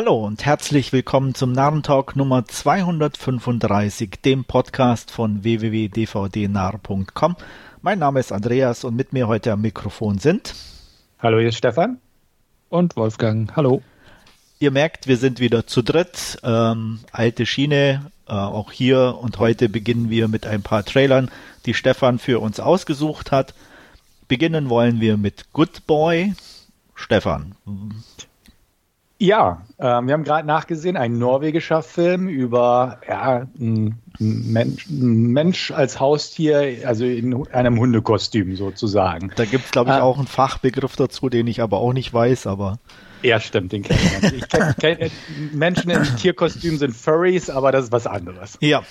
Hallo und herzlich willkommen zum Narrentalk Nummer 235, dem Podcast von www.dvdnarr.com. Mein Name ist Andreas und mit mir heute am Mikrofon sind. Hallo, hier ist Stefan. Und Wolfgang. Hallo. Ihr merkt, wir sind wieder zu dritt. Ähm, alte Schiene, äh, auch hier. Und heute beginnen wir mit ein paar Trailern, die Stefan für uns ausgesucht hat. Beginnen wollen wir mit Good Boy. Stefan, ja, äh, wir haben gerade nachgesehen, ein norwegischer Film über ja, ein Mensch, Mensch, als Haustier, also in einem Hundekostüm sozusagen. Da gibt es, glaube ich, äh, auch einen Fachbegriff dazu, den ich aber auch nicht weiß, aber. Ja, stimmt, den kenne ich. ich kenn, kenn, Menschen in Tierkostümen sind Furries, aber das ist was anderes. Ja.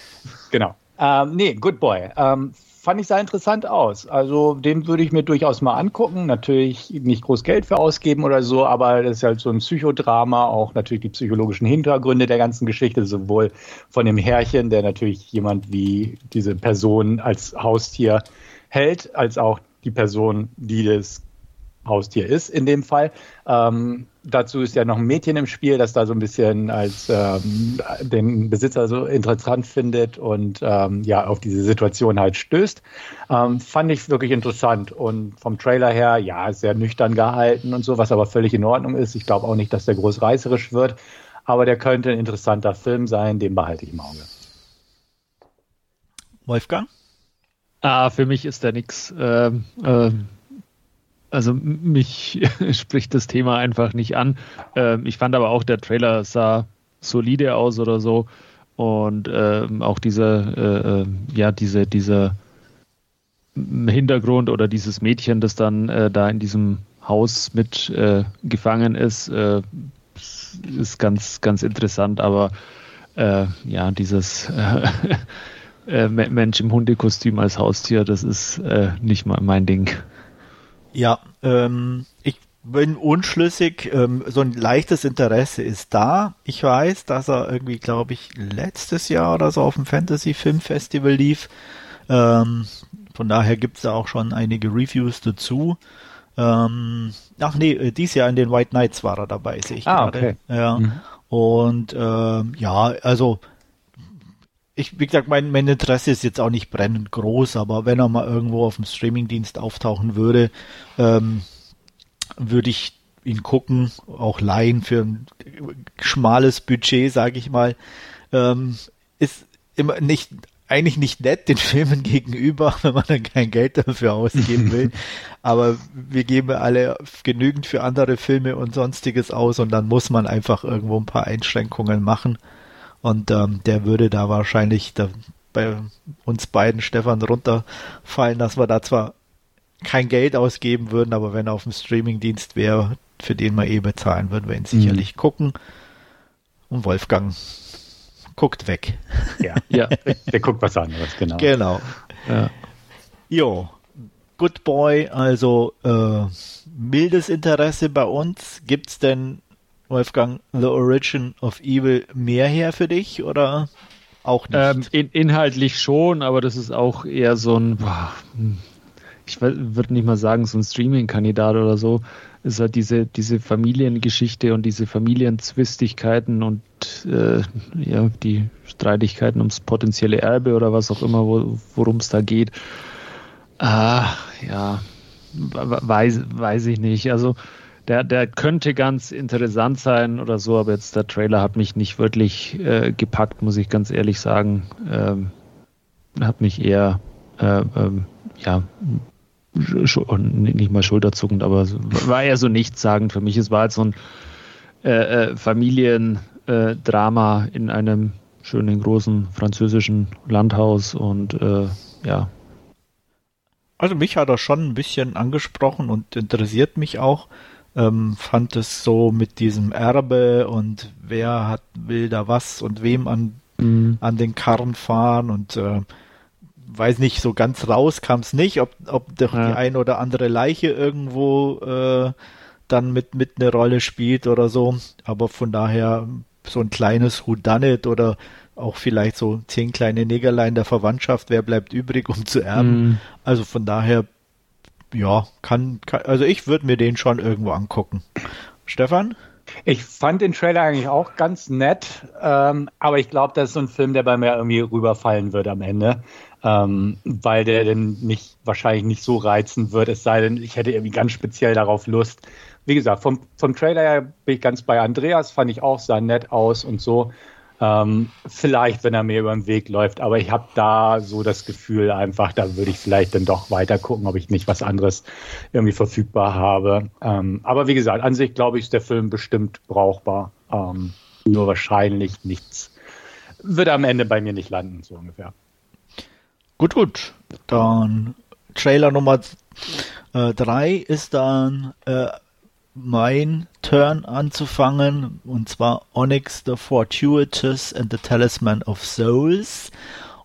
Genau. Ähm, nee, Good Boy. Ähm, fand ich sah interessant aus. Also den würde ich mir durchaus mal angucken. Natürlich nicht groß Geld für ausgeben oder so, aber das ist halt so ein Psychodrama, auch natürlich die psychologischen Hintergründe der ganzen Geschichte, sowohl von dem Herrchen, der natürlich jemand wie diese Person als Haustier hält, als auch die Person, die das Haustier ist in dem Fall. Ähm, dazu ist ja noch ein Mädchen im Spiel, das da so ein bisschen als ähm, den Besitzer so interessant findet und ähm, ja auf diese Situation halt stößt. Ähm, fand ich wirklich interessant und vom Trailer her, ja, sehr nüchtern gehalten und so, was aber völlig in Ordnung ist. Ich glaube auch nicht, dass der groß reißerisch wird, aber der könnte ein interessanter Film sein, den behalte ich im Auge. Wolfgang? Ah, für mich ist der nix. Ähm, ähm also mich spricht das Thema einfach nicht an. Ähm, ich fand aber auch, der Trailer sah solide aus oder so. Und ähm, auch diese, äh, äh, ja, diese, dieser Hintergrund oder dieses Mädchen, das dann äh, da in diesem Haus mit äh, gefangen ist, äh, ist ganz, ganz interessant. Aber äh, ja, dieses Mensch im Hundekostüm als Haustier, das ist nicht mein Ding. Ja, ähm, ich bin unschlüssig. Ähm, so ein leichtes Interesse ist da. Ich weiß, dass er irgendwie, glaube ich, letztes Jahr oder so auf dem Fantasy Film Festival lief. Ähm, von daher gibt es da auch schon einige Reviews dazu. Ähm, ach nee, äh, dieses Jahr in den White Knights war er dabei, sehe ich ah, gerade. Okay. Ja. Mhm. Und ähm, ja, also ich, wie gesagt, mein, mein Interesse ist jetzt auch nicht brennend groß, aber wenn er mal irgendwo auf dem Streamingdienst auftauchen würde, ähm, würde ich ihn gucken, auch leihen für ein schmales Budget, sage ich mal. Ähm, ist immer nicht eigentlich nicht nett den Filmen gegenüber, wenn man dann kein Geld dafür ausgeben will. Aber wir geben alle genügend für andere Filme und sonstiges aus und dann muss man einfach irgendwo ein paar Einschränkungen machen. Und ähm, der würde da wahrscheinlich da bei uns beiden Stefan runterfallen, dass wir da zwar kein Geld ausgeben würden, aber wenn er auf dem Streamingdienst wäre, für den wir eh bezahlen, würden wir ihn sicherlich mhm. gucken. Und Wolfgang guckt weg. Ja, ja. der guckt was anderes, genau. Genau. Ja. Jo, Good Boy, also äh, mildes Interesse bei uns. Gibt's denn Wolfgang, The Origin of Evil mehr her für dich oder auch nicht? Ähm, in, inhaltlich schon, aber das ist auch eher so ein, boah, ich würde nicht mal sagen, so ein Streaming-Kandidat oder so. Es ist halt diese, diese Familiengeschichte und diese Familienzwistigkeiten und äh, ja, die Streitigkeiten ums potenzielle Erbe oder was auch immer, wo, worum es da geht. Ah, ja, weiß, weiß ich nicht. Also der, der könnte ganz interessant sein oder so, aber jetzt der Trailer hat mich nicht wirklich äh, gepackt, muss ich ganz ehrlich sagen. Ähm, hat mich eher, äh, ähm, ja, nicht mal schulterzuckend, aber war eher so nichtssagend für mich. Es war halt so ein äh, äh Familiendrama äh, in einem schönen großen französischen Landhaus und äh, ja. Also mich hat er schon ein bisschen angesprochen und interessiert mich auch ähm, fand es so mit diesem Erbe und wer hat, will da was und wem an, mhm. an den Karren fahren und äh, weiß nicht, so ganz raus kam es nicht, ob, ob doch ja. die eine oder andere Leiche irgendwo äh, dann mit, mit eine Rolle spielt oder so. Aber von daher so ein kleines Whodunit oder auch vielleicht so zehn kleine Negerlein der Verwandtschaft, wer bleibt übrig, um zu erben. Mhm. Also von daher ja, kann, kann also ich würde mir den schon irgendwo angucken. Stefan? Ich fand den Trailer eigentlich auch ganz nett, ähm, aber ich glaube, das ist so ein Film, der bei mir irgendwie rüberfallen wird am Ende, ähm, weil der dann nicht wahrscheinlich nicht so reizen wird, es sei denn, ich hätte irgendwie ganz speziell darauf Lust. Wie gesagt, vom, vom Trailer her bin ich ganz bei Andreas, fand ich auch, sah nett aus und so. Ähm, vielleicht, wenn er mir über den Weg läuft, aber ich habe da so das Gefühl einfach, da würde ich vielleicht dann doch weiter gucken, ob ich nicht was anderes irgendwie verfügbar habe. Ähm, aber wie gesagt, an sich glaube ich, ist der Film bestimmt brauchbar. Ähm, nur wahrscheinlich nichts. Wird am Ende bei mir nicht landen, so ungefähr. Gut, gut. Dann Trailer Nummer 3 äh, ist dann äh, mein Turn anzufangen, und zwar Onyx the Fortuitous and the Talisman of Souls.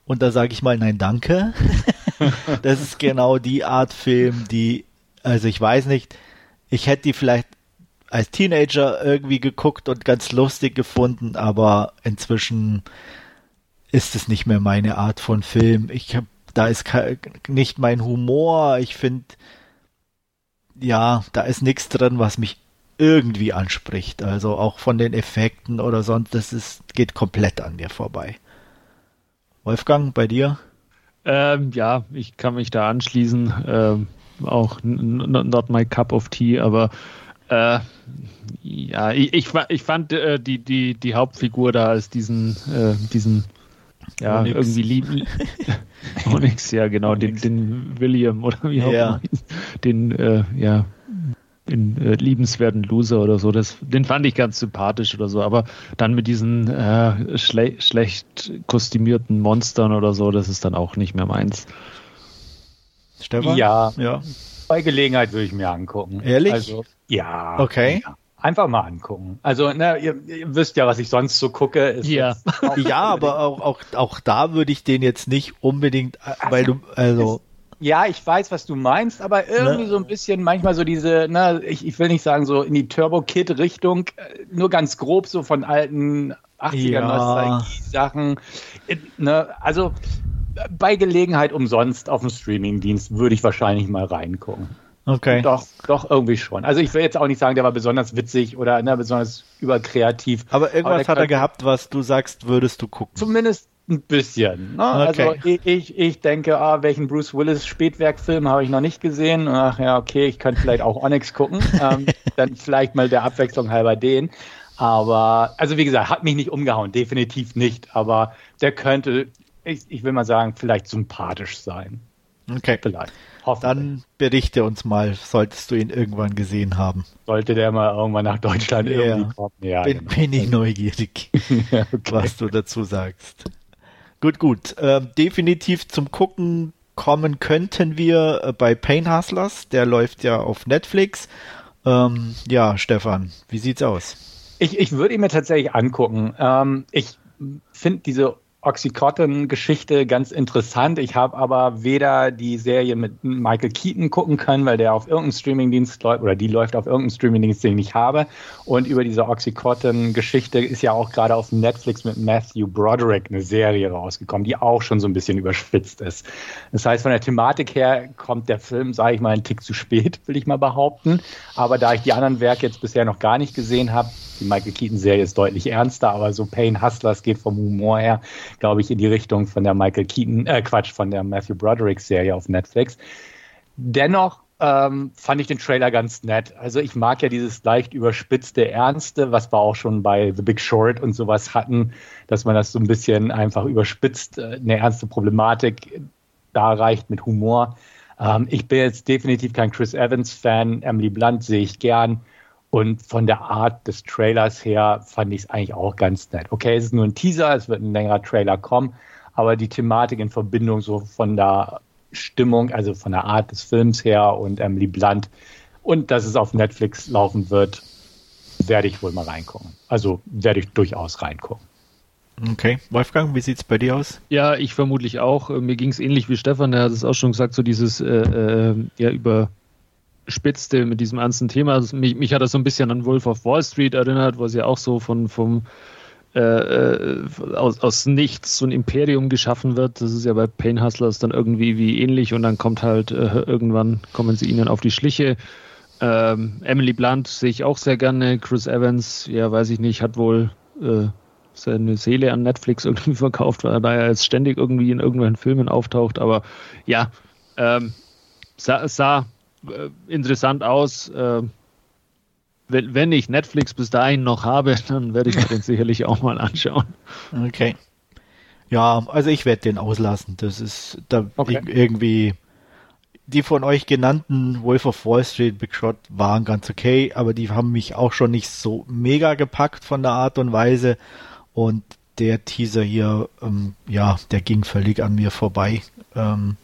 Und da sage ich mal, nein, danke. das ist genau die Art Film, die, also ich weiß nicht, ich hätte die vielleicht als Teenager irgendwie geguckt und ganz lustig gefunden, aber inzwischen ist es nicht mehr meine Art von Film. Ich habe, da ist nicht mein Humor. Ich finde, ja, da ist nichts drin, was mich irgendwie anspricht. Also auch von den Effekten oder sonst, das ist, geht komplett an mir vorbei. Wolfgang, bei dir? Ähm, ja, ich kann mich da anschließen. Ähm, auch not my cup of tea, aber äh, ja, ich, ich, ich fand äh, die, die, die Hauptfigur da als diesen, äh, diesen ja, Onyx. irgendwie lieben. Onyx, ja, genau, Den, den William oder wie auch ja. Den, äh, ja, den äh, liebenswerten Loser oder so. Das, den fand ich ganz sympathisch oder so, aber dann mit diesen äh, schle schlecht kostümierten Monstern oder so, das ist dann auch nicht mehr meins. Stefan? Ja, ja. Bei Gelegenheit würde ich mir angucken. Ehrlich? Also, ja. Okay. Ja. Einfach mal angucken. Also, ne, ihr, ihr, wisst ja, was ich sonst so gucke. ja, ja aber auch, auch, auch da würde ich den jetzt nicht unbedingt, äh, weil du, also. Ja, ich weiß, was du meinst, aber irgendwie ne? so ein bisschen manchmal so diese, ne, ich, ich will nicht sagen so in die Turbo-Kid-Richtung, äh, nur ganz grob so von alten 80er-Nostalgie-Sachen. Äh, ne, also bei Gelegenheit umsonst auf dem Streaming-Dienst würde ich wahrscheinlich mal reingucken. Okay. Doch, doch, irgendwie schon. Also ich will jetzt auch nicht sagen, der war besonders witzig oder ne, besonders überkreativ. Aber irgendwas aber hat er gehabt, was du sagst, würdest du gucken. Zumindest ein bisschen. Ne? Also okay. Also ich, ich denke, ah, welchen Bruce Willis Spätwerkfilm habe ich noch nicht gesehen. Ach ja, okay, ich könnte vielleicht auch Onyx gucken. ähm, dann vielleicht mal der Abwechslung halber den. Aber, also wie gesagt, hat mich nicht umgehauen, definitiv nicht. Aber der könnte, ich, ich will mal sagen, vielleicht sympathisch sein. Okay. Vielleicht. Dann berichte uns mal, solltest du ihn irgendwann gesehen haben. Sollte der mal irgendwann nach Deutschland ja. irgendwie kommen. Ja, bin, genau. bin ich neugierig, okay. was du dazu sagst. Gut, gut. Ähm, definitiv zum Gucken kommen könnten wir äh, bei Pain Hustlers. Der läuft ja auf Netflix. Ähm, ja, Stefan, wie sieht's aus? Ich, ich würde ihn mir tatsächlich angucken. Ähm, ich finde diese Oxycontin-Geschichte ganz interessant. Ich habe aber weder die Serie mit Michael Keaton gucken können, weil der auf irgendeinem Streamingdienst läuft oder die läuft auf irgendeinem Streamingdienst, den ich nicht habe. Und über diese Oxycontin-Geschichte ist ja auch gerade auf Netflix mit Matthew Broderick eine Serie rausgekommen, die auch schon so ein bisschen überspitzt ist. Das heißt, von der Thematik her kommt der Film, sage ich mal, einen Tick zu spät, will ich mal behaupten. Aber da ich die anderen Werke jetzt bisher noch gar nicht gesehen habe, die Michael Keaton-Serie ist deutlich ernster, aber so Pain Hustlers geht vom Humor her, glaube ich, in die Richtung von der Michael Keaton, äh Quatsch, von der Matthew Broderick-Serie auf Netflix. Dennoch ähm, fand ich den Trailer ganz nett. Also ich mag ja dieses leicht überspitzte Ernste, was wir auch schon bei The Big Short und sowas hatten, dass man das so ein bisschen einfach überspitzt, äh, eine ernste Problematik da reicht mit Humor. Ähm, ich bin jetzt definitiv kein Chris Evans-Fan. Emily Blunt sehe ich gern. Und von der Art des Trailers her fand ich es eigentlich auch ganz nett. Okay, es ist nur ein Teaser, es wird ein längerer Trailer kommen, aber die Thematik in Verbindung so von der Stimmung, also von der Art des Films her und Emily Blunt und dass es auf Netflix laufen wird, werde ich wohl mal reingucken. Also werde ich durchaus reingucken. Okay, Wolfgang, wie sieht es bei dir aus? Ja, ich vermutlich auch. Mir ging es ähnlich wie Stefan, der hat es auch schon gesagt, so dieses äh, äh, ja über spitzte mit diesem ernsten Thema. Also mich, mich, hat das so ein bisschen an Wolf of Wall Street erinnert, wo sie ja auch so von, vom, äh, äh, aus, aus nichts so ein Imperium geschaffen wird. Das ist ja bei Pain Hustlers dann irgendwie wie ähnlich und dann kommt halt äh, irgendwann kommen sie ihnen auf die Schliche. Ähm, Emily Blunt sehe ich auch sehr gerne. Chris Evans, ja, weiß ich nicht, hat wohl äh, seine Seele an Netflix irgendwie verkauft, weil er da ja jetzt ständig irgendwie in irgendwelchen Filmen auftaucht. Aber ja, ähm, sah, sah äh, interessant aus. Äh, wenn, wenn ich Netflix bis dahin noch habe, dann werde ich mir den sicherlich auch mal anschauen. Okay. Ja, also ich werde den auslassen. Das ist da Okay. irgendwie die von euch genannten Wolf of Wall Street, Big Shot waren ganz okay, aber die haben mich auch schon nicht so mega gepackt von der Art und Weise. Und der Teaser hier, ähm, ja, der ging völlig an mir vorbei. Ähm,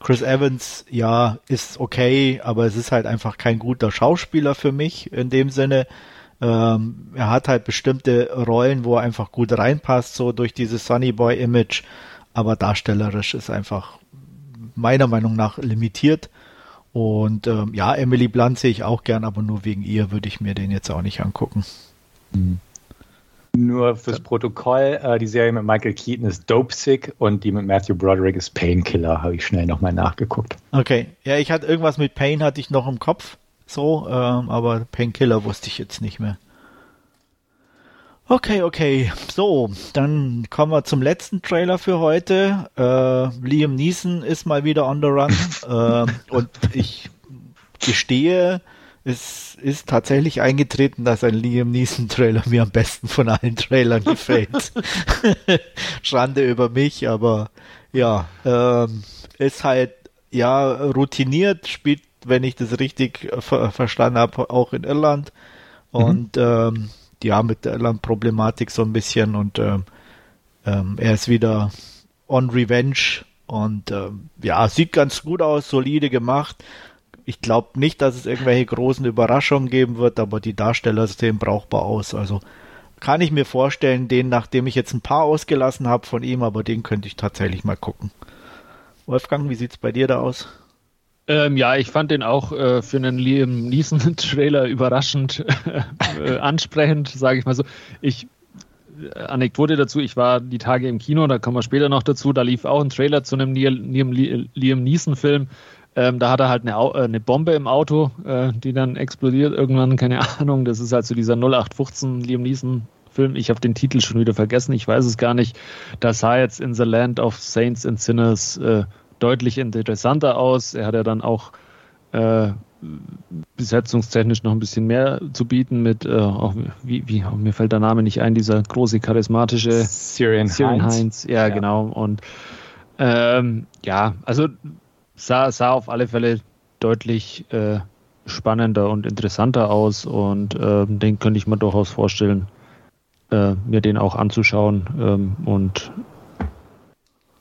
Chris Evans, ja, ist okay, aber es ist halt einfach kein guter Schauspieler für mich in dem Sinne. Ähm, er hat halt bestimmte Rollen, wo er einfach gut reinpasst, so durch dieses Sunny Boy Image, aber darstellerisch ist einfach meiner Meinung nach limitiert. Und ähm, ja, Emily Blunt sehe ich auch gern, aber nur wegen ihr würde ich mir den jetzt auch nicht angucken. Nur fürs Protokoll, äh, die Serie mit Michael Keaton ist Dope Sick und die mit Matthew Broderick ist Painkiller, habe ich schnell nochmal nachgeguckt. Okay, ja, ich hatte irgendwas mit Pain hatte ich noch im Kopf, so, ähm, aber Painkiller wusste ich jetzt nicht mehr. Okay, okay, so, dann kommen wir zum letzten Trailer für heute. Äh, Liam Neeson ist mal wieder on the run ähm, und ich gestehe, es ist tatsächlich eingetreten, dass ein Liam Neeson Trailer mir am besten von allen Trailern gefällt. Schande über mich, aber ja, ähm, ist halt ja routiniert, spielt, wenn ich das richtig ver verstanden habe, auch in Irland und ähm, ja mit der Irland-Problematik so ein bisschen und ähm, ähm, er ist wieder on Revenge und ähm, ja sieht ganz gut aus, solide gemacht. Ich glaube nicht, dass es irgendwelche großen Überraschungen geben wird, aber die Darsteller sehen brauchbar aus. Also kann ich mir vorstellen, den, nachdem ich jetzt ein paar ausgelassen habe von ihm, aber den könnte ich tatsächlich mal gucken. Wolfgang, wie sieht's bei dir da aus? Ähm, ja, ich fand den auch äh, für einen Liam Neeson-Trailer überraschend äh, ansprechend, sage ich mal so. Ich äh, Anekdote dazu, ich war die Tage im Kino, da kommen wir später noch dazu, da lief auch ein Trailer zu einem Liam Neeson-Film. Ähm, da hat er halt eine, äh, eine Bombe im Auto, äh, die dann explodiert irgendwann, keine Ahnung. Das ist halt so dieser 0815 Liam Neeson-Film. Ich habe den Titel schon wieder vergessen, ich weiß es gar nicht. Das sah jetzt in The Land of Saints and Sinners äh, deutlich interessanter aus. Er hat ja dann auch äh, besetzungstechnisch noch ein bisschen mehr zu bieten mit, äh, auch, wie, wie, oh, mir fällt der Name nicht ein, dieser große charismatische Syrian, Syrian Heinz. Heinz. Ja, Ja. genau. Und ähm, ja, also sah, sah auf alle Fälle deutlich äh, spannender und interessanter aus und ähm, den könnte ich mir durchaus vorstellen, äh, mir den auch anzuschauen. Ähm, und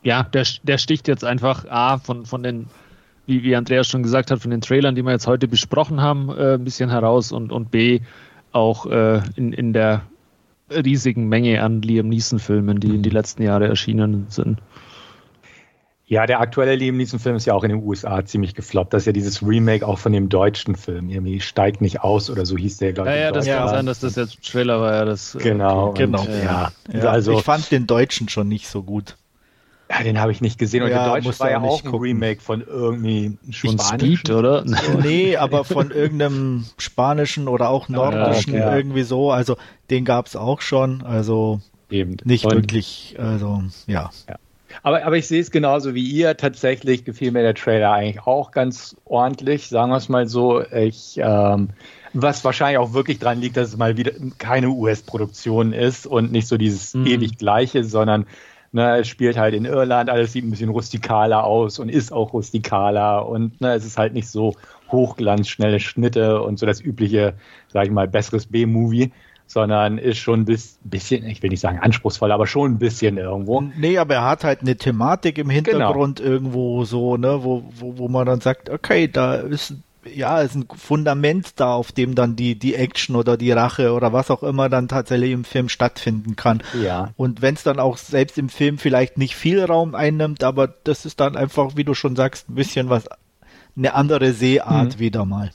ja, der, der sticht jetzt einfach A von, von den, wie, wie Andreas schon gesagt hat, von den Trailern, die wir jetzt heute besprochen haben, äh, ein bisschen heraus und, und B auch äh, in, in der riesigen Menge an Liam Neeson-Filmen, die in die letzten Jahre erschienen sind. Ja, der aktuelle Liam Neeson-Film ist ja auch in den USA ziemlich gefloppt. Das ist ja dieses Remake auch von dem deutschen Film. Irgendwie steigt nicht aus oder so hieß der, glaube Ja, ich. ja, in das kann sein, dass das jetzt Trailer war, ja, das. äh, Genau. Genau. Und, ja, Ja, also ich fand den Deutschen schon nicht so gut. ja, den habe ich nicht gesehen. Und Ja, der Deutsche war ja auch ein gucken. Remake von irgendwie Schon. Speed, oder? Nee, aber von irgendeinem spanischen oder auch nordischen okay, ja. irgendwie so. Also den gab's auch schon. Also Eben. nicht Und- wirklich. Also ja. Aber, aber ich sehe es genauso wie ihr. Tatsächlich gefiel mir der Trailer eigentlich auch ganz ordentlich, sagen wir es mal so. Ich, ähm, was wahrscheinlich auch wirklich dran liegt, dass es mal wieder keine US-Produktion ist und nicht so dieses Mhm. ewig gleiche, sondern ne, es spielt halt in Irland, alles sieht ein bisschen rustikaler aus und ist auch rustikaler und ne, es ist halt nicht so Hochglanz, schnelle Schnitte und so das übliche, sag ich mal, besseres B-Movie, sondern ist schon ein bis- bisschen, ich will nicht sagen anspruchsvoll, aber schon ein bisschen irgendwo. Nee, aber er hat halt eine Thematik im Hintergrund irgendwo so, ne, wo, wo, wo man dann sagt, okay, da ist ja, ist ein Fundament da, auf dem dann die, die Action oder die Rache oder was auch immer dann tatsächlich im Film stattfinden kann. Ja. Und wenn es dann auch selbst im Film vielleicht nicht viel Raum einnimmt, aber das ist dann einfach, wie du schon sagst, ein bisschen was, eine andere Seeart Mhm. wieder mal.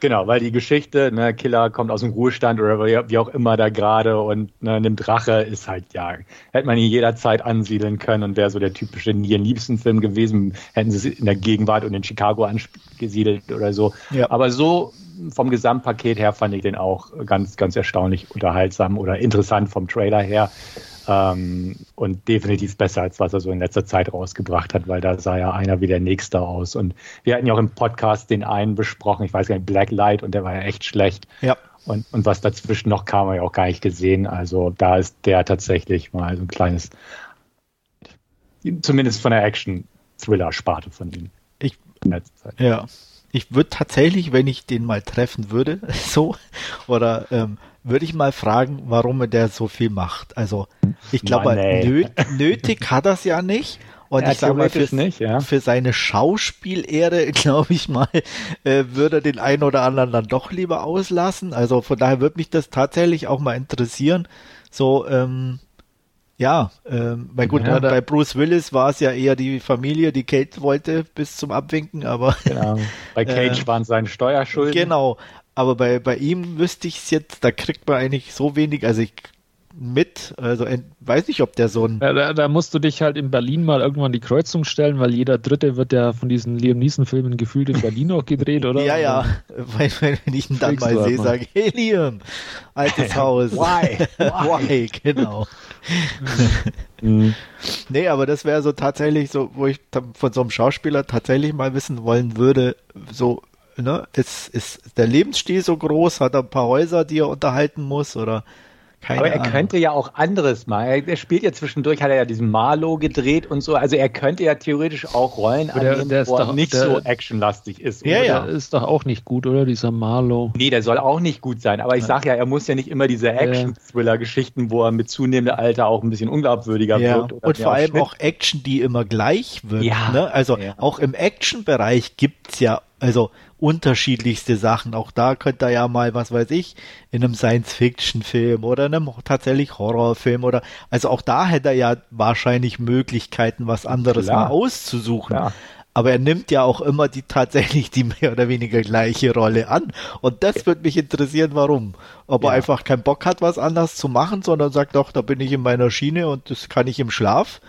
Genau, weil die Geschichte, ne, Killer kommt aus dem Ruhestand oder wie auch immer da gerade und ne, nimmt Rache, ist halt, ja, hätte man ihn jederzeit ansiedeln können und wäre so der typische Ian Liebsten-Film gewesen, hätten sie es in der Gegenwart und in Chicago angesiedelt oder so. Ja. Aber so vom Gesamtpaket her fand ich den auch ganz, ganz erstaunlich unterhaltsam oder interessant vom Trailer her. Ähm, und definitiv besser, als was er so in letzter Zeit rausgebracht hat, weil da sah ja einer wie der Nächste aus. Und wir hatten ja auch im Podcast den einen besprochen, ich weiß gar nicht, Blacklight, und der war ja echt schlecht. Ja. Und, und was dazwischen noch kam, haben wir ja auch gar nicht gesehen. Also da ist der tatsächlich mal so ein kleines, zumindest von der Action-Thriller-Sparte von ihm. Ich, in letzter Zeit. Ja. Ich würde tatsächlich, wenn ich den mal treffen würde, so, oder ähm, würde ich mal fragen, warum er der so viel macht. Also ich glaube, nöt, nötig hat er es ja nicht. Und ja, ich sage mal, für, nicht, ja. für seine Schauspielehre, glaube ich mal, äh, würde er den einen oder anderen dann doch lieber auslassen. Also von daher würde mich das tatsächlich auch mal interessieren. So, ähm, ja, ähm, mein gut, ja, bei Bruce Willis war es ja eher die Familie, die Kate wollte bis zum Abwinken, aber. Genau. Bei Cage äh, waren es seine Steuerschulden. Genau. Aber bei, bei ihm wüsste ich es jetzt, da kriegt man eigentlich so wenig, also ich mit, also weiß nicht, ob der so ein. Ja, da, da, musst du dich halt in Berlin mal irgendwann die Kreuzung stellen, weil jeder Dritte wird ja von diesen Liam Neeson-Filmen gefühlt in Berlin auch gedreht, oder? ja, ja, weil, wenn ich ihn dann mal sehe, halt sage hey Liam, altes Haus. Why? Why? genau. mhm. Nee, aber das wäre so tatsächlich so, wo ich von so einem Schauspieler tatsächlich mal wissen wollen würde, so ne, ist, ist der Lebensstil so groß? Hat er ein paar Häuser, die er unterhalten muss? Oder keine Aber er Ahnung. könnte ja auch anderes mal. Er, er, spielt ja zwischendurch, hat er ja diesen Marlow gedreht und so. Also er könnte ja theoretisch auch Rollen aber annehmen, der wo er nicht der, so actionlastig ist. Ja, ja. ist doch auch nicht gut, oder? Dieser Marlow. Nee, der soll auch nicht gut sein. Aber ich sag ja, er muss ja nicht immer diese Action-Thriller-Geschichten, wo er mit zunehmendem Alter auch ein bisschen unglaubwürdiger ja. wirkt. und vor allem Schnitt. auch Action, die immer gleich wirkt. Ja. Ne? Also ja. auch im Action-Bereich gibt's ja also unterschiedlichste Sachen. Auch da könnte er ja mal, was weiß ich, in einem Science-Fiction-Film oder einem tatsächlich Horrorfilm oder, also auch da hätte er ja wahrscheinlich Möglichkeiten, was anderes Klar. mal auszusuchen. Klar. Aber er nimmt ja auch immer die tatsächlich die mehr oder weniger gleiche Rolle an. Und das würde mich interessieren, warum. Ob ja. er einfach keinen Bock hat, was anders zu machen, sondern sagt doch, da bin ich in meiner Schiene und das kann ich im Schlaf.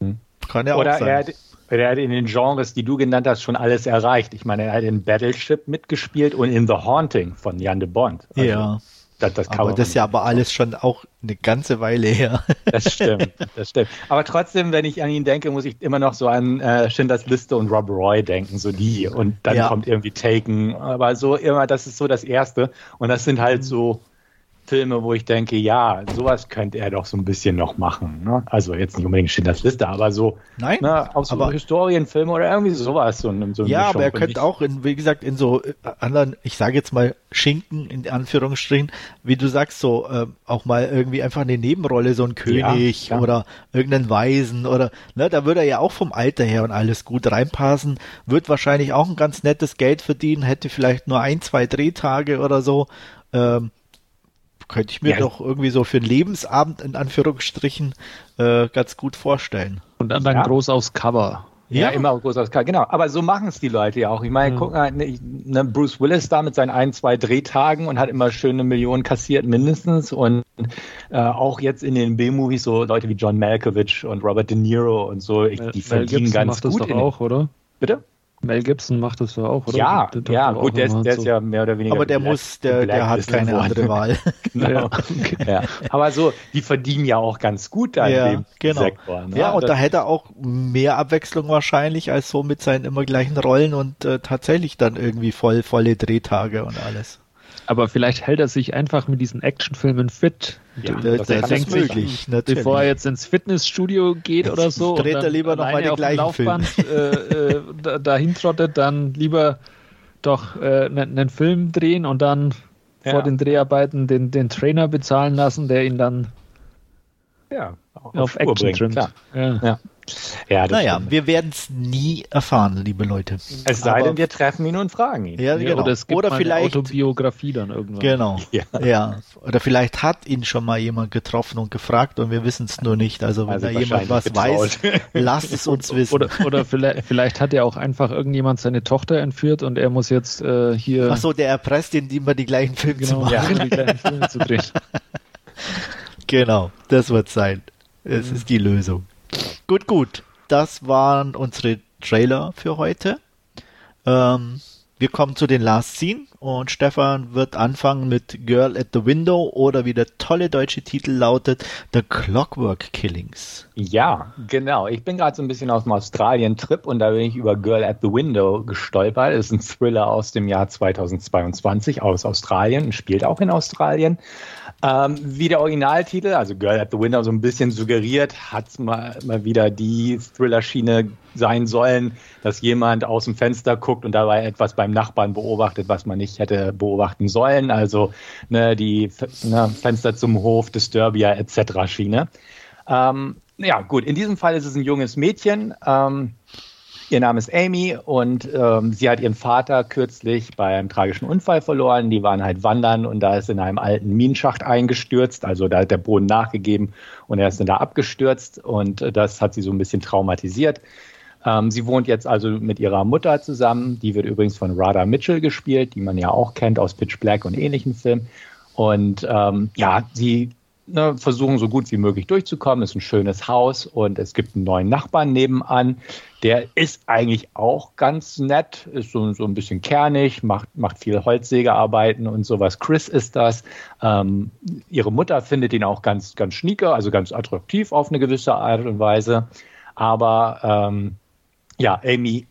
Hm. Kann ja auch sein. Er, er hat in den Genres, die du genannt hast, schon alles erreicht. Ich meine, er hat in Battleship mitgespielt und in The Haunting von Jan de Bond. Also, ja. Das, das aber das ist ja aber alles schon auch eine ganze Weile her. Das stimmt, das stimmt. Aber trotzdem, wenn ich an ihn denke, muss ich immer noch so an äh, Schindlers Liste und Rob Roy denken, so die. Und dann ja. kommt irgendwie Taken. Aber so immer, das ist so das Erste. Und das sind halt so Filme, wo ich denke, ja, sowas könnte er doch so ein bisschen noch machen. Ne? Also jetzt nicht unbedingt Schindlers Liste, aber so Nein, ne, aus aber, so Historienfilme oder irgendwie sowas. So, so ja, aber er könnte auch, in, wie gesagt, in so äh, anderen, ich sage jetzt mal Schinken in Anführungsstrichen, wie du sagst, so äh, auch mal irgendwie einfach eine Nebenrolle, so ein König ja, oder irgendeinen Weisen oder, ne, da würde er ja auch vom Alter her und alles gut reinpassen, wird wahrscheinlich auch ein ganz nettes Geld verdienen, hätte vielleicht nur ein, zwei Drehtage oder so. Ähm, könnte ich mir ja. doch irgendwie so für einen Lebensabend in Anführungsstrichen äh, ganz gut vorstellen. Und dann, dann ja. groß aufs Cover. Ja, ja, immer groß aufs Cover, genau. Aber so machen es die Leute ja auch. Ich meine, mhm. guck mal, ne, ne, Bruce Willis da mit seinen ein, zwei Drehtagen und hat immer schöne Millionen kassiert mindestens. Und äh, auch jetzt in den B-Movies so Leute wie John Malkovich und Robert De Niro und so, ich, die verdienen ganz gut. Das doch auch, oder? Bitte? Mel Gibson macht das ja auch, oder? Ja, ja, gut, der ist, der ist ja mehr oder weniger. Aber der muss, der, der hat keine andere Wahl. genau. Ja, okay. ja. Aber so, die verdienen ja auch ganz gut da ja, in dem genau. Sektor. Ne? Ja, und das da hätte er auch mehr Abwechslung wahrscheinlich als so mit seinen immer gleichen Rollen und äh, tatsächlich dann irgendwie voll, volle Drehtage und alles. Aber vielleicht hält er sich einfach mit diesen Actionfilmen fit. Ja, das, das ist möglich, sich, natürlich. Bevor er jetzt ins Fitnessstudio geht oder so. Dreht er lieber noch mal den gleichen Laufband, Film. Äh, äh, dahin trottet, dann lieber doch äh, einen Film drehen und dann ja. vor den Dreharbeiten den, den Trainer bezahlen lassen, der ihn dann ja, auf, auf Action bringen, trimmt. Klar. Ja. ja. Ja, naja, stimmt. wir werden es nie erfahren, liebe Leute. Es sei denn, wir treffen ihn und fragen ihn. Ja, genau. Oder es gibt oder vielleicht Autobiografie dann irgendwann. Genau. Ja. ja. Oder vielleicht hat ihn schon mal jemand getroffen und gefragt und wir wissen es nur nicht. Also wenn also da jemand was getraut. weiß, lasst es uns wissen. Oder, oder vielleicht, vielleicht, hat ja auch einfach irgendjemand seine Tochter entführt und er muss jetzt äh, hier. Ach so, der erpresst ihn, immer die gleichen Filme genau, zu machen. Ja, die gleichen Filme zu drehen. genau, das wird sein. Es mhm. ist die Lösung. Gut, gut. Das waren unsere Trailer für heute. Ähm, wir kommen zu den Last Scene und Stefan wird anfangen mit Girl at the Window oder wie der tolle deutsche Titel lautet, The Clockwork Killings. Ja, genau. Ich bin gerade so ein bisschen aus dem Australien-Trip und da bin ich über Girl at the Window gestolpert. Das ist ein Thriller aus dem Jahr 2022 aus Australien und spielt auch in Australien. Ähm, wie der Originaltitel, also Girl at the Window, so ein bisschen suggeriert, hat es mal, mal wieder die Thriller-Schiene sein sollen, dass jemand aus dem Fenster guckt und dabei etwas beim Nachbarn beobachtet, was man nicht hätte beobachten sollen. Also ne, die ne, Fenster zum Hof, Disturbia etc. Schiene. Ähm, ja, gut, in diesem Fall ist es ein junges Mädchen. Ähm, Ihr Name ist Amy und ähm, sie hat ihren Vater kürzlich bei einem tragischen Unfall verloren. Die waren halt wandern und da ist in einem alten Minenschacht eingestürzt. Also da hat der Boden nachgegeben und er ist dann da abgestürzt und das hat sie so ein bisschen traumatisiert. Ähm, sie wohnt jetzt also mit ihrer Mutter zusammen. Die wird übrigens von Radha Mitchell gespielt, die man ja auch kennt aus Pitch Black und ähnlichen Filmen. Und ähm, ja, sie ne, versuchen so gut wie möglich durchzukommen. Es ist ein schönes Haus und es gibt einen neuen Nachbarn nebenan. Der ist eigentlich auch ganz nett, ist so, so ein bisschen kernig, macht, macht viel Holzsägearbeiten und sowas. Chris ist das. Ähm, ihre Mutter findet ihn auch ganz, ganz schnieke, also ganz attraktiv auf eine gewisse Art und Weise. Aber ähm, ja, Amy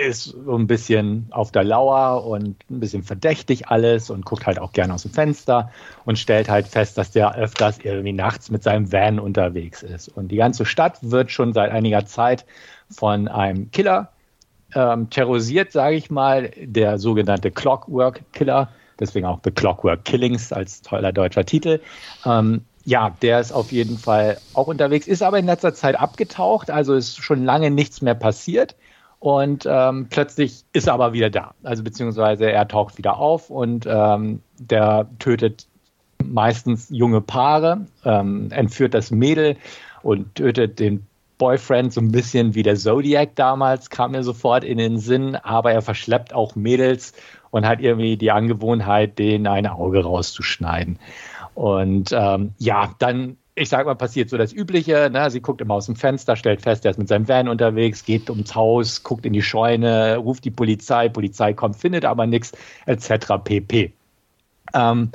ist so ein bisschen auf der Lauer und ein bisschen verdächtig alles und guckt halt auch gerne aus dem Fenster und stellt halt fest, dass der öfters irgendwie nachts mit seinem Van unterwegs ist. Und die ganze Stadt wird schon seit einiger Zeit von einem Killer ähm, terrorisiert, sage ich mal, der sogenannte Clockwork Killer, deswegen auch The Clockwork Killings als toller deutscher Titel. Ähm, ja, der ist auf jeden Fall auch unterwegs, ist aber in letzter Zeit abgetaucht, also ist schon lange nichts mehr passiert. Und ähm, plötzlich ist er aber wieder da. Also beziehungsweise er taucht wieder auf und ähm, der tötet meistens junge Paare, ähm, entführt das Mädel und tötet den Boyfriend so ein bisschen wie der Zodiac damals, kam mir sofort in den Sinn, aber er verschleppt auch Mädels und hat irgendwie die Angewohnheit, denen ein Auge rauszuschneiden. Und ähm, ja, dann ich sag mal, passiert so das Übliche. Ne? Sie guckt immer aus dem Fenster, stellt fest, er ist mit seinem Van unterwegs, geht ums Haus, guckt in die Scheune, ruft die Polizei, Polizei kommt, findet aber nichts, etc. pp. Ähm,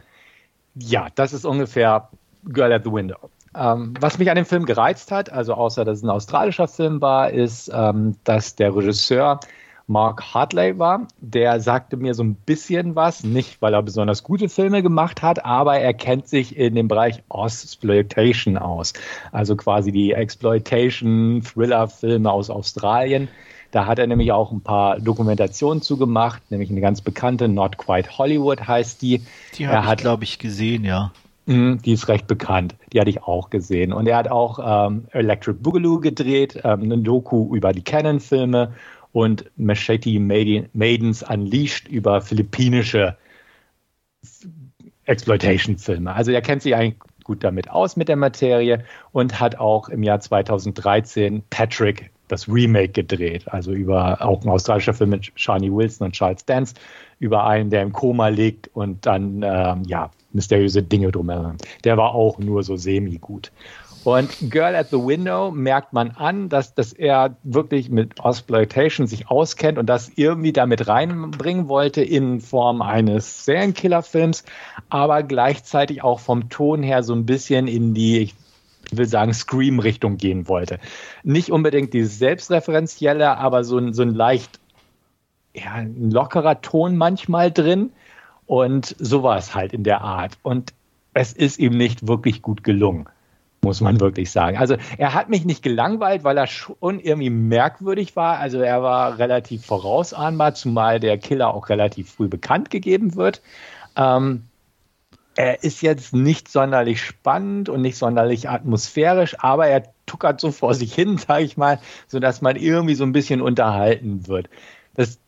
ja, das ist ungefähr Girl at the Window. Ähm, was mich an dem Film gereizt hat, also außer dass es ein australischer Film war, ist, ähm, dass der Regisseur Mark Hartley war. Der sagte mir so ein bisschen was, nicht weil er besonders gute Filme gemacht hat, aber er kennt sich in dem Bereich Exploitation aus. Also quasi die Exploitation-Thriller-Filme aus Australien. Da hat er nämlich auch ein paar Dokumentationen zugemacht, nämlich eine ganz bekannte, Not Quite Hollywood heißt die. Die habe ich, glaube ich, gesehen, ja. Mhm, die ist recht bekannt. Die hatte ich auch gesehen. Und er hat auch ähm, Electric Boogaloo gedreht, ähm, eine Doku über die Canon-Filme und Machete Maidens Unleashed über philippinische Exploitation-Filme. Also er kennt sich eigentlich gut damit aus mit der Materie und hat auch im Jahr 2013 Patrick das Remake gedreht, also über auch ein australischer Film mit Shani Wilson und Charles Dance, über einen, der im Koma liegt und dann ähm, ja mysteriöse Dinge drumherum. Der war auch nur so semi gut. Und Girl at the Window merkt man an, dass, dass er wirklich mit Exploitation sich auskennt und das irgendwie damit reinbringen wollte in Form eines Serienkiller-Films, aber gleichzeitig auch vom Ton her so ein bisschen in die, ich will sagen, Scream-Richtung gehen wollte. Nicht unbedingt dieses Selbstreferenzielle, aber so ein, so ein leicht ja, ein lockerer Ton manchmal drin. Und so war es halt in der Art. Und es ist ihm nicht wirklich gut gelungen muss man wirklich sagen. Also er hat mich nicht gelangweilt, weil er schon irgendwie merkwürdig war. Also er war relativ vorausahnbar, zumal der Killer auch relativ früh bekannt gegeben wird. Ähm, er ist jetzt nicht sonderlich spannend und nicht sonderlich atmosphärisch, aber er tuckert so vor sich hin, sage ich mal, sodass man irgendwie so ein bisschen unterhalten wird. Das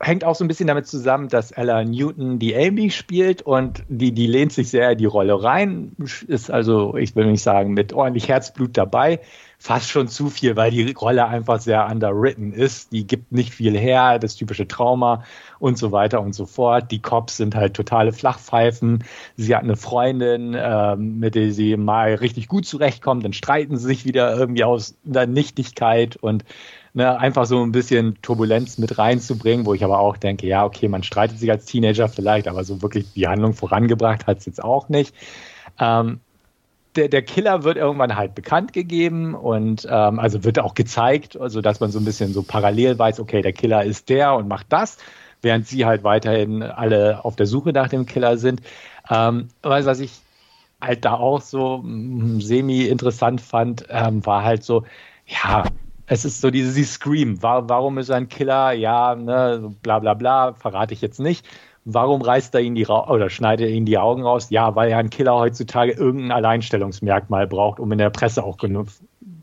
hängt auch so ein bisschen damit zusammen, dass Ella Newton die Amy spielt und die, die lehnt sich sehr in die Rolle rein, ist also, ich will nicht sagen, mit ordentlich Herzblut dabei, fast schon zu viel, weil die Rolle einfach sehr underwritten ist. Die gibt nicht viel her, das typische Trauma und so weiter und so fort. Die Cops sind halt totale Flachpfeifen. Sie hat eine Freundin, äh, mit der sie mal richtig gut zurechtkommt, dann streiten sie sich wieder irgendwie aus der Nichtigkeit und ne, einfach so ein bisschen Turbulenz mit reinzubringen, wo ich aber auch denke, ja, okay, man streitet sich als Teenager vielleicht, aber so wirklich die Handlung vorangebracht hat es jetzt auch nicht. Ähm, der, der Killer wird irgendwann halt bekannt gegeben und ähm, also wird auch gezeigt, also dass man so ein bisschen so parallel weiß, okay, der Killer ist der und macht das, während sie halt weiterhin alle auf der Suche nach dem Killer sind. Ähm, was ich halt da auch so mm, semi-interessant fand, ähm, war halt so, ja, es ist so dieses Scream. Warum ist er ein Killer? Ja, ne, bla bla bla, verrate ich jetzt nicht. Warum reißt er ihn die Ra oder schneidet er ihn die Augen raus? Ja, weil er ein Killer heutzutage irgendein Alleinstellungsmerkmal braucht, um in der Presse auch genug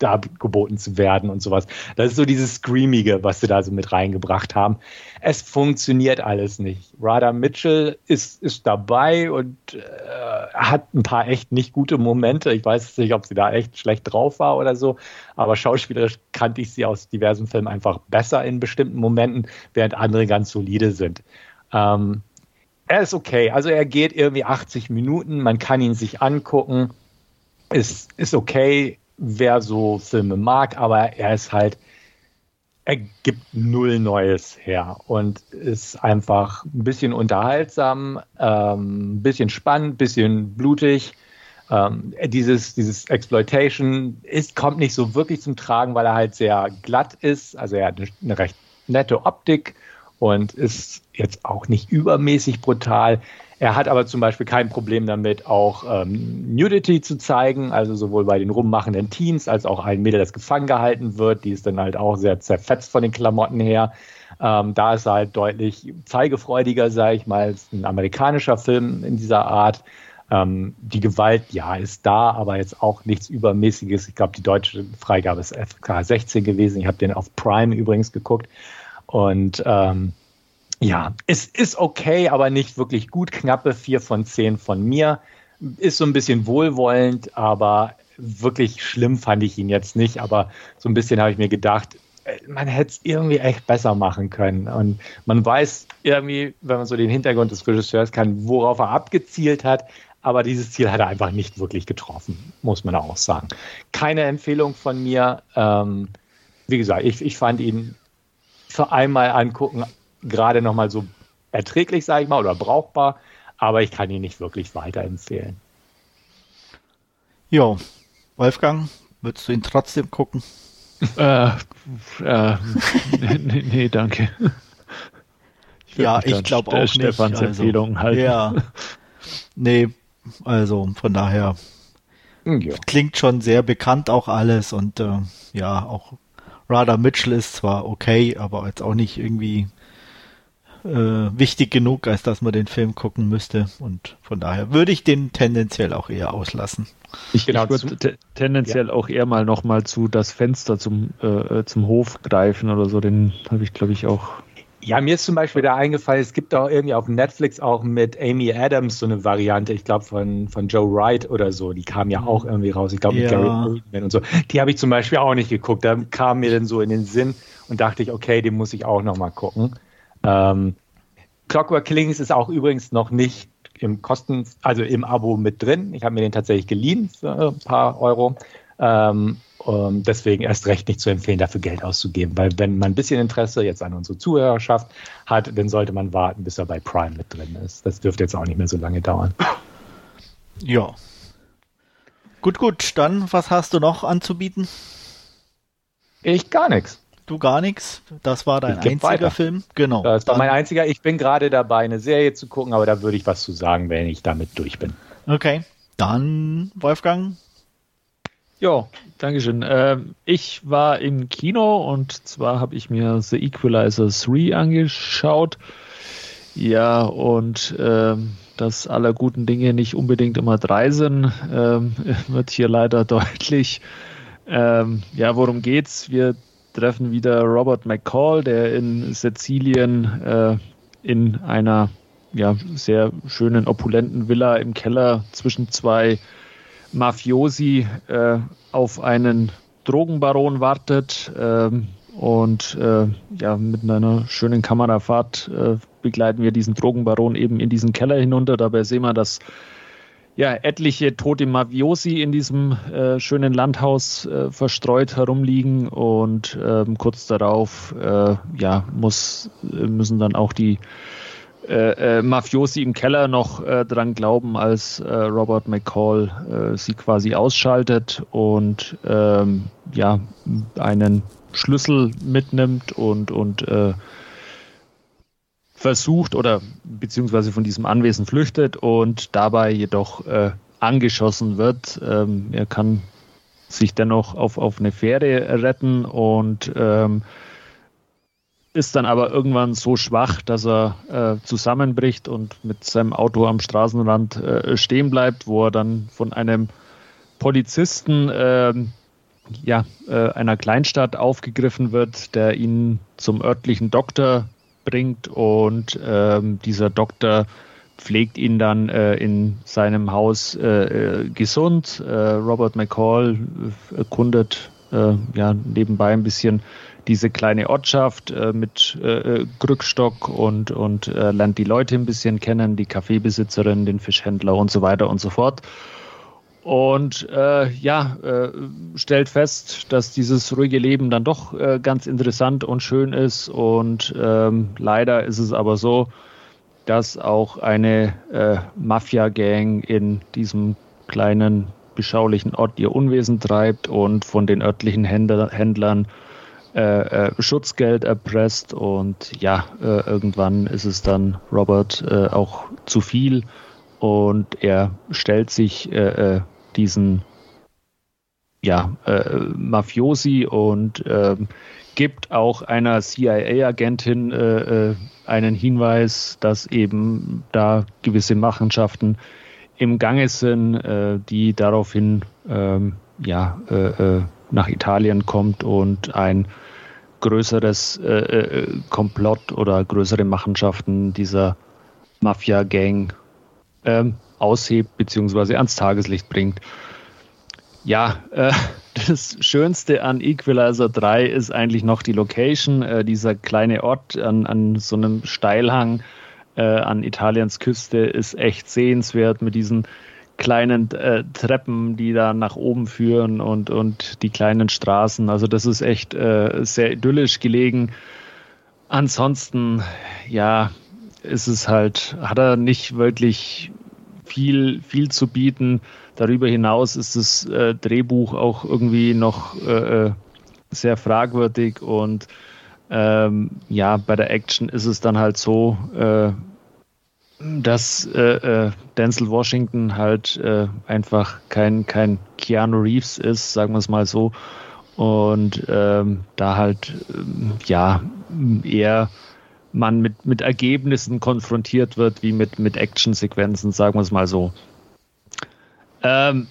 da geboten zu werden und sowas. Das ist so dieses Screamige, was sie da so mit reingebracht haben. Es funktioniert alles nicht. Radha Mitchell ist, ist dabei und äh, hat ein paar echt nicht gute Momente. Ich weiß nicht, ob sie da echt schlecht drauf war oder so, aber schauspielerisch kannte ich sie aus diversen Filmen einfach besser in bestimmten Momenten, während andere ganz solide sind. Ähm, er ist okay. Also er geht irgendwie 80 Minuten, man kann ihn sich angucken. Ist, ist okay, wer so Filme mag, aber er ist halt, er gibt null Neues her und ist einfach ein bisschen unterhaltsam, ähm, ein bisschen spannend, ein bisschen blutig. Ähm, dieses, dieses Exploitation ist, kommt nicht so wirklich zum Tragen, weil er halt sehr glatt ist. Also er hat eine, eine recht nette Optik und ist jetzt auch nicht übermäßig brutal. Er hat aber zum Beispiel kein Problem damit, auch ähm, Nudity zu zeigen, also sowohl bei den rummachenden Teens als auch ein Mädel, das gefangen gehalten wird. Die ist dann halt auch sehr zerfetzt von den Klamotten her. Ähm, da ist er halt deutlich zeigefreudiger, sage ich mal, als ein amerikanischer Film in dieser Art. Ähm, die Gewalt, ja, ist da, aber jetzt auch nichts Übermäßiges. Ich glaube, die deutsche Freigabe ist FK 16 gewesen. Ich habe den auf Prime übrigens geguckt. Und ähm, ja, es ist okay, aber nicht wirklich gut. Knappe 4 von 10 von mir. Ist so ein bisschen wohlwollend, aber wirklich schlimm fand ich ihn jetzt nicht. Aber so ein bisschen habe ich mir gedacht, äh, man hätte es irgendwie echt besser machen können. Und man weiß irgendwie, wenn man so den Hintergrund des Regisseurs kann, worauf er abgezielt hat. Aber dieses Ziel hat er einfach nicht wirklich getroffen, muss man auch sagen. Keine Empfehlung von mir. Ähm, wie gesagt, ich, ich fand ihn für einmal angucken, gerade nochmal so erträglich, sage ich mal, oder brauchbar, aber ich kann ihn nicht wirklich weiterempfehlen. Jo, Wolfgang, würdest du ihn trotzdem gucken? äh, äh, nee, nee, danke. Ich ja, ich glaube auch nicht. Stefans also, Empfehlung halt. Ja. Nee, also von daher ja. klingt schon sehr bekannt auch alles und äh, ja, auch Radha Mitchell ist zwar okay, aber jetzt auch nicht irgendwie äh, wichtig genug, als dass man den Film gucken müsste. Und von daher würde ich den tendenziell auch eher auslassen. Ich, genau, ich würde tendenziell ja. auch eher mal nochmal zu das Fenster zum, äh, zum Hof greifen oder so. Den habe ich, glaube ich, auch ja, mir ist zum Beispiel da eingefallen, es gibt auch irgendwie auf Netflix auch mit Amy Adams so eine Variante, ich glaube von, von Joe Wright oder so, die kam ja auch irgendwie raus, ich glaube mit ja. Gary Oldman und so. Die habe ich zum Beispiel auch nicht geguckt, da kam mir dann so in den Sinn und dachte ich, okay, den muss ich auch nochmal gucken. Ähm, Clockwork Killings ist auch übrigens noch nicht im Kosten, also im Abo mit drin. Ich habe mir den tatsächlich geliehen für ein paar Euro. Ähm, deswegen erst recht nicht zu empfehlen, dafür Geld auszugeben. Weil wenn man ein bisschen Interesse jetzt an unsere Zuhörerschaft hat, dann sollte man warten, bis er bei Prime mit drin ist. Das dürfte jetzt auch nicht mehr so lange dauern. Ja. Gut, gut. Dann, was hast du noch anzubieten? Ich gar nichts. Du gar nichts. Das war dein einziger weiter. Film. Genau. Das war mein einziger. Ich bin gerade dabei, eine Serie zu gucken, aber da würde ich was zu sagen, wenn ich damit durch bin. Okay. Dann, Wolfgang, ja, Dankeschön. Ähm, ich war im Kino und zwar habe ich mir The Equalizer 3 angeschaut. Ja, und ähm, dass aller guten Dinge nicht unbedingt immer drei sind, ähm, wird hier leider deutlich. Ähm, ja, worum geht's? Wir treffen wieder Robert McCall, der in Sizilien äh, in einer ja, sehr schönen, opulenten Villa im Keller zwischen zwei Mafiosi äh, auf einen Drogenbaron wartet. Ähm, und äh, ja, mit einer schönen Kamerafahrt äh, begleiten wir diesen Drogenbaron eben in diesen Keller hinunter. Dabei sehen wir, dass ja, etliche tote Mafiosi in diesem äh, schönen Landhaus äh, verstreut herumliegen und ähm, kurz darauf äh, ja, muss, müssen dann auch die äh, äh, Mafiosi im Keller noch äh, dran glauben, als Robert McCall sie quasi ausschaltet und ähm, ja einen Schlüssel mitnimmt und und versucht oder beziehungsweise von diesem Anwesen flüchtet und dabei jedoch angeschossen wird. Ähm, er kann sich dennoch auf, auf eine Fähre retten und ähm, ist dann aber irgendwann so schwach, dass er äh, zusammenbricht und mit seinem Auto am Straßenrand äh, stehen bleibt, wo er dann von einem Polizisten äh, ja, äh, einer Kleinstadt aufgegriffen wird, der ihn zum örtlichen Doktor bringt und ähm, dieser Doktor pflegt ihn dann äh, in seinem Haus äh, gesund. Robert McCall erkundet ja nebenbei ein bisschen diese kleine Ortschaft äh, mit äh, Krückstock und, und äh, lernt die Leute ein bisschen kennen, die Kaffeebesitzerin, den Fischhändler und so weiter und so fort. Und äh, ja, äh, stellt fest, dass dieses ruhige Leben dann doch äh, ganz interessant und schön ist. Und ähm, leider ist es aber so, dass auch eine äh, Mafia-Gang in diesem kleinen, beschaulichen Ort ihr Unwesen treibt und von den örtlichen Händler, Händlern äh, äh, Schutzgeld erpresst und ja, irgendwann ist es dann Robert auch zu viel und er stellt sich äh, diesen ja, Mafiosi und ähm, gibt auch einer CIA-Agentin einen Hinweis, dass eben da gewisse Machenschaften im Gange sind, die daraufhin ähm, ja, nach Italien kommt und ein größeres äh, äh, Komplott oder größere Machenschaften dieser Mafia-Gang ähm, aushebt bzw. ans Tageslicht bringt. Ja, äh, das Schönste an Equalizer 3 ist eigentlich noch die Location, äh, dieser kleine Ort an, an so einem Steilhang äh, an Italiens Küste ist echt sehenswert mit diesen kleinen äh, Treppen, die da nach oben führen und, und die kleinen Straßen. Also das ist echt äh, sehr idyllisch gelegen. Ansonsten, ja, ist es halt, hat er nicht wirklich viel, viel zu bieten. Darüber hinaus ist das äh, Drehbuch auch irgendwie noch äh, äh, sehr fragwürdig und ähm, ja, bei der Action ist es dann halt so, äh, dass äh, äh, Denzel Washington halt einfach kein, kein Keanu Reeves ist, sagen wir es mal so. Und ähm, da halt, ähm, ja, eher man mit, mit Ergebnissen konfrontiert wird, wie mit, mit Actionsequenzen, sagen wir es mal so. Ähm,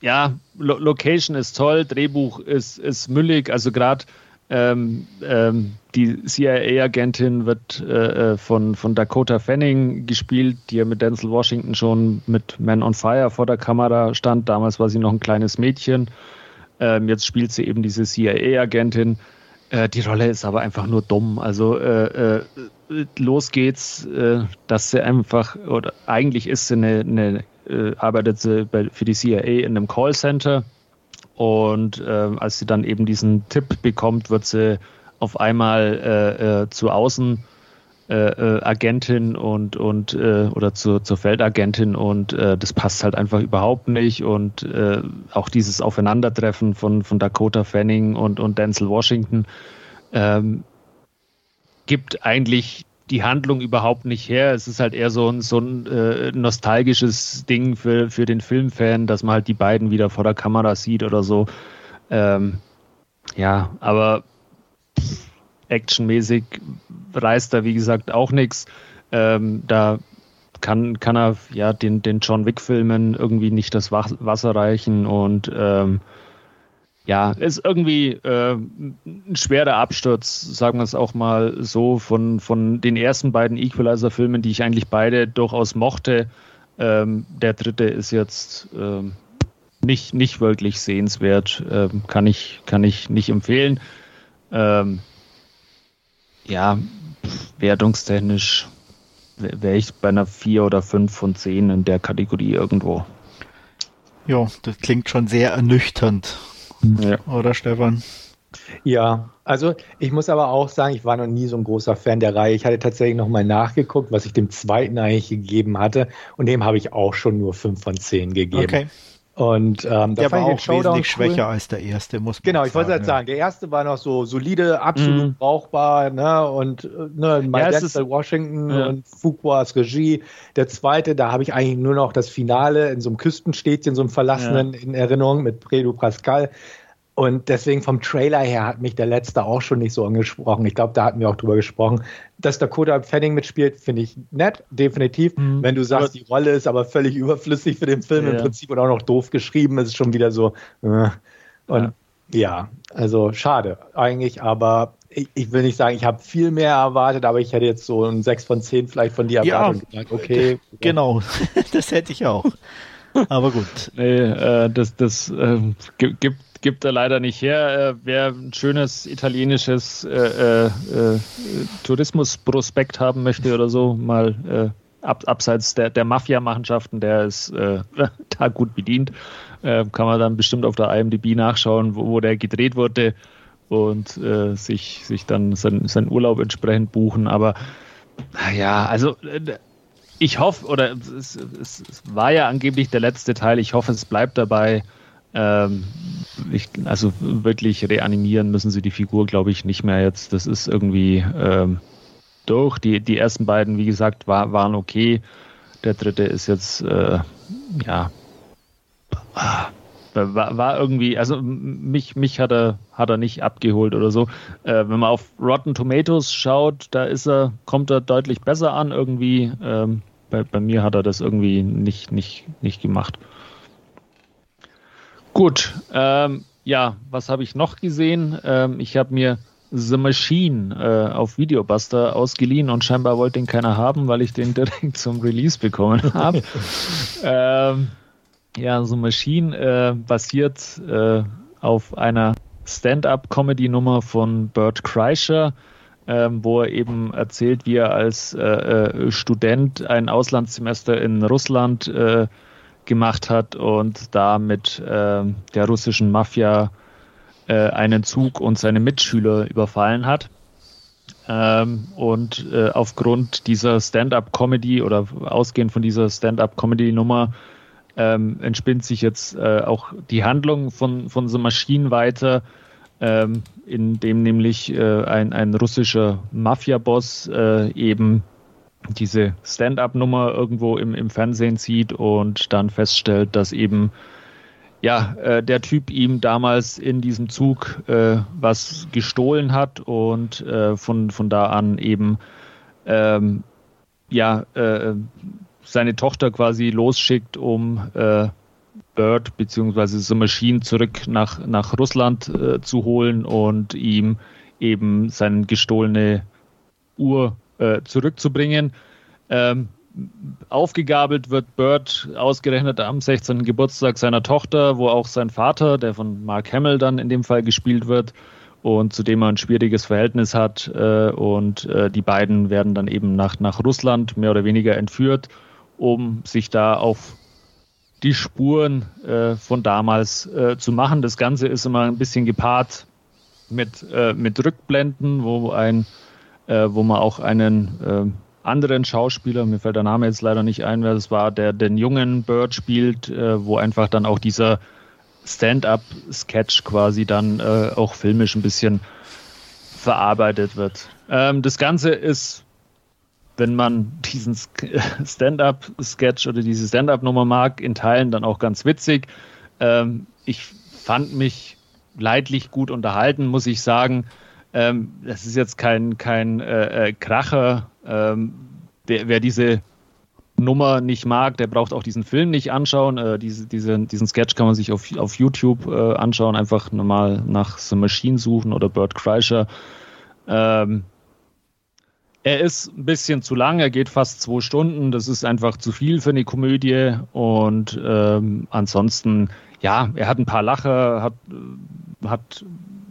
ja, Lo Location ist toll, Drehbuch ist, ist müllig, also gerade ähm, ähm, die CIA-Agentin wird äh, äh, von, von Dakota Fanning gespielt, die ja mit Denzel Washington schon mit Man on Fire vor der Kamera stand. Damals war sie noch ein kleines Mädchen. Ähm, jetzt spielt sie eben diese CIA-Agentin. Äh, die Rolle ist aber einfach nur dumm. Also äh, äh los geht's, äh, dass sie einfach, oder eigentlich ist sie eine, eine arbeitet sie bei, für die CIA in einem Callcenter und äh, als sie dann eben diesen Tipp bekommt, wird sie auf einmal äh, äh, zu Außen äh, äh, Agentin und und äh, oder zu, zur Feldagentin und äh, das passt halt einfach überhaupt nicht und äh, auch dieses Aufeinandertreffen von von Dakota Fanning und und Denzel Washington ähm, gibt eigentlich die Handlung überhaupt nicht her. Es ist halt eher so ein, so ein äh, nostalgisches Ding für, für den Filmfan, dass man halt die beiden wieder vor der Kamera sieht oder so. Ähm, ja, aber actionmäßig reißt da, wie gesagt, auch nichts. Ähm, da kann, kann er ja den, den John Wick-Filmen irgendwie nicht das Wasser reichen und ähm, ja, ist irgendwie äh, ein schwerer Absturz, sagen wir es auch mal so, von, von den ersten beiden Equalizer-Filmen, die ich eigentlich beide durchaus mochte. Ähm, der dritte ist jetzt ähm, nicht, nicht wirklich sehenswert, ähm, kann, ich, kann ich nicht empfehlen. Ähm, ja, wertungstechnisch wäre ich bei einer 4 oder 5 von 10 in der Kategorie irgendwo. Ja, das klingt schon sehr ernüchternd. Ja. Oder Stefan? Ja, also ich muss aber auch sagen, ich war noch nie so ein großer Fan der Reihe. Ich hatte tatsächlich nochmal nachgeguckt, was ich dem zweiten eigentlich gegeben hatte. Und dem habe ich auch schon nur 5 von 10 gegeben. Okay. Und ähm, da der war auch wesentlich cool. schwächer als der erste, muss man Genau, ich wollte halt sagen, der erste war noch so solide, absolut mm. brauchbar, ne? Und ne, My ja, Denzel Washington ja. und Fuquas Regie. Der zweite, da habe ich eigentlich nur noch das Finale in so einem Küstenstädtchen, so einem verlassenen ja. in Erinnerung mit Predo Pascal. Und deswegen vom Trailer her hat mich der letzte auch schon nicht so angesprochen. Ich glaube, da hatten wir auch drüber gesprochen. Dass Dakota Fanning mitspielt, finde ich nett, definitiv. Mhm. Wenn du sagst, die Rolle ist aber völlig überflüssig für den Film ja. im Prinzip und auch noch doof geschrieben, ist es schon wieder so. Äh. Und ja. ja, also schade eigentlich, aber ich, ich, will nicht sagen, ich habe viel mehr erwartet, aber ich hätte jetzt so ein 6 von 10 vielleicht von dir erwartet. Ja, gesagt, okay. Genau, das hätte ich auch. Aber gut. Nee, äh, das, das äh, gibt gibt er leider nicht her. Äh, wer ein schönes italienisches äh, äh, äh, Tourismusprospekt haben möchte oder so, mal äh, ab, abseits der, der Mafia-Machenschaften, der ist äh, da gut bedient. kann man dann bestimmt auf der IMDb nachschauen, wo, wo der gedreht wurde und sich, sich dann seinen sein Urlaub entsprechend buchen. Aber ja, also ich hoffe, oder es, es, es war ja angeblich der letzte Teil, ich hoffe, es bleibt dabei. Ähm, ich, also wirklich reanimieren müssen sie die Figur, glaube ich, nicht mehr jetzt. Das ist irgendwie ähm, durch. Die, die ersten beiden, wie gesagt, war, waren okay. Der dritte ist jetzt, äh, ja, war, war, irgendwie, also mich, mich hat er, hat er nicht abgeholt oder so. Äh, wenn man auf Rotten Tomatoes schaut, da ist er, kommt er deutlich besser an irgendwie. Ähm, bei, bei mir hat er das irgendwie nicht, nicht, nicht gemacht. Gut, ähm, ja, was habe ich noch gesehen? Ähm, ich habe mir The Machine äh, auf Videobuster ausgeliehen und scheinbar wollte den keiner haben, weil ich den direkt zum Release bekommen habe. ähm, ja, The Machine äh, basiert äh, auf einer Stand-up-Comedy-Nummer von Bert Kreischer, ähm, wo er eben erzählt, wie er als äh, äh, Student ein Auslandssemester in Russland äh, gemacht hat und da mit äh, der russischen Mafia äh, einen Zug und seine Mitschüler überfallen hat. Ähm, und äh, aufgrund dieser Stand-up-Comedy oder ausgehend von dieser Stand-up-Comedy-Nummer ähm, entspinnt sich jetzt äh, auch die Handlung von, von so Maschinen weiter, ähm, in dem nämlich äh, ein, ein russischer Mafia-Boss äh, eben diese Stand-up-Nummer irgendwo im, im Fernsehen sieht und dann feststellt, dass eben ja, äh, der Typ ihm damals in diesem Zug äh, was gestohlen hat und äh, von, von da an eben ähm, ja, äh, seine Tochter quasi losschickt, um äh, Bird bzw. The Machine zurück nach, nach Russland äh, zu holen und ihm eben seine gestohlene Uhr äh, zurückzubringen. Ähm, aufgegabelt wird Bird ausgerechnet am 16. Geburtstag seiner Tochter, wo auch sein Vater, der von Mark Hamill dann in dem Fall gespielt wird, und zu dem er ein schwieriges Verhältnis hat. Äh, und äh, die beiden werden dann eben nach, nach Russland mehr oder weniger entführt, um sich da auf die Spuren äh, von damals zu machen. Das Ganze ist immer ein bisschen gepaart mit, mit Rückblenden, wo ein äh, wo man auch einen äh, anderen Schauspieler, mir fällt der Name jetzt leider nicht ein, wer das war, der den jungen Bird spielt, äh, wo einfach dann auch dieser Stand-up-Sketch quasi dann äh, auch filmisch ein bisschen verarbeitet wird. Ähm, das Ganze ist, wenn man diesen Stand-up-Sketch oder diese Stand-up-Nummer mag, in Teilen dann auch ganz witzig. Ähm, ich fand mich leidlich gut unterhalten, muss ich sagen. Ähm, das ist jetzt kein, kein äh, äh, Kracher. Ähm, wer, wer, diese Nummer nicht mag, der braucht auch diesen Film nicht anschauen. Äh, diese, diese, diesen Sketch kann man sich auf, auf YouTube äh, anschauen, einfach normal nach The Machine suchen oder Bert Kreischer. Ähm, er ist ein bisschen zu lang, er geht fast zwei Stunden. Das ist einfach zu viel für eine Komödie. Und ähm, ansonsten, ja, er hat ein paar Lacher, hat, hat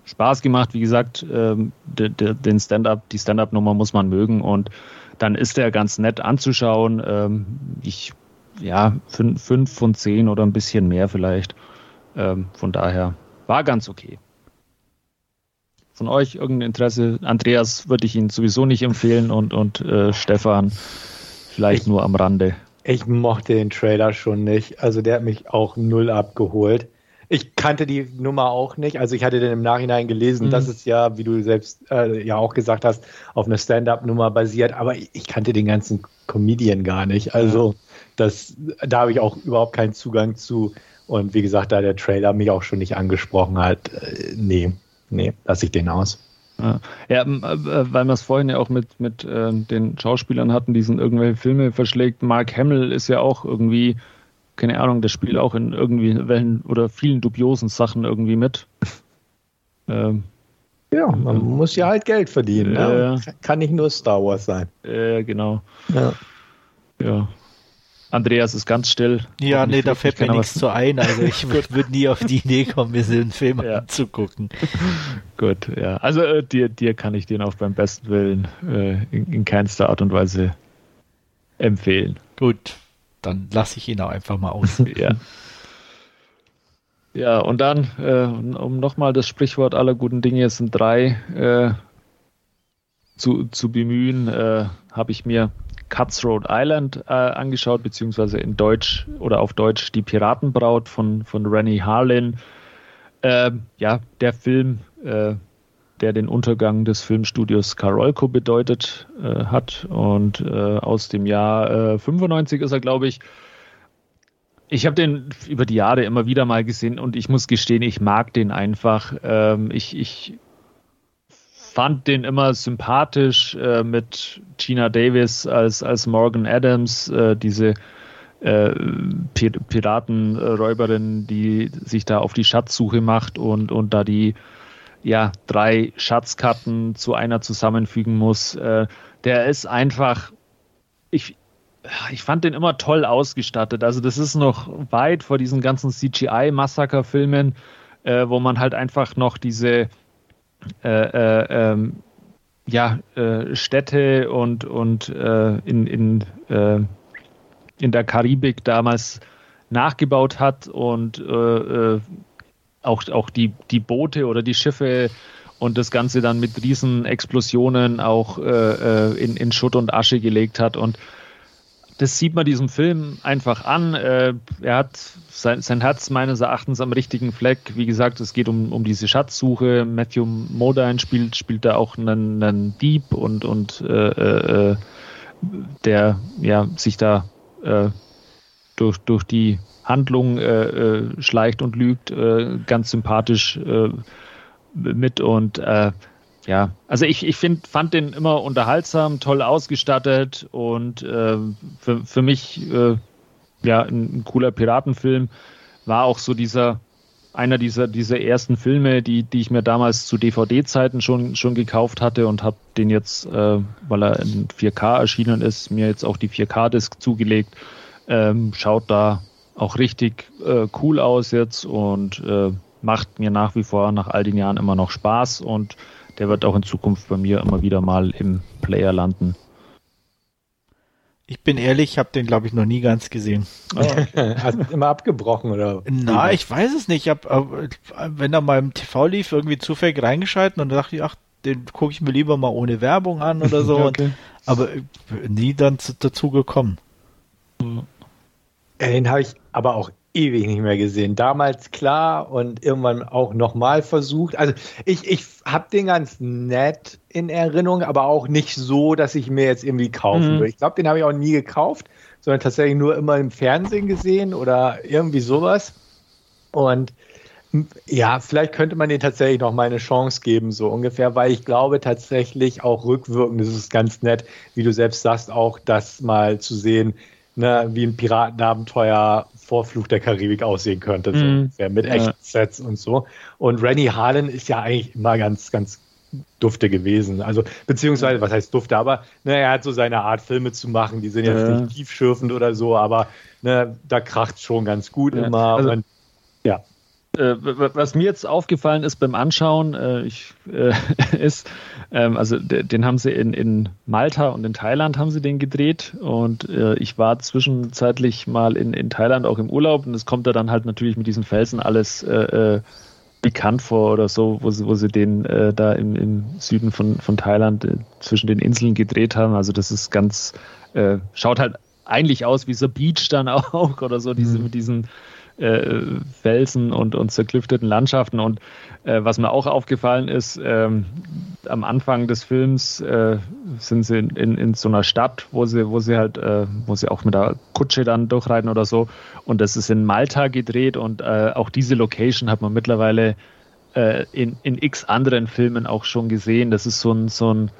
Spaß gemacht. Wie gesagt, ähm, de, de, den Stand-up, die Stand-up-Nummer muss man mögen und dann ist er ganz nett anzuschauen. Ähm, ich, ja, fünf, fünf von zehn oder ein bisschen mehr vielleicht. Ähm, von daher war ganz okay von euch irgendein Interesse? Andreas würde ich Ihnen sowieso nicht empfehlen und, und äh, Stefan vielleicht ich, nur am Rande. Ich mochte den Trailer schon nicht. Also der hat mich auch null abgeholt. Ich kannte die Nummer auch nicht. Also ich hatte den im Nachhinein gelesen. Mhm. Das ist ja, wie du selbst äh, ja auch gesagt hast, auf eine Stand-up-Nummer basiert. Aber ich, ich, kannte den ganzen Comedian gar nicht. Also das, da habe ich auch überhaupt keinen Zugang zu. Und wie gesagt, da der Trailer mich auch schon nicht angesprochen hat, äh, nee, nee, lasse ich den aus. Ja, ja äh, weil wir es vorhin ja auch mit, mit äh, den Schauspielern hatten, die sind irgendwelche Filme verschlägt. Mark Hamill ist ja auch irgendwie, keine Ahnung, der spielt auch in irgendwie welchen oder vielen dubiosen Sachen irgendwie mit. ähm, ja, man äh, muss ja halt Geld verdienen. Äh, ne? Kann nicht nur Star Wars sein. Äh, genau. Ja. ja. Andreas ist ganz still. Ja, nee, da fällt mir nichts zu ein. Also ich würde nie auf die Idee kommen, mir so einen Film ja. anzugucken. Gut, ja. Also äh, dir, dir kann ich den auch beim besten Willen äh, in, in, keinster Art und Weise empfehlen. Gut, dann lasse ich ihn auch einfach mal aus. ja. Ja, und dann, äh, um nochmal das Sprichwort aller guten Dinge sind drei äh, zu, zu bemühen, äh, habe ich mir Cutthroat Island äh, angeschaut, beziehungsweise in Deutsch oder auf Deutsch Die Piratenbraut von, von Rennie Harlin. Äh, ja, der Film, äh, der den Untergang des Filmstudios Karolko bedeutet äh, hat und äh, aus dem Jahr 95 äh, ist er, glaube ich. Ich habe den über die Jahre immer wieder mal gesehen und ich muss gestehen, ich mag den einfach. Ähm, ich, ich fand den immer sympathisch äh, mit Gina Davis als, als Morgan Adams, äh, diese äh, Piratenräuberin, die sich da auf die Schatzsuche macht und, und da die ja, drei Schatzkarten zu einer zusammenfügen muss. Äh, der ist einfach, ich, ich fand den immer toll ausgestattet. Also das ist noch weit vor diesen ganzen CGI-Massaker-Filmen, äh, wo man halt einfach noch diese äh, äh, ähm, ja, äh, Städte und, und äh, in, in, in der Karibik damals nachgebaut hat und auch, auch die, die Boote oder die Schiffe und das Ganze dann mit riesen Explosionen auch in, in Schutt und Asche gelegt hat. Und das sieht man diesem Film einfach an. Äh, er hat sein, sein, Herz meines Erachtens am richtigen Fleck. Wie gesagt, es geht um, um diese Schatzsuche. Matthew Modine spielt, spielt da auch einen, einen Dieb und, und äh, äh, der ja, sich da äh, durch, durch die Handlung äh, äh, schleicht und lügt, ganz sympathisch mit und ja, also ich, ich find, fand den immer unterhaltsam, toll ausgestattet und äh, für, für mich äh, ja ein, ein, cooler Piratenfilm. War auch so dieser, einer dieser, dieser ersten Filme, die, die ich mir damals zu DVD-Zeiten schon, schon gekauft hatte und habe den jetzt, äh, weil er in 4K erschienen ist, mir jetzt auch die 4K-Disc zugelegt. Ähm, schaut da auch richtig äh, cool aus jetzt und äh, macht mir nach wie vor nach all den Jahren immer noch Spaß und der wird auch in Zukunft bei mir immer wieder mal im Player landen. Ich bin ehrlich, ich habe den, glaube ich, noch nie ganz gesehen. Oh. Hast du immer abgebrochen oder? Na, ich weiß es nicht. Ich hab, äh, wenn er mal im TV lief, irgendwie zufällig reingeschalten und dachte ich, ach, den gucke ich mir lieber mal ohne Werbung an oder so. okay. und, aber nie dann dazu gekommen. Den habe ich aber auch ewig nicht mehr gesehen. Damals klar und irgendwann auch nochmal versucht. Also ich, ich habe den ganz nett in Erinnerung, aber auch nicht so, dass ich mir jetzt irgendwie kaufen mhm. würde. Ich glaube, den habe ich auch nie gekauft, sondern tatsächlich nur immer im Fernsehen gesehen oder irgendwie sowas. Und ja, vielleicht könnte man den tatsächlich noch mal eine Chance geben, so ungefähr, weil ich glaube tatsächlich auch rückwirkend, das ist ganz nett, wie du selbst sagst, auch das mal zu sehen, ne, wie ein Piratenabenteuer Vorflug der Karibik aussehen könnte, so Mhm. ungefähr, mit echten Ja. Sets und so. Und Rennie Harlan ist ja eigentlich immer ganz, ganz dufte gewesen. Also, beziehungsweise, was heißt dufte, aber ne, er hat so seine Art, Filme zu machen, die sind jetzt Ja. nicht tiefschürfend oder so, aber ne, da kracht schon ganz gut Ja. immer. Also- und, ja. Äh, was mir jetzt aufgefallen ist beim Anschauen, äh, ich, äh, ist, ähm, also de- den haben sie in, in Malta und in Thailand haben sie den gedreht und äh, ich war zwischenzeitlich mal in, in Thailand auch im Urlaub und es kommt da dann halt natürlich mit diesen Felsen alles äh, äh, bekannt vor oder so, wo sie, wo sie den da im, im Süden von, von Thailand zwischen den Inseln gedreht haben. Also das ist ganz, schaut halt eigentlich aus wie so Beach dann auch oder so, diese mit diesen äh, Felsen und, und zerklüfteten Landschaften. Und äh, was mir auch aufgefallen ist, ähm, am Anfang des Films äh, sind sie in, in, in so einer Stadt, wo sie, wo sie halt, äh, wo sie auch mit der Kutsche dann durchreiten oder so. Und das ist in Malta gedreht und äh, auch diese Location hat man mittlerweile äh, in, in x anderen Filmen auch schon gesehen. Das ist so ein, so ein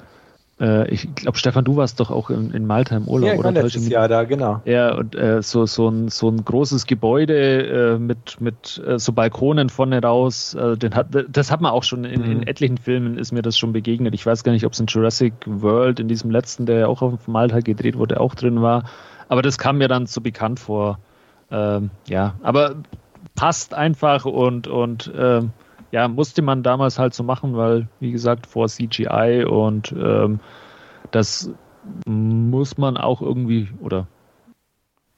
äh, ich glaube, Stefan, du warst doch auch in, in Malta im Urlaub, Ja, oder? letztes? Jahr da, genau. Ja, und äh, so, so, ein, so ein großes Gebäude äh, mit, mit äh, so Balkonen vorne raus. Äh, den hat, das hat man auch schon in, in Mhm. etlichen Filmen ist mir das schon begegnet. Ich weiß gar nicht, ob es in Jurassic World, in diesem letzten, der ja auch auf Malta gedreht wurde, auch drin war. Aber das kam mir dann so bekannt vor. Ähm, ja, aber passt einfach und, und ähm, ja, musste man damals halt so machen, weil, wie gesagt, vor CGI und ähm, das muss man auch irgendwie, oder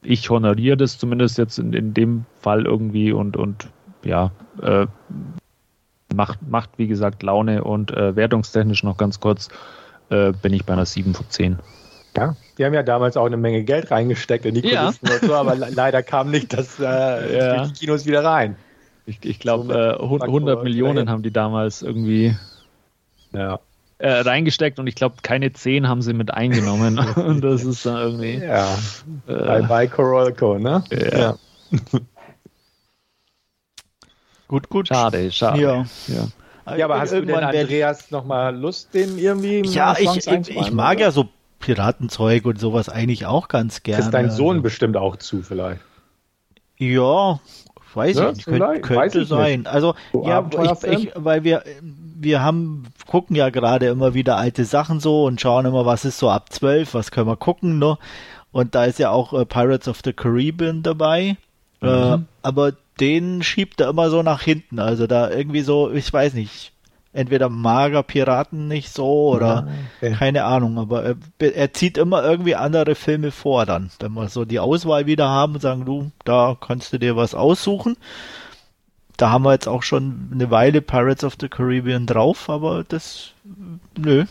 ich honoriere das zumindest jetzt in, in dem Fall irgendwie und, und ja, äh, macht, macht wie gesagt Laune und äh, wertungstechnisch noch ganz kurz äh, bin ich bei einer 7 von 10. Ja, die haben ja damals auch eine Menge Geld reingesteckt in die Ja. Kulissen und so, aber le- leider kam nicht das äh, Ja. durch die Kinos wieder rein. Ich, ich glaube, So mit äh, hund- 100 Faktor Millionen haben die damals irgendwie Ja. äh, reingesteckt und ich glaube, keine 10 haben sie mit eingenommen. und das ist dann irgendwie. Ja. Bye Äh, bye Corolco, ne? Ja. Gut, gut. schade, schade. Ja. Ja. Ja, aber hast du denn, Andreas, nochmal Lust, den irgendwie Ja, mal ich, ich mag oder? ja so Piratenzeug und sowas eigentlich auch ganz gerne. Ist dein Sohn Also, bestimmt auch zu, vielleicht. Ja, weiß Ja, ich nicht. Könnte, könnte ich sein. Also, So ja, ich, ich, weil wir, wir haben, gucken ja gerade immer wieder alte Sachen so und schauen immer, was ist so ab 12, was können wir gucken, ne? Und da ist ja auch äh, Pirates of the Caribbean dabei. Äh, Mhm. aber den schiebt er immer so nach hinten. Also da irgendwie so, ich weiß nicht, entweder mager Piraten nicht so oder Ah, okay. keine Ahnung, aber er, er zieht immer irgendwie andere Filme vor dann. Wenn wir so die Auswahl wieder haben und sagen, du, da kannst du dir was aussuchen. Da haben wir jetzt auch schon eine Weile Pirates of the Caribbean drauf, aber das, nö.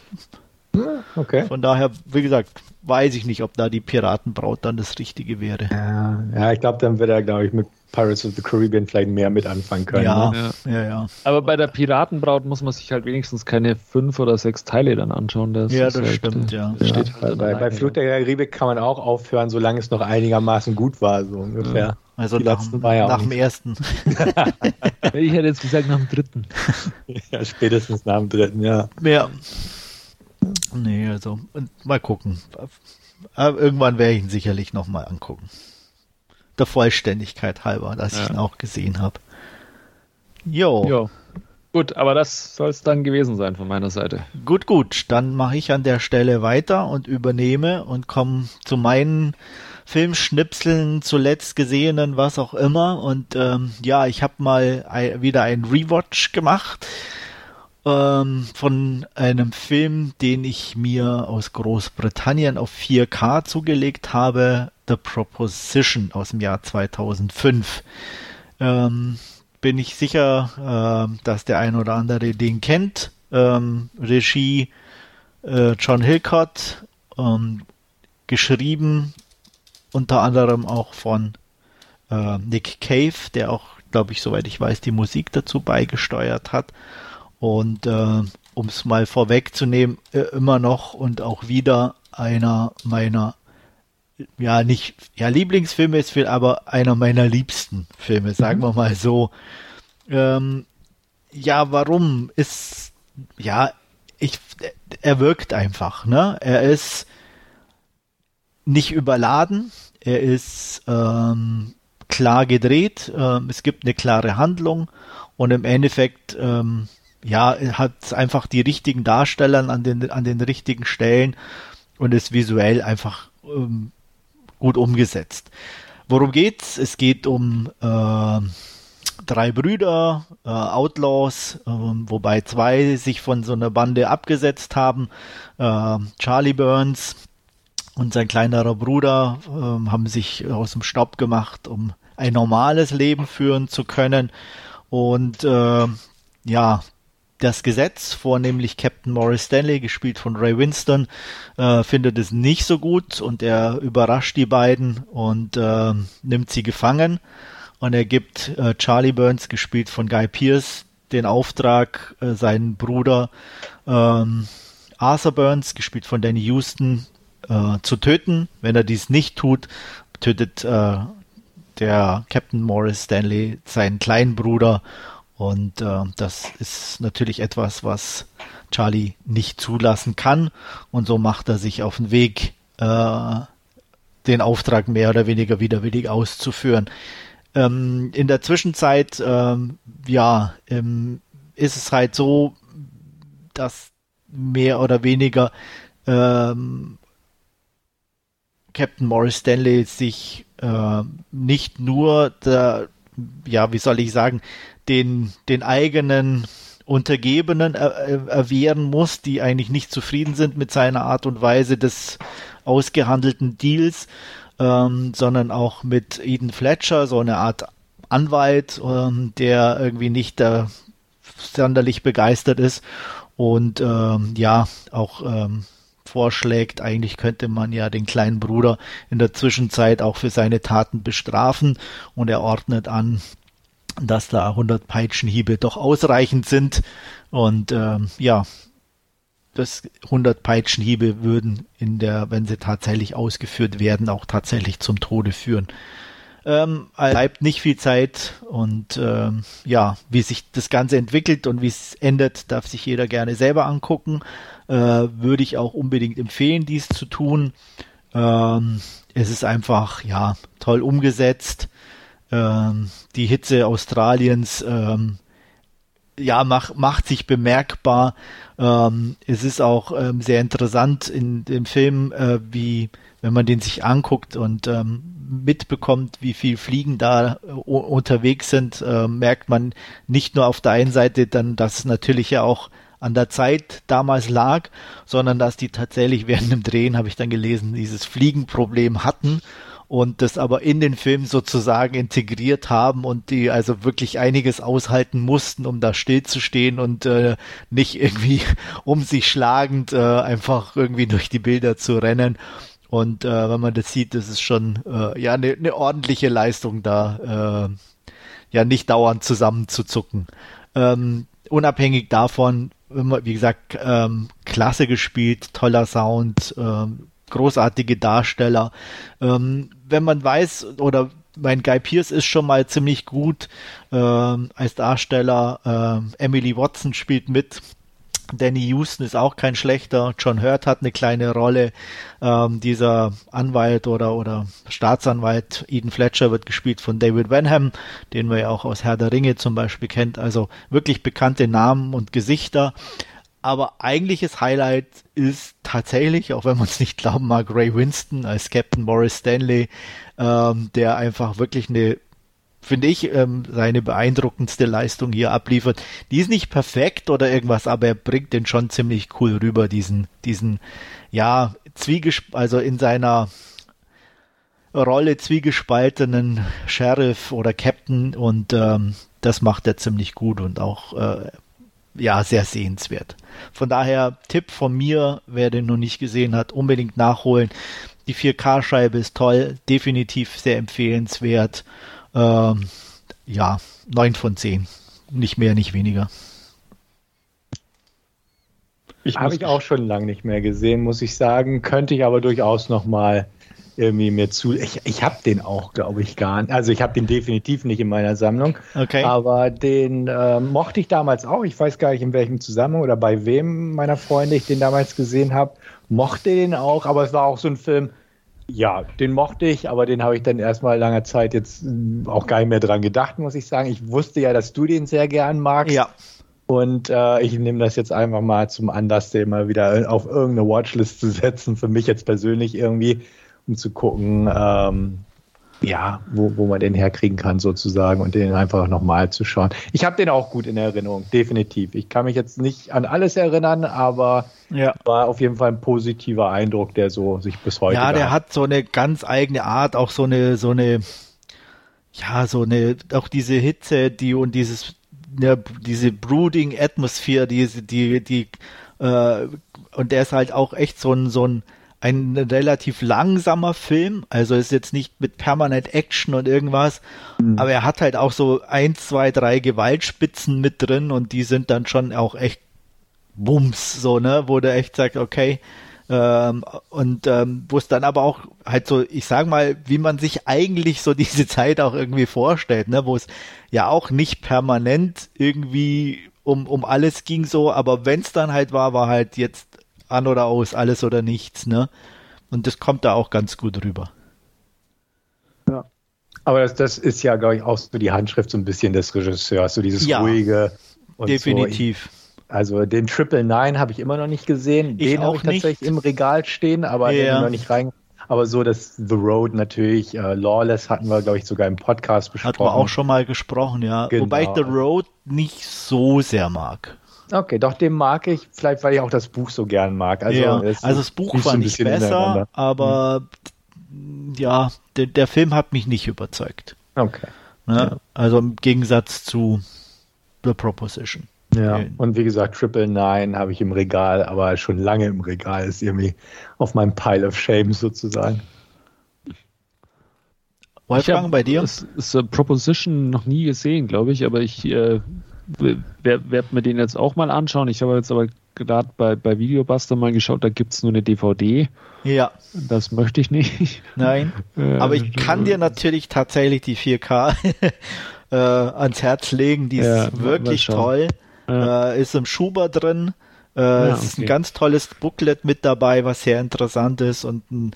Okay. Von daher, wie gesagt, weiß ich nicht, ob da die Piratenbraut dann das Richtige wäre. Ja, ja ich glaube, dann wird er, glaube ich, mit Pirates of the Caribbean vielleicht mehr mit anfangen können. Ja, Ne? ja, ja. Aber bei der Piratenbraut muss man sich halt wenigstens keine fünf oder sechs Teile dann anschauen. Das Ja, das halt, stimmt, äh, ja. das Ja, halt bei, bei. Flucht der Karibik kann man auch aufhören, solange es noch einigermaßen gut war, so ungefähr. Also Die nach, ja nach dem ersten. Ich hätte jetzt gesagt nach dem dritten. Ja, spätestens nach dem dritten, ja. Ja. Nee, also, und mal gucken. Aber irgendwann werde ich ihn sicherlich nochmal angucken. Der Vollständigkeit halber, dass ich Ja. ihn auch gesehen habe. Jo, Ja. Gut, aber das soll es dann gewesen sein von meiner Seite. gut, gut. Dann mache ich an der Stelle weiter und übernehme und komme zu meinen Filmschnipseln, zuletzt gesehenen, was auch immer. Und ähm, ja, ich habe mal ein, wieder einen Rewatch gemacht ähm, von einem Film, den ich mir aus Großbritannien auf 4K zugelegt habe, The Proposition aus dem Jahr 2005. Ähm, bin ich sicher, äh, dass der ein oder andere den kennt. Ähm, Regie äh, John Hillcott, ähm, geschrieben unter anderem auch von äh, Nick Cave, der auch, glaube ich, soweit ich weiß, die Musik dazu beigesteuert hat. Und äh, um es mal vorwegzunehmen, äh, immer noch und auch wieder einer meiner, ja nicht, ja Lieblingsfilme ist viel, aber einer meiner liebsten Filme, sagen wir mal so. Ähm, ja, warum ist, ja, ich, er wirkt einfach, ne? Er ist nicht überladen, er ist ähm, klar gedreht, ähm, es gibt eine klare Handlung und im Endeffekt ähm, ja, hat einfach die richtigen Darsteller an den, an den richtigen Stellen und ist visuell einfach ähm, gut umgesetzt. Worum geht's? Es geht um äh, drei Brüder, äh, Outlaws, äh, wobei zwei sich von so einer Bande abgesetzt haben. Äh, Charlie Burns und sein kleinerer Bruder ähm, haben sich aus dem Staub gemacht, um ein normales Leben führen zu können. Und äh, ja, das Gesetz, vornehmlich Captain Morris Stanley, gespielt von Ray Winston, äh, findet es nicht so gut und er überrascht die beiden und äh, nimmt sie gefangen. Und er gibt äh, Charlie Burns, gespielt von Guy Pierce, den Auftrag, äh, seinen Bruder ähm, Arthur Burns, gespielt von Danny Houston, äh, zu töten. Wenn er dies nicht tut, tötet äh, der Captain Morris Stanley seinen kleinen Bruder und äh, das ist natürlich etwas, was Charlie nicht zulassen kann. Und so macht er sich auf den Weg, äh, den Auftrag mehr oder weniger widerwillig auszuführen. Ähm, in der Zwischenzeit, ähm, ja, ähm, ist es halt so, dass mehr oder weniger ähm, Captain Morris Stanley sich äh, nicht nur der, ja, wie soll ich sagen, den, den eigenen Untergebenen er, erwehren muss, die eigentlich nicht zufrieden sind mit seiner Art und Weise des ausgehandelten Deals, ähm, sondern auch mit Eden Fletcher, so eine Art Anwalt, ähm, der irgendwie nicht äh, sonderlich begeistert ist und ähm, ja auch ähm, vorschlägt, eigentlich könnte man ja den kleinen Bruder in der Zwischenzeit auch für seine Taten bestrafen und er ordnet an, dass da 100 Peitschenhiebe doch ausreichend sind. Und ähm, ja, das 100 Peitschenhiebe würden in der, wenn sie tatsächlich ausgeführt werden, auch tatsächlich zum Tode führen. Ähm, bleibt nicht viel Zeit und ähm, ja, wie sich das Ganze entwickelt und wie es endet, darf sich jeder gerne selber angucken. Äh, würde ich auch unbedingt empfehlen, dies zu tun. Ähm, es ist einfach ja toll umgesetzt die Hitze Australiens ähm, ja mach, macht sich bemerkbar. Ähm, es ist auch ähm, sehr interessant in dem Film, äh, wie wenn man den sich anguckt und ähm, mitbekommt, wie viel Fliegen da äh, unterwegs sind, äh, merkt man nicht nur auf der einen Seite dann, dass es natürlich ja auch an der Zeit damals lag, sondern dass die tatsächlich während dem Drehen, habe ich dann gelesen, dieses Fliegenproblem hatten und das aber in den Film sozusagen integriert haben und die also wirklich einiges aushalten mussten, um da stillzustehen und äh, nicht irgendwie um sich schlagend äh, einfach irgendwie durch die Bilder zu rennen. Und äh, wenn man das sieht, das ist schon äh, ja eine ne ordentliche Leistung da, äh, ja nicht dauernd zusammenzuzucken. Ähm, unabhängig davon, wie gesagt, ähm, klasse gespielt, toller Sound, ähm, großartige Darsteller. Ähm, wenn man weiß, oder mein Guy Pierce ist schon mal ziemlich gut ähm, als Darsteller. Ähm, Emily Watson spielt mit. Danny Houston ist auch kein schlechter. John Hurt hat eine kleine Rolle. Ähm, dieser Anwalt oder, oder Staatsanwalt Eden Fletcher wird gespielt von David Wenham, den man ja auch aus Herr der Ringe zum Beispiel kennt. Also wirklich bekannte Namen und Gesichter. Aber eigentliches Highlight ist tatsächlich, auch wenn man es nicht glauben mag, Ray Winston als Captain Morris Stanley, ähm, der einfach wirklich eine, finde ich, ähm, seine beeindruckendste Leistung hier abliefert. Die ist nicht perfekt oder irgendwas, aber er bringt den schon ziemlich cool rüber, diesen, diesen, ja, Zwiegesp also in seiner Rolle zwiegespaltenen Sheriff oder Captain und ähm, das macht er ziemlich gut und auch äh, ja, sehr sehenswert. Von daher Tipp von mir, wer den noch nicht gesehen hat, unbedingt nachholen. Die 4K-Scheibe ist toll, definitiv sehr empfehlenswert. Ähm, ja, 9 von 10. Nicht mehr, nicht weniger. Ich Habe ich auch schon lange nicht mehr gesehen, muss ich sagen. Könnte ich aber durchaus noch mal irgendwie mir zu. Ich, ich habe den auch, glaube ich, gar nicht. Also ich habe den definitiv nicht in meiner Sammlung. Okay. Aber den äh, mochte ich damals auch. Ich weiß gar nicht, in welchem Zusammenhang oder bei wem meiner Freunde ich den damals gesehen habe. Mochte den auch, aber es war auch so ein Film, Ja, den mochte ich, aber den habe ich dann erstmal lange Zeit jetzt hm, auch gar nicht mehr dran gedacht, muss ich sagen. Ich wusste ja, dass du den sehr gern magst. Ja. Und äh, ich nehme das jetzt einfach mal zum Anlass, den mal wieder auf irgendeine Watchlist zu setzen, für mich jetzt persönlich irgendwie, um zu gucken, ähm, ja, wo, wo man den herkriegen kann sozusagen und den einfach nochmal zu schauen. Ich habe den auch gut in Erinnerung, definitiv. Ich kann mich jetzt nicht an alles erinnern, aber ja. war auf jeden Fall ein positiver Eindruck, der so sich bis heute. Ja, der hat so eine ganz eigene Art, auch so eine, so eine, ja, so eine, auch diese Hitze, die und dieses, ja, diese brooding Atmosphäre, diese, die, die, äh, und der ist halt auch echt so ein, so ein, ein relativ langsamer Film, also ist jetzt nicht mit permanent Action und irgendwas, mhm. aber er hat halt auch so ein, zwei, drei Gewaltspitzen mit drin und die sind dann schon auch echt Bums, so, ne, wo der echt sagt, okay, ähm, und ähm, wo es dann aber auch halt so, ich sag mal, wie man sich eigentlich so diese Zeit auch irgendwie vorstellt, ne, wo es ja auch nicht permanent irgendwie um, um alles ging so, aber wenn es dann halt war, war halt jetzt an oder aus, alles oder nichts, ne? Und das kommt da auch ganz gut rüber. Ja. Aber das, das ist ja, glaube ich, auch so die Handschrift so ein bisschen des Regisseurs, so dieses ja, ruhige. definitiv. So. Also den Triple Nine habe ich immer noch nicht gesehen. Ich den habe ich tatsächlich im Regal stehen, aber ja. den noch nicht rein. Aber so das The Road natürlich, äh, Lawless hatten wir, glaube ich, sogar im Podcast besprochen. Hatten wir auch schon mal gesprochen, ja. Genau. Wobei ich The Road nicht so sehr mag. Okay, doch, den mag ich, vielleicht weil ich auch das Buch so gern mag. Also, ja, also das Buch fand ich besser, aber mhm. ja, der, der, Film hat mich nicht überzeugt. Okay. Ne? Ja. Also im Gegensatz zu The Proposition. Ja, und wie gesagt, Triple Nine habe ich im Regal, aber schon lange im Regal, ist irgendwie auf meinem Pile of Shame sozusagen. Wolfgang, bei dir? Das ist Proposition noch nie gesehen, glaube ich, aber ich äh, werde mir den jetzt auch mal anschauen. Ich habe jetzt aber gerade bei, bei Videobuster mal geschaut, da gibt es nur eine DVD. Ja. Das möchte ich nicht. Nein. aber ich kann dir natürlich tatsächlich die 4K äh, ans Herz legen. Die ja, ist wirklich toll. Ja. Äh, ist im Schuber drin. Äh, ja, es ist ein ganz tolles Booklet mit dabei, was sehr interessant ist und ein,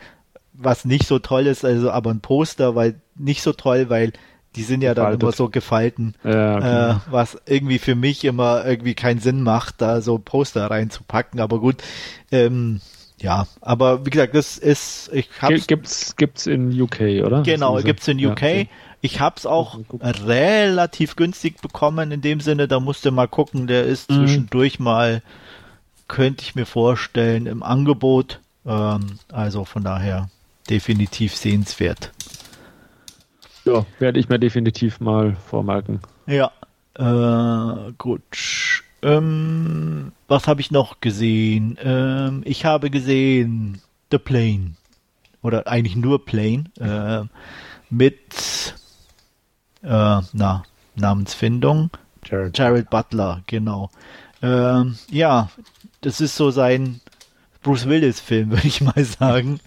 was nicht so toll ist, also aber ein Poster, weil nicht so toll, weil die sind ja Gefaltet. dann immer so gefalten, ja, okay. äh, was irgendwie für mich immer irgendwie keinen Sinn macht, da so Poster reinzupacken. Aber gut, ähm, ja, aber wie gesagt, das ist, ich hab's. Gibt's, gibt's in UK, oder? Genau, gibt's in UK. Ja, okay. Ich hab's auch relativ günstig bekommen, in dem Sinne, da musste mal gucken, der ist mhm. zwischendurch mal, könnte ich mir vorstellen, im Angebot. Ähm, also von daher definitiv sehenswert. Ja, werde ich mir definitiv mal vormerken. Ja, äh, gut. Ähm, was habe ich noch gesehen? Ähm, ich habe gesehen The Plane. Oder eigentlich nur Plane. Äh, mit, äh, na, Namensfindung. Jared, Jared Butler, genau. Ähm, ja, das ist so sein Bruce Willis Film, würde ich mal sagen.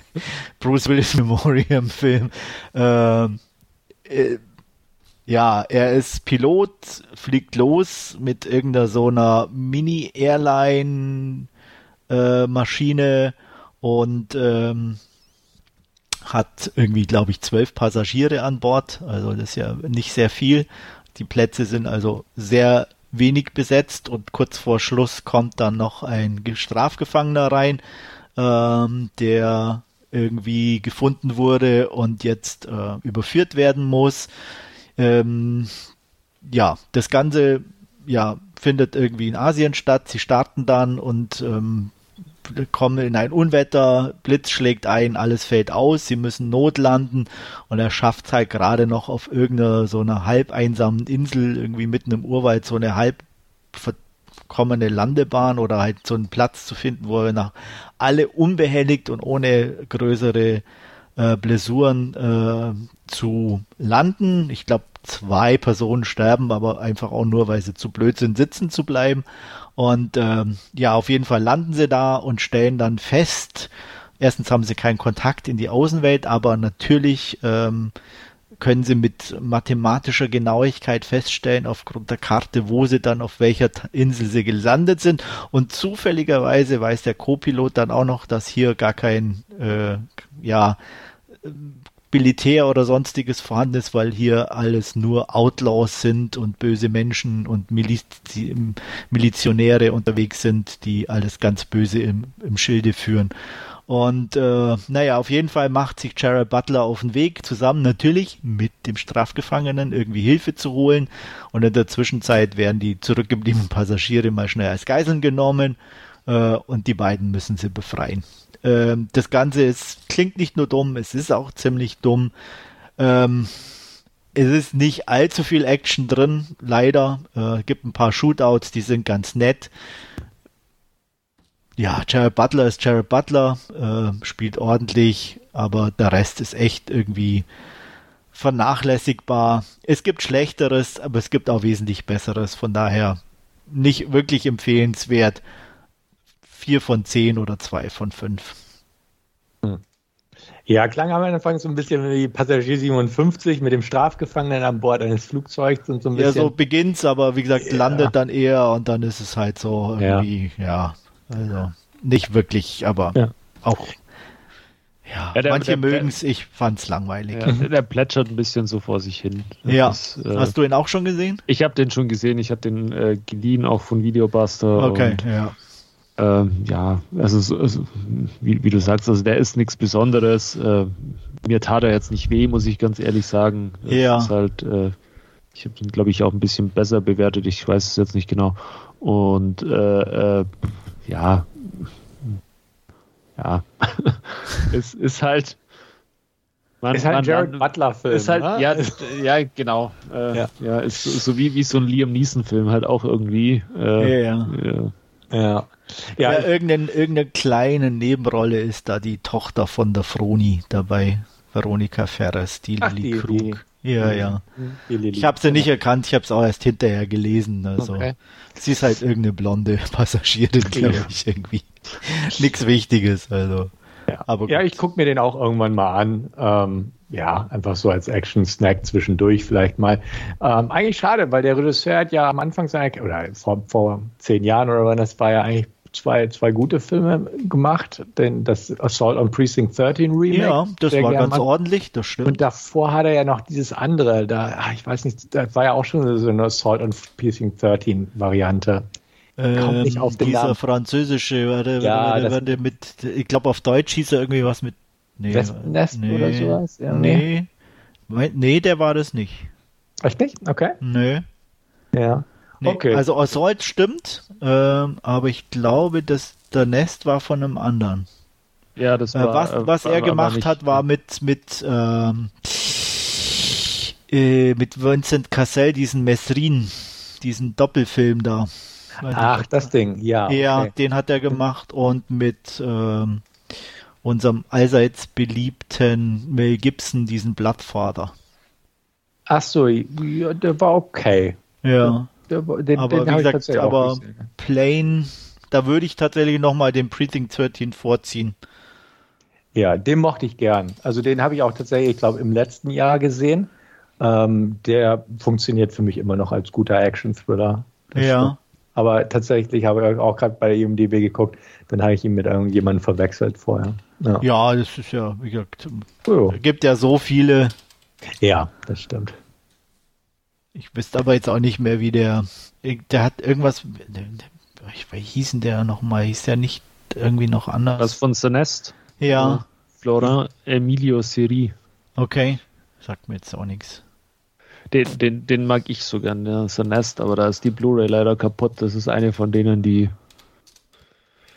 Bruce Willis Memoriam Film. Ähm, äh, ja, er ist Pilot, fliegt los mit irgendeiner so einer Mini-Airline-Maschine äh, und ähm, hat irgendwie, glaube ich, zwölf Passagiere an Bord. Also das ist ja nicht sehr viel. Die Plätze sind also sehr wenig besetzt und kurz vor Schluss kommt dann noch ein Strafgefangener rein, ähm, der irgendwie gefunden wurde und jetzt äh, überführt werden muss. Ähm, ja, das Ganze ja, findet irgendwie in Asien statt. Sie starten dann und ähm, kommen in ein Unwetter, Blitz schlägt ein, alles fällt aus, sie müssen notlanden und er schafft es halt gerade noch auf irgendeiner so einer halb einsamen Insel, irgendwie mitten im Urwald, so eine halb kommende Landebahn oder halt so einen Platz zu finden, wo wir nach alle unbehelligt und ohne größere äh, Blessuren äh, zu landen. Ich glaube, zwei Personen sterben, aber einfach auch nur, weil sie zu blöd sind, sitzen zu bleiben. Und ähm, ja, auf jeden Fall landen sie da und stellen dann fest, erstens haben sie keinen Kontakt in die Außenwelt, aber natürlich ähm, können sie mit mathematischer Genauigkeit feststellen aufgrund der Karte, wo sie dann auf welcher Insel sie gelandet sind. Und zufälligerweise weiß der Co-Pilot dann auch noch, dass hier gar kein, äh, ja, Militär oder sonstiges vorhanden ist, weil hier alles nur Outlaws sind und böse Menschen und Miliz Milizionäre unterwegs sind, die alles ganz böse im, im Schilde führen. Und äh, naja, auf jeden Fall macht sich Jared Butler auf den Weg, zusammen natürlich mit dem Strafgefangenen irgendwie Hilfe zu holen. Und in der Zwischenzeit werden die zurückgebliebenen Passagiere mal schnell als Geiseln genommen äh, und die beiden müssen sie befreien. Ähm, das Ganze ist, klingt nicht nur dumm, es ist auch ziemlich dumm. Ähm, es ist nicht allzu viel Action drin, leider. Äh, gibt ein paar Shootouts, die sind ganz nett. Ja, Jared Butler ist Jared Butler, äh, spielt ordentlich, aber der Rest ist echt irgendwie vernachlässigbar. Es gibt Schlechteres, aber es gibt auch wesentlich Besseres. Von daher nicht wirklich empfehlenswert vier von zehn oder zwei von fünf. Hm. Ja, klang am Anfang so ein bisschen wie Passagier 57 mit dem Strafgefangenen an Bord eines Flugzeugs und so ein bisschen. Ja, so beginnt's, aber wie gesagt, ja. landet dann eher und dann ist es halt so irgendwie, ja, ja also nicht wirklich, aber ja. auch ja, ja der, manche mögen es, ich fand's langweilig. Ja, der plätschert ein bisschen so vor sich hin. Das ja. Ist, äh, Hast du ihn auch schon gesehen? Ich habe den schon gesehen. Ich habe den äh, geliehen auch von Videobuster. Okay, ja. Ähm, ja, also, also wie, wie, du sagst, also der ist nichts Besonderes. Äh, mir tat er jetzt nicht weh, muss ich ganz ehrlich sagen. Das ja. Ist halt, äh, ich habe ihn, glaube ich, auch ein bisschen besser bewertet. Ich weiß es jetzt nicht genau. Und äh, äh ja, ja, es ist halt. Man, ist halt ein Jared Butler-Film. Ist halt, ne? ja, ja, genau. Äh, ja. ja, ist so, wie, wie so ein Liam Neeson-Film halt auch irgendwie. Äh, ja, ja. ja. Ja, ja irgendeine, irgendeine kleine Nebenrolle ist da die Tochter von der Froni dabei. Veronika Ferres, die Ach, Lilly Krug. Ja, ja. Ich habe sie nicht erkannt, ich habe es auch erst hinterher gelesen. Also okay. sie ist halt irgendeine blonde Passagierin, glaube ja. ich, irgendwie. Nichts Wichtiges, also. Ja, aber ja ich gucke mir den auch irgendwann mal an. Ähm, ja, einfach so als Action-Snack zwischendurch vielleicht mal. Ähm, eigentlich schade, weil der Regisseur hat ja am Anfang seiner, oder vor, vor zehn Jahren oder wann das war ja eigentlich zwei, zwei gute Filme gemacht, denn das Assault on Precinct 13 Remake. Ja, das war ganz macht. ordentlich, das stimmt. Und davor hat er ja noch dieses andere, da, ach, ich weiß nicht, das war ja auch schon so eine Assault on Precinct 13 Variante. Ähm, nicht auf den dieser Namen. französische, warte, ja, warte, warte, mit, ich glaube auf Deutsch hieß er irgendwie was mit nee, Wespennest nee, oder sowas. Ja. Nee. Nee, der war das nicht. Echt nicht? Okay. Nö. Ja. Nee, okay. Also Assault stimmt, ähm, aber ich glaube, dass der Nest war von einem anderen. Ja, das äh, war. Äh, was, was war, er gemacht nicht, hat, war mit mit ähm, äh, mit Vincent Cassell diesen Mesrin, diesen Doppelfilm da. Ach, das Ding, ja. Ja, okay. den hat er gemacht und mit ähm, unserem allseits beliebten Mel Gibson diesen Blattvater. Ach so, ja, der war okay. Ja. Den, aber den wie gesagt, aber Plane, da würde ich tatsächlich nochmal den Precinct 13 vorziehen. Ja, den mochte ich gern. Also den habe ich auch tatsächlich, ich glaube, im letzten Jahr gesehen. Ähm, der funktioniert für mich immer noch als guter Action-Thriller. Ja. Stimmt. Aber tatsächlich habe ich auch gerade bei IMDb geguckt, dann habe ich ihn mit irgendjemandem verwechselt vorher. Ja, ja das ist ja, wie gesagt, oh. gibt ja so viele. Ja, das stimmt. Ich wüsste aber jetzt auch nicht mehr, wie der. Der hat irgendwas. Wie hieß denn der nochmal? Hieß der nicht irgendwie noch anders? Was von Celeste? Ja. Flora Emilio Seri. Okay. Sagt mir jetzt auch nichts. Den, den, den mag ich so gern, der Celeste, aber da ist die Blu-ray leider kaputt. Das ist eine von denen, die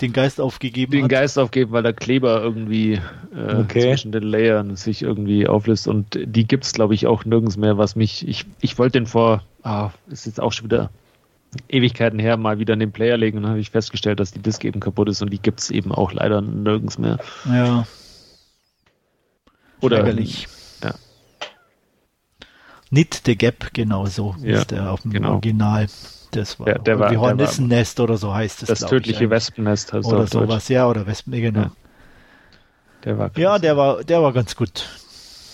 den Geist aufgegeben den hat. Geist aufgeben, weil der Kleber irgendwie äh, okay. zwischen den Layern sich irgendwie auflöst und die gibt es, glaube ich auch nirgends mehr, was mich ich ich wollte den vor ah, ist jetzt auch schon wieder Ewigkeiten her mal wieder in den Player legen und dann habe ich festgestellt, dass die Disk eben kaputt ist und die gibt es eben auch leider nirgends mehr. Ja. Oder Ärgerlich. Ja. Knit the Gap genauso ja, ist der auf dem genau. Original. Das war, der, der war Hornissennest oder so heißt es. Das tödliche Wespennest heißt Oder sowas, ja, oder Wespen, genau. Ja. Der war ja, der war, der war ganz gut.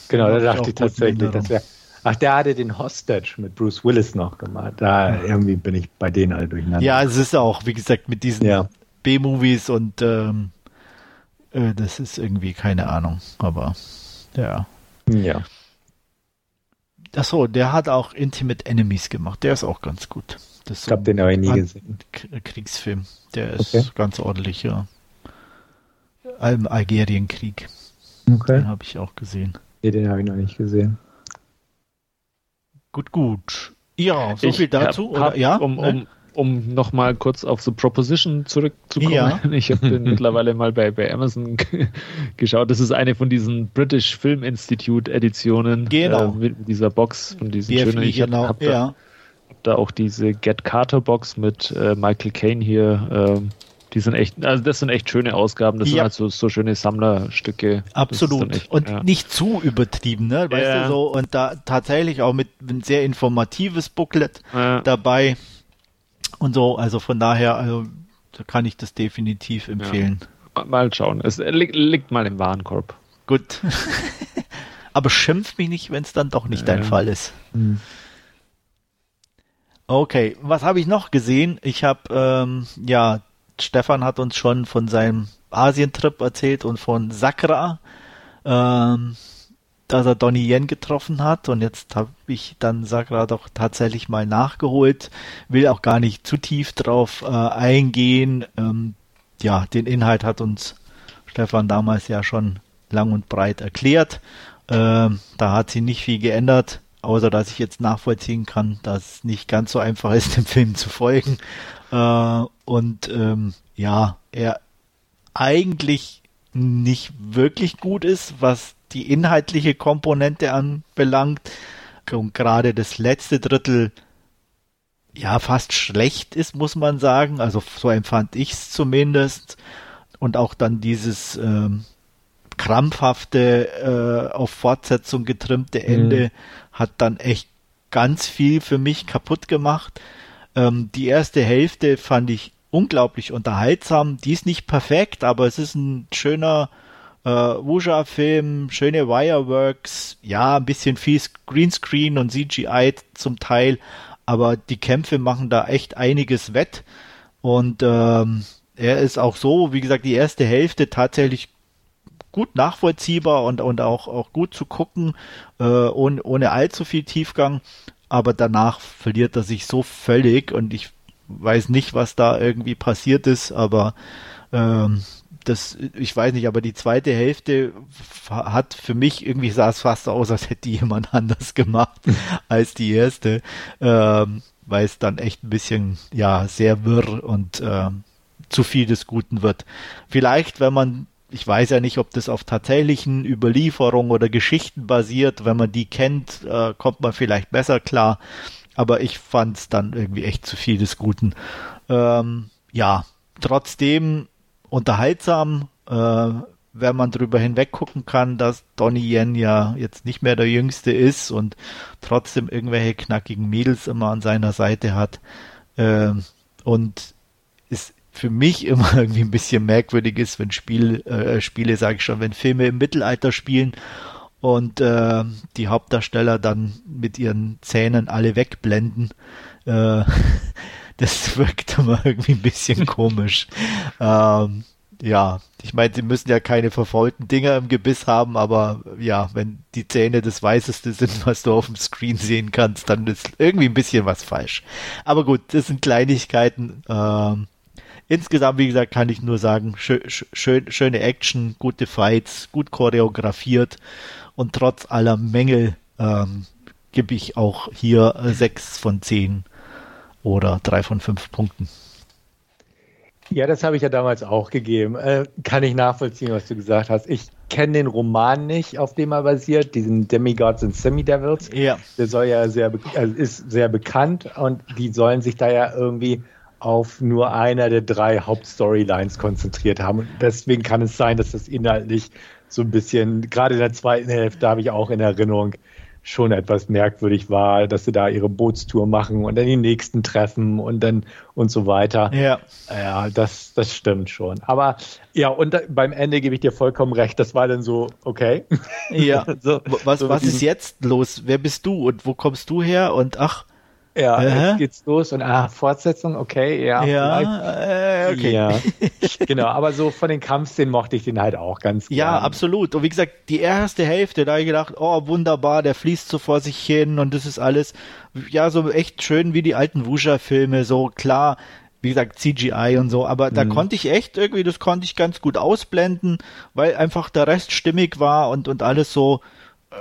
Genau, da dachte ich tatsächlich, das wäre. Ach, der hatte den Hostage mit Bruce Willis noch gemacht. Da ja. irgendwie bin ich bei denen alle durcheinander. Ja, es ist auch, wie gesagt, mit diesen ja. B-Movies und ähm, äh, das ist irgendwie keine Ahnung. Aber Ja. Ja. Achso, der hat auch Intimate Enemies gemacht. Der ist auch ganz gut. Das ich glaube, den habe ich nie gesehen. Kriegsfilm. Der ist okay. ganz ordentlich, ja. Im Algerienkrieg. Okay. Den habe ich auch gesehen. Nee, den habe ich noch nicht gesehen. Gut, gut. Ja, so ich viel dazu. Hab, hab, ja? Um, um, um nochmal kurz auf The Proposition zurückzukommen. Ja. Ich habe mittlerweile mal bei, bei Amazon geschaut. Das ist eine von diesen British Film Institute Editionen. Genau. Äh, mit dieser Box, von diesen BFI, schönen. Ich genau. habe ja. hab da auch diese Get Carter Box mit äh, Michael Caine hier. Äh, die sind echt, also das sind echt schöne Ausgaben. Das ja. sind halt so, so schöne Sammlerstücke. Absolut. Echt, und ja. nicht zu übertrieben, ne? Weißt ja. du so? Und da tatsächlich auch mit ein sehr informatives Booklet dabei und so. Also von daher, also da kann ich das definitiv empfehlen. Mal schauen. Es liegt, liegt mal im Warenkorb. Gut. Aber schimpf mich nicht, wenn es dann doch nicht dein Fall ist. Hm. Okay, was habe ich noch gesehen? Ich habe, ähm, ja, Stefan hat uns schon von seinem Asientrip erzählt und von Sakra, ähm, dass er Donnie Yen getroffen hat und jetzt habe ich dann Sakra doch tatsächlich mal nachgeholt, will auch gar nicht zu tief drauf äh, eingehen. Ähm, ja, den Inhalt hat uns Stefan damals ja schon lang und breit erklärt. Ähm, da hat sie nicht viel geändert, außer dass ich jetzt nachvollziehen kann, dass es nicht ganz so einfach ist, dem Film zu folgen. Äh, und ähm, ja, er eigentlich nicht wirklich gut ist, was die inhaltliche Komponente anbelangt. Und gerade das letzte Drittel ja fast schlecht ist, muss man sagen. Also so empfand ich es zumindest. Und auch dann dieses ähm, krampfhafte, äh, auf Fortsetzung getrimmte Ende mhm. hat dann echt ganz viel für mich kaputt gemacht. Ähm, die erste Hälfte fand ich unglaublich unterhaltsam. Die ist nicht perfekt, aber es ist ein schöner äh, Wuja-Film, schöne Wireworks, ja, ein bisschen viel Greenscreen und CGI zum Teil, aber die Kämpfe machen da echt einiges wett. Und ähm, er ist auch so, wie gesagt, die erste Hälfte tatsächlich gut nachvollziehbar und, und auch, auch gut zu gucken, äh, ohne, ohne allzu viel Tiefgang. Aber danach verliert er sich so völlig und ich weiß nicht, was da irgendwie passiert ist, aber ähm, das, ich weiß nicht, aber die zweite Hälfte hat für mich irgendwie sah es fast aus, als hätte jemand anders gemacht als die erste, ähm, weil es dann echt ein bisschen, ja, sehr wirr und ähm, zu viel des Guten wird. Vielleicht, wenn man ich weiß ja nicht, ob das auf tatsächlichen Überlieferungen oder Geschichten basiert. Wenn man die kennt, äh, kommt man vielleicht besser klar. Aber ich fand es dann irgendwie echt zu viel des Guten. Ähm, ja, trotzdem unterhaltsam, äh, wenn man drüber hinweg gucken kann, dass Donnie Yen ja jetzt nicht mehr der Jüngste ist und trotzdem irgendwelche knackigen Mädels immer an seiner Seite hat. Äh, und für mich immer irgendwie ein bisschen merkwürdig ist, wenn Spiel, äh, Spiele, sage ich schon, wenn Filme im Mittelalter spielen und äh, die Hauptdarsteller dann mit ihren Zähnen alle wegblenden. Äh, das wirkt immer irgendwie ein bisschen komisch. Ähm, ja, ich meine, sie müssen ja keine verfaulten Dinger im Gebiss haben, aber ja, wenn die Zähne das Weißeste sind, was du auf dem Screen sehen kannst, dann ist irgendwie ein bisschen was falsch. Aber gut, das sind Kleinigkeiten. Ähm, insgesamt, wie gesagt, kann ich nur sagen, schön, schön, schöne Action, gute Fights, gut choreografiert und trotz aller Mängel ähm, gebe ich auch hier äh, sechs von zehn oder drei von fünf Punkten. Ja, das habe ich ja damals auch gegeben. Äh, kann ich nachvollziehen, was du gesagt hast. Ich kenne den Roman nicht, auf dem er basiert, diesen Demigods and Semi-Devils. Ja. Der soll ja sehr, also ist sehr bekannt und die sollen sich da ja irgendwie auf nur einer der drei Hauptstorylines konzentriert haben. Und deswegen kann es sein, dass das inhaltlich so ein bisschen, gerade in der zweiten Hälfte habe ich auch in Erinnerung, schon etwas merkwürdig war, dass sie da ihre Bootstour machen und dann die nächsten treffen und dann und so weiter. Ja. Ja, das, das stimmt schon. Aber ja, und da, beim Ende gebe ich dir vollkommen recht. Das war dann so, okay. Ja. so, was, so was ist jetzt los? Wer bist du und wo kommst du her? Und ach, ja, äh? jetzt geht's los und ah, Fortsetzung, okay, ja. Ja, äh, okay. Ja, genau, aber so von den Kampfszenen mochte ich den halt auch ganz gerne. Ja, absolut. Und wie gesagt, die erste Hälfte, da habe ich gedacht, oh, wunderbar, der fließt so vor sich hin und das ist alles, ja, so echt schön wie die alten Wusha-Filme, so klar, wie gesagt, CGI und so, aber mhm. da konnte ich echt irgendwie, das konnte ich ganz gut ausblenden, weil einfach der Rest stimmig war und, und alles so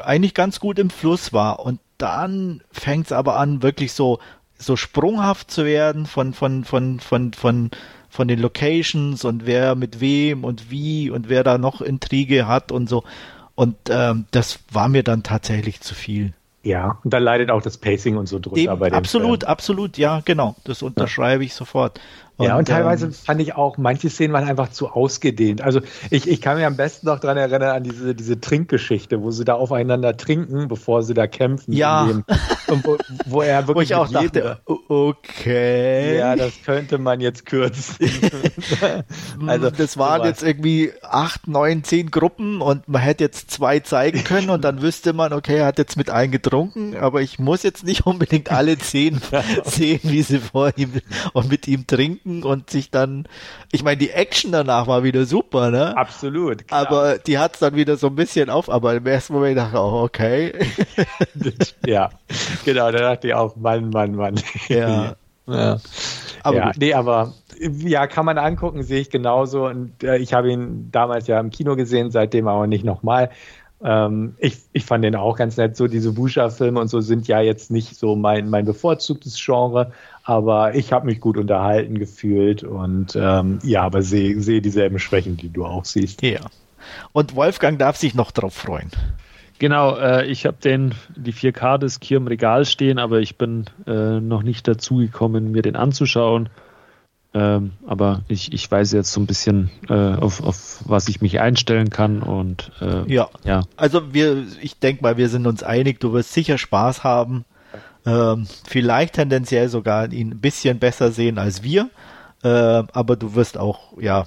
eigentlich ganz gut im Fluss war. Und dann fängt es aber an, wirklich so, so sprunghaft zu werden von, von, von, von, von, von den Locations und wer mit wem und wie und wer da noch Intrige hat und so. Und ähm, das war mir dann tatsächlich zu viel. Ja, und da leidet auch das Pacing und so drunter Eben, bei dem Absolut, Film. absolut, ja, genau. Das unterschreibe ich sofort. Und, ja, und teilweise ähm, fand ich auch, manche Szenen waren einfach zu ausgedehnt. Also ich, ich kann mich am besten noch dran erinnern an diese, diese Trinkgeschichte, wo sie da aufeinander trinken, bevor sie da kämpfen. Ja. Dem, wo, wo, er wirklich. Wo ich auch dachte, okay. Ja, das könnte man jetzt kürzen. also das waren jetzt irgendwie acht, neun, zehn Gruppen und man hätte jetzt zwei zeigen können und dann wüsste man, okay, er hat jetzt mit eingetrunken, aber ich muss jetzt nicht unbedingt alle zehn sehen, wie sie vor ihm und mit ihm trinken trinken und sich dann, ich meine, die Action danach war wieder super, ne? Absolut. Klar. Aber die hat es dann wieder so ein bisschen auf, aber im ersten Moment dachte ich auch, okay. ja, genau, da dachte ich auch, Mann, Mann, Mann. Ja. ja. Aber ja, nee, aber ja, kann man angucken, sehe ich genauso. Und äh, ich habe ihn damals ja im Kino gesehen, seitdem aber nicht nochmal. Ähm, ich, ich fand den auch ganz nett. So diese Busha-Filme und so sind ja jetzt nicht so mein, mein bevorzugtes Genre, aber ich habe mich gut unterhalten gefühlt und ähm, ja, aber sehe seh dieselben Schwächen, die du auch siehst. Ja. Und Wolfgang darf sich noch drauf freuen. Genau, äh, ich habe den die 4K des hier im Regal stehen, aber ich bin äh, noch nicht dazu gekommen, mir den anzuschauen. Ähm, aber ich, ich weiß jetzt so ein bisschen, äh, auf, auf was ich mich einstellen kann und äh, ja. ja. Also wir, ich denke mal, wir sind uns einig, du wirst sicher Spaß haben. Ähm, vielleicht tendenziell sogar ihn ein bisschen besser sehen als wir. Äh, aber du wirst auch, ja,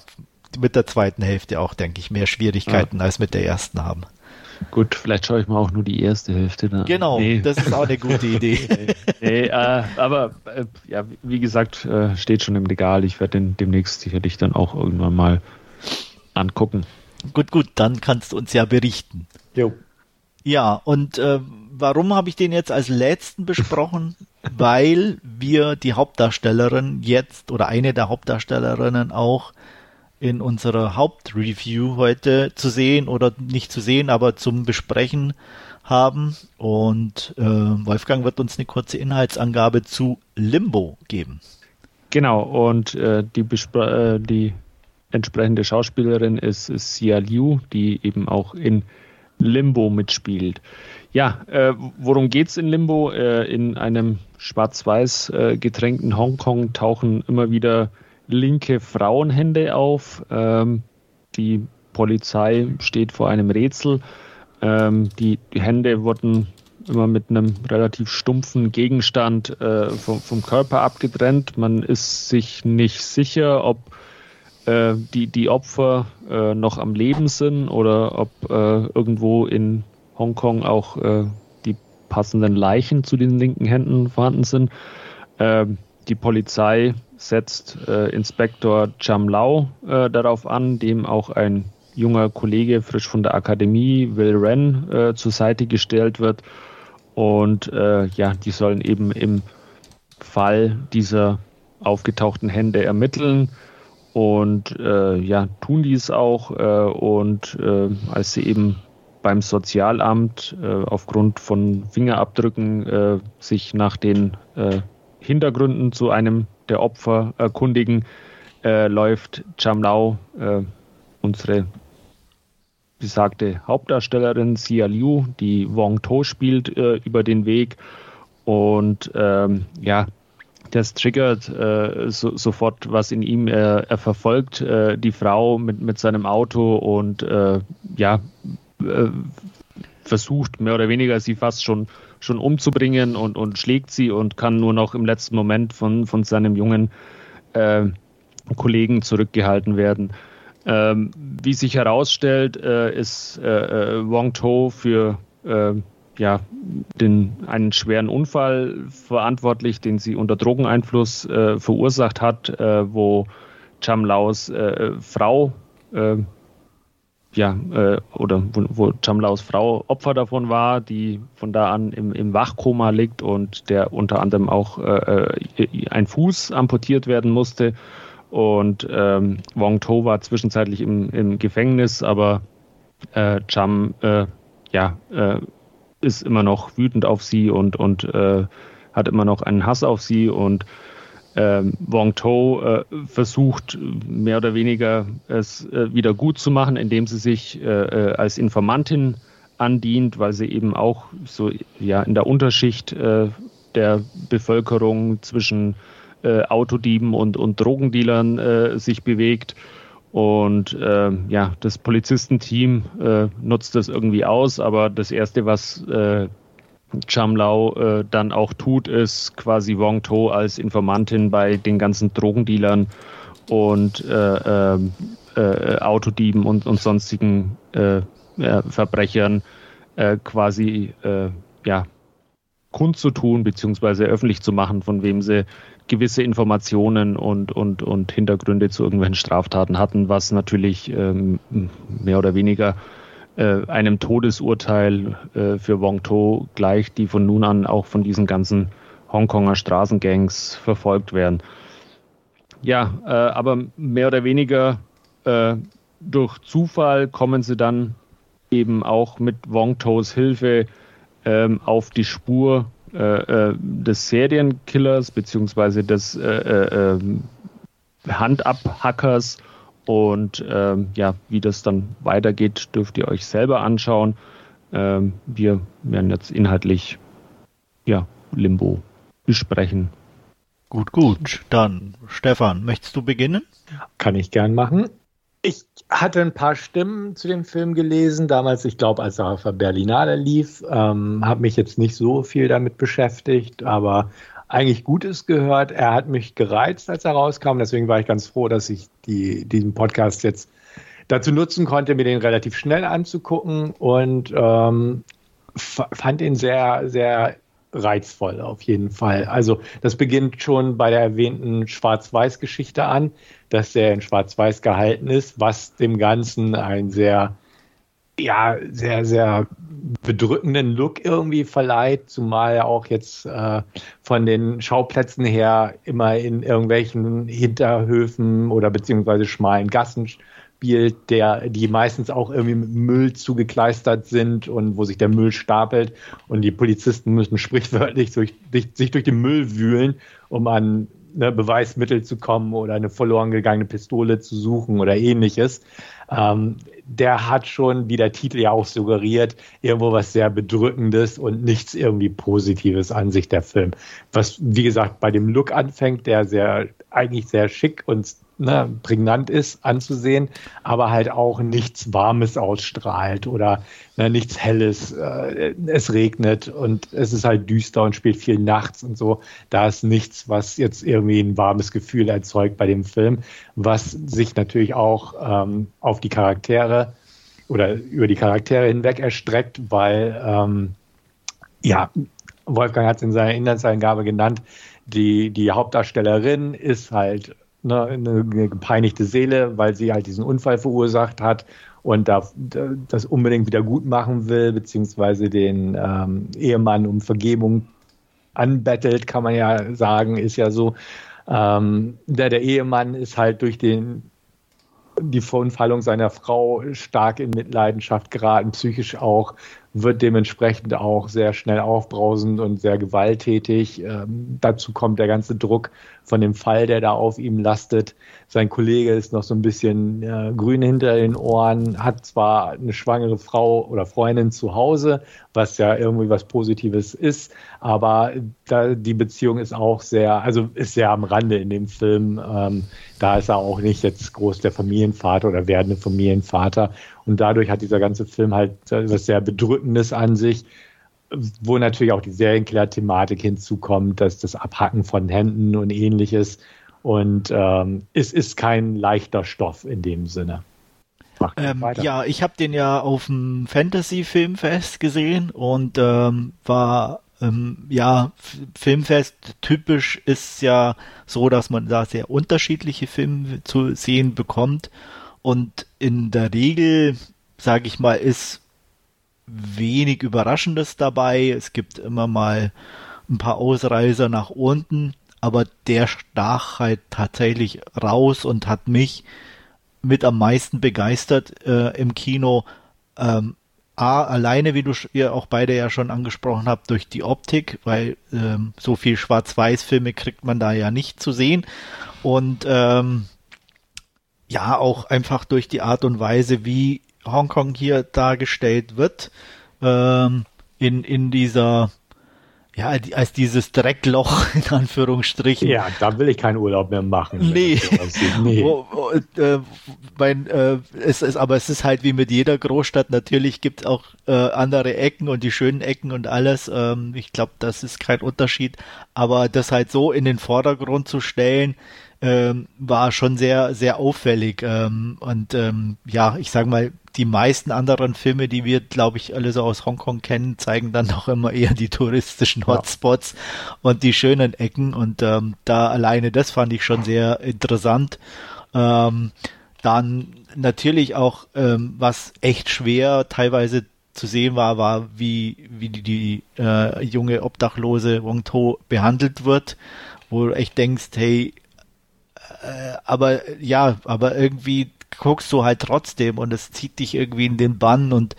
mit der zweiten Hälfte auch, denke ich, mehr Schwierigkeiten ja. als mit der ersten haben. Gut, vielleicht schaue ich mal auch nur die erste Hälfte. Dann. Genau, nee. das ist auch eine gute Idee. nee, äh, aber äh, ja, wie gesagt, äh, steht schon im Regal. Ich werde den demnächst sicherlich dann auch irgendwann mal angucken. Gut, gut, dann kannst du uns ja berichten. Jo. Ja, und äh, warum habe ich den jetzt als letzten besprochen? Weil wir die Hauptdarstellerin jetzt oder eine der Hauptdarstellerinnen auch in unserer Hauptreview heute zu sehen oder nicht zu sehen, aber zum Besprechen haben. Und äh, Wolfgang wird uns eine kurze Inhaltsangabe zu Limbo geben. Genau, und äh, die, äh, die entsprechende Schauspielerin ist, ist Sia Liu, die eben auch in Limbo mitspielt. Ja, äh, worum geht's in Limbo? Äh, in einem schwarz-weiß äh, getränkten Hongkong tauchen immer wieder linke Frauenhände auf. Ähm, die Polizei steht vor einem Rätsel. Ähm, die, die, Hände wurden immer mit einem relativ stumpfen Gegenstand äh, vom, vom, Körper abgetrennt. Man ist sich nicht sicher, ob äh, die, die Opfer äh, noch am Leben sind oder ob irgendwo in Hongkong auch äh, die passenden Leichen zu den linken Händen vorhanden sind. Ähm, die Polizei setzt äh, Inspektor Cham Lau äh, darauf an, dem auch ein junger Kollege frisch von der Akademie, Will Wren, äh, zur Seite gestellt wird. Und äh, ja, die sollen eben im Fall dieser aufgetauchten Hände ermitteln. Und äh, ja, tun dies auch. Äh, und als sie eben beim Sozialamt aufgrund von Fingerabdrücken sich nach den Hintergründen zu einem der Opfer erkundigen, äh, läuft Chamlau, äh, unsere besagte Hauptdarstellerin Xia Liu, die Wong To spielt, äh, über den Weg. Und ähm, ja, das triggert äh, so, sofort was in ihm. Er, er verfolgt äh, die Frau mit, mit seinem Auto und äh, ja, äh, versucht mehr oder weniger sie fast schon schon umzubringen und, und schlägt sie und kann nur noch im letzten Moment von, von seinem jungen äh, Kollegen zurückgehalten werden. Ähm, wie sich herausstellt, äh, ist äh, äh Wong To für äh, ja, den, einen schweren Unfall verantwortlich, den sie unter Drogeneinfluss verursacht hat, wo Cham Laos Frau ja, äh, oder wo, wo Chamlaus Frau Opfer davon war, die von da an im, im Wachkoma liegt und der unter anderem auch äh, äh ein Fuß amputiert werden musste. Und ähm, Wong To war zwischenzeitlich im, im Gefängnis, aber äh, Cham äh, ja, äh, ist immer noch wütend auf sie und, und äh, hat immer noch einen Hass auf sie und ähm, Wong To äh, versucht mehr oder weniger es äh, wieder gut zu machen, indem sie sich äh, äh als Informantin andient, weil sie eben auch so ja in der Unterschicht äh, der Bevölkerung zwischen äh, Autodieben und, und Drogendealern sich bewegt. Und äh, ja, das Polizistenteam äh, nutzt das irgendwie aus, aber das Erste, was äh, Chamlau äh, dann auch tut, ist quasi Wong To als Informantin bei den ganzen Drogendealern und äh, äh, äh Autodieben und, und sonstigen äh, Verbrechern äh, quasi ja, kundzutun beziehungsweise öffentlich zu machen, von wem sie gewisse Informationen und, und, und Hintergründe zu irgendwelchen Straftaten hatten, was natürlich ähm, mehr oder weniger äh, einem Todesurteil äh, für Wong To gleich, die von nun an auch von diesen ganzen Hongkonger Straßengangs verfolgt werden. Ja, äh, aber mehr oder weniger äh, durch Zufall kommen sie dann eben auch mit Wong Tos Hilfe ähm, auf die Spur äh, äh, des Serienkillers beziehungsweise des ähm, Handabhackers und ähm, ja, wie das dann weitergeht, dürft ihr euch selber anschauen. Ähm, wir werden jetzt inhaltlich ja, Limbo besprechen. Gut, gut. Dann, Stefan, möchtest du beginnen? Kann ich gern machen. Ich hatte ein paar Stimmen zu dem Film gelesen, damals, ich glaube, als er auf der Berlinale lief. Ähm, habe mich jetzt nicht so viel damit beschäftigt, aber eigentlich Gutes gehört. Er hat mich gereizt, als er rauskam. Deswegen war ich ganz froh, dass ich die, diesen Podcast jetzt dazu nutzen konnte, mir den relativ schnell anzugucken und ähm, fand ihn sehr, sehr reizvoll auf jeden Fall. Also das beginnt schon bei der erwähnten Schwarz-Weiß-Geschichte an, dass der in Schwarz-Weiß gehalten ist, was dem Ganzen ein sehr, ja, sehr, sehr bedrückenden Look irgendwie verleiht, zumal er auch jetzt äh, von den Schauplätzen her immer in irgendwelchen Hinterhöfen oder beziehungsweise schmalen Gassen spielt, der, die meistens auch irgendwie mit Müll zugekleistert sind und wo sich der Müll stapelt und die Polizisten müssen sprichwörtlich durch, sich durch den Müll wühlen, um an ne, Beweismittel zu kommen oder eine verloren gegangene Pistole zu suchen oder ähnliches. Ähm, der hat schon, wie der Titel ja auch suggeriert, irgendwo was sehr Bedrückendes und nichts irgendwie Positives an sich, der Film. Was, wie gesagt, bei dem Look anfängt, der sehr, eigentlich sehr schick und ne, prägnant ist anzusehen, aber halt auch nichts Warmes ausstrahlt oder ne, nichts Helles. Äh, es regnet und es ist halt düster und spielt viel nachts und so. Da ist nichts, was jetzt irgendwie ein warmes Gefühl erzeugt bei dem Film, was sich natürlich auch ähm, auf die Charaktere oder über die Charaktere hinweg erstreckt, weil ähm, ja, Wolfgang hat es in seiner Inhaltsangabe genannt, die, die Hauptdarstellerin ist halt ne, eine, gepeinigte Seele, weil sie halt diesen Unfall verursacht hat und da, das unbedingt wieder gut machen will, beziehungsweise den ähm, Ehemann um Vergebung anbettelt, kann man ja sagen, ist ja so. Ähm, der, der Ehemann ist halt durch den die Verunfallung seiner Frau stark in Mitleidenschaft geraten, psychisch auch wird dementsprechend auch sehr schnell aufbrausend und sehr gewalttätig. Ähm, dazu kommt der ganze Druck von dem Fall, der da auf ihm lastet. Sein Kollege ist noch so ein bisschen äh, grün hinter den Ohren, hat zwar eine schwangere Frau oder Freundin zu Hause, was ja irgendwie was Positives ist, aber da, die Beziehung ist auch sehr, also ist sehr am Rande in dem Film. Ähm, da ist er auch nicht jetzt groß der Familienvater oder werdende Familienvater. Und dadurch hat dieser ganze Film halt was sehr Bedrückendes an sich, wo natürlich auch die Serienkiller-Thematik hinzukommt, dass das Abhacken von Händen und ähnliches. Und ähm, es ist kein leichter Stoff in dem Sinne. Ähm, ja, ich habe den ja auf dem Fantasy-Filmfest gesehen und ähm, war ähm, ja, Filmfest typisch ist ja so, dass man da sehr unterschiedliche Filme zu sehen bekommt. Und in der Regel, sage ich mal, ist wenig Überraschendes dabei. Es gibt immer mal ein paar Ausreißer nach unten, aber der stach halt tatsächlich raus und hat mich mit am meisten begeistert äh, im Kino. Ähm, A, alleine, wie du ihr auch beide ja schon angesprochen habt, durch die Optik, weil ähm, so viel Schwarz-Weiß-Filme kriegt man da ja nicht zu sehen. Und ähm, ja, auch einfach durch die Art und Weise, wie Hongkong hier dargestellt wird, ähm, in, in dieser ja, als dieses Dreckloch in Anführungsstrichen. Ja, da will ich keinen Urlaub mehr machen. Nee. nee. Wo, wo, äh, mein, äh, es ist, aber es ist halt wie mit jeder Großstadt. Natürlich gibt es auch äh, andere Ecken und die schönen Ecken und alles. Ähm, ich glaube, das ist kein Unterschied. Aber das halt so in den Vordergrund zu stellen, ähm, war schon sehr, sehr auffällig. Ähm, und ähm, ja, ich sag mal, die meisten anderen Filme, die wir, glaube ich, alle so aus Hongkong kennen, zeigen dann noch immer eher die touristischen Hotspots ja. und die schönen Ecken. Und ähm, da alleine das fand ich schon sehr interessant. Ähm, dann natürlich auch, ähm, was echt schwer teilweise zu sehen war, war, wie, wie die, die äh, junge Obdachlose Wong To behandelt wird, wo du echt denkst, hey, äh, aber ja, aber irgendwie guckst du halt trotzdem und es zieht dich irgendwie in den Bann und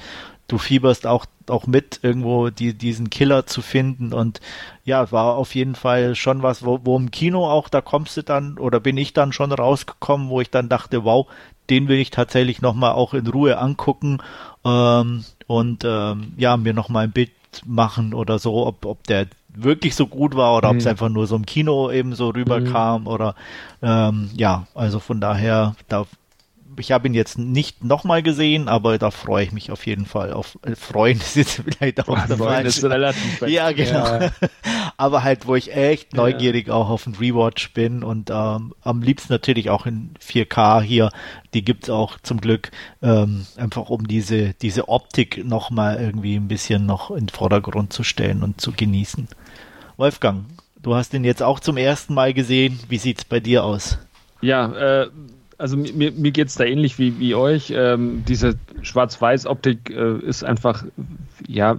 du fieberst auch auch mit, irgendwo die, diesen Killer zu finden. Und ja, war auf jeden Fall schon was, wo, wo im Kino auch, da kommst du dann, oder bin ich dann schon rausgekommen, wo ich dann dachte, wow, den will ich tatsächlich nochmal auch in Ruhe angucken ähm, und ähm, ja, mir nochmal ein Bild machen oder so, ob, ob der wirklich so gut war oder mhm. ob es einfach nur so im Kino eben so rüberkam mhm. oder ähm, ja, also von daher, da ich habe ihn jetzt nicht nochmal gesehen, aber da freue ich mich auf jeden Fall auf äh, freuen ist jetzt vielleicht auch der Freund ist relativ Ja, genau. Ja. aber halt, wo ich echt neugierig ja. auch auf den Rewatch bin und ähm, am liebsten natürlich auch in 4K hier. Die gibt's auch zum Glück ähm, einfach um diese diese Optik nochmal irgendwie ein bisschen noch in den Vordergrund zu stellen und zu genießen. Wolfgang, du hast ihn jetzt auch zum ersten Mal gesehen. Wie sieht's bei dir aus? Ja, äh, also mir, mir geht es da ähnlich wie, wie euch. Ähm, diese Schwarz-Weiß-Optik äh, ist einfach, ja,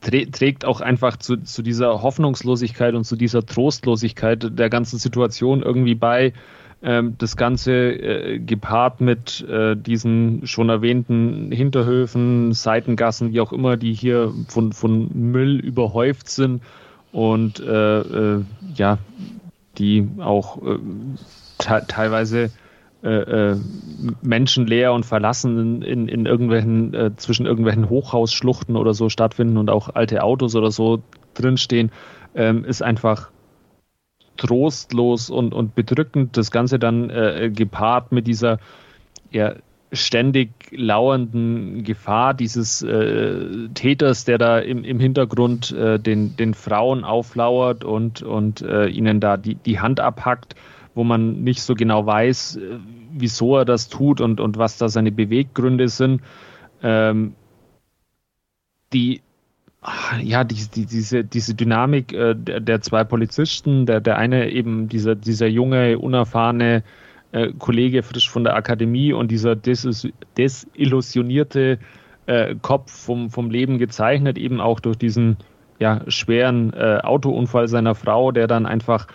trägt auch einfach zu, zu dieser Hoffnungslosigkeit und zu dieser Trostlosigkeit der ganzen Situation irgendwie bei. Ähm, das Ganze äh, gepaart mit äh, diesen schon erwähnten Hinterhöfen, Seitengassen, wie auch immer, die hier von, von Müll überhäuft sind und äh, äh ja, die auch äh, teilweise äh, äh, menschenleer und verlassen in, in irgendwelchen, äh, zwischen irgendwelchen Hochhausschluchten oder so stattfinden und auch alte Autos oder so drinstehen, ähm, ist einfach trostlos und, und bedrückend. Das Ganze dann äh, gepaart mit dieser ja, ständig lauernden Gefahr dieses äh, Täters, der da im, im Hintergrund äh, den, den Frauen auflauert und, und äh, ihnen da die, die Hand abhackt wo man nicht so genau weiß, äh, wieso er das tut und, und was da seine Beweggründe sind. Ähm, die ja, die, die, diese, diese Dynamik äh, der, der, zwei Polizisten, der, der eine eben dieser, dieser junge, unerfahrene äh, Kollege frisch von der Akademie und dieser desillusionierte desillusionierte äh, Kopf vom, vom Leben gezeichnet, eben auch durch diesen ja, schweren äh, Autounfall seiner Frau, der dann einfach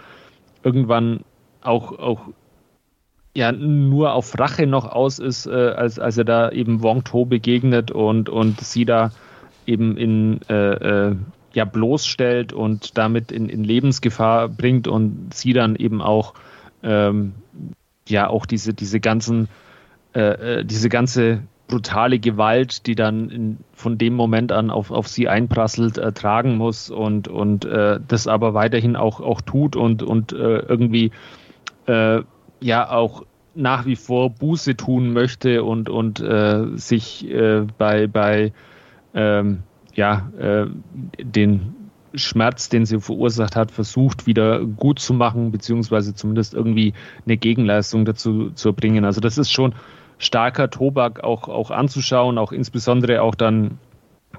irgendwann auch, auch ja nur auf Rache noch aus ist, äh, als, als er da eben Wong To begegnet und, und sie da eben in äh, äh, ja bloßstellt und damit in, in Lebensgefahr bringt und sie dann eben auch ähm, ja auch diese, diese ganzen äh, äh diese ganze brutale Gewalt, die dann in, von dem Moment an auf, auf sie einprasselt, äh, tragen muss und, und äh, das aber weiterhin auch, auch tut und, und äh, irgendwie äh, ja auch nach wie vor Buße tun möchte und, und äh, sich äh, bei, bei ähm, ja, äh, den Schmerz, den sie verursacht hat, versucht wieder gut zu machen, beziehungsweise zumindest irgendwie eine Gegenleistung dazu zu erbringen. Also das ist schon starker Tobak auch, auch anzuschauen, auch insbesondere auch dann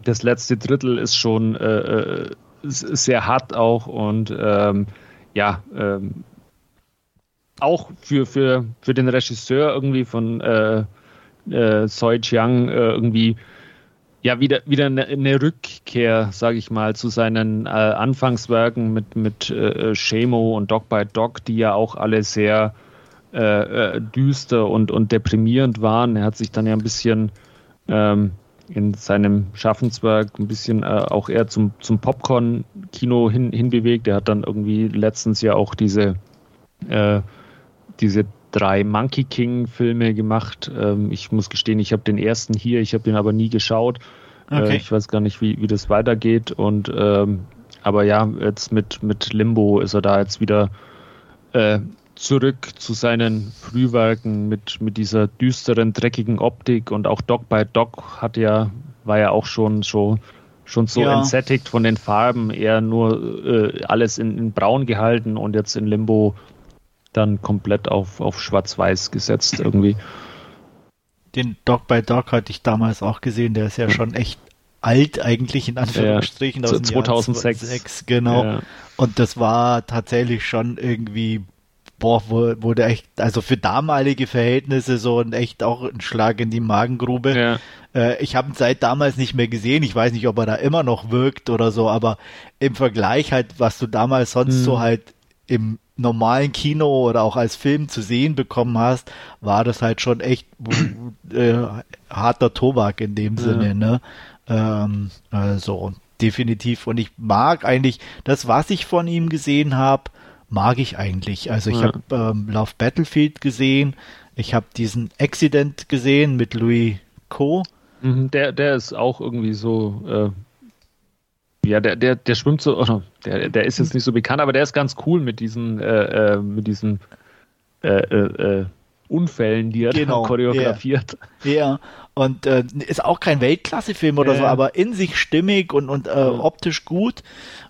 das letzte Drittel ist schon äh, äh sehr hart auch und ähm, ja, ähm, auch für, für, für den Regisseur irgendwie von äh, äh, Soi Chiang äh, irgendwie ja wieder wieder eine, eine Rückkehr, sage ich mal, zu seinen äh, Anfangswerken mit mit äh, Shemo und Dog by Dog, die ja auch alle sehr äh, äh, düster und und deprimierend waren. Er hat sich dann ja ein bisschen ähm, in seinem Schaffenswerk ein bisschen äh, auch eher zum, zum Popcorn-Kino hin, hinbewegt. Er hat dann irgendwie letztens ja auch diese, äh, diese drei Monkey King-Filme gemacht. Ähm, ich muss gestehen, ich habe den ersten hier, ich habe den aber nie geschaut. Äh, okay. Äh, ich weiß gar nicht, wie, wie das weitergeht. Und ähm, aber ja, jetzt mit, mit Limbo ist er da jetzt wieder äh, zurück zu seinen Frühwerken mit, mit dieser düsteren, dreckigen Optik und auch Dog by Dog hat ja, war ja auch schon, schon, schon so ja. entsättigt von den Farben, eher nur äh, alles in, in braun gehalten und jetzt in Limbo dann komplett auf, auf schwarz-weiß gesetzt irgendwie. Den Dog by Dog hatte ich damals auch gesehen, der ist ja schon echt alt eigentlich in Anführungsstrichen ja, aus 2006 2006, genau ja. und das war tatsächlich schon irgendwie boah, wurde echt, also für damalige Verhältnisse so ein echt auch ein Schlag in die Magengrube. Ja. Äh, ich habe ihn seit damals nicht mehr gesehen. Ich weiß nicht, ob er da immer noch wirkt oder so, aber im Vergleich halt, was du damals sonst mhm. so halt im normalen Kino oder auch als Film zu sehen bekommen hast, war das halt schon echt äh, harter Tobak in dem ja. Sinne, ne? Ähm, also definitiv. Und ich mag eigentlich das, was ich von ihm gesehen habe, mag ich eigentlich. Also ich ja. habe ähm, Love Battlefield gesehen, ich habe diesen Accident gesehen mit Louis Co. Mhm, der, der ist auch irgendwie so, äh, ja, der, der, der schwimmt so, oder der, der ist jetzt nicht so bekannt, aber der ist ganz cool mit diesen, äh, äh, mit diesen äh, äh, äh Unfällen, die er genau, choreografiert. Ja, yeah. und äh, ist auch kein Weltklasse-Film oder so, aber in sich stimmig und, und äh, optisch gut.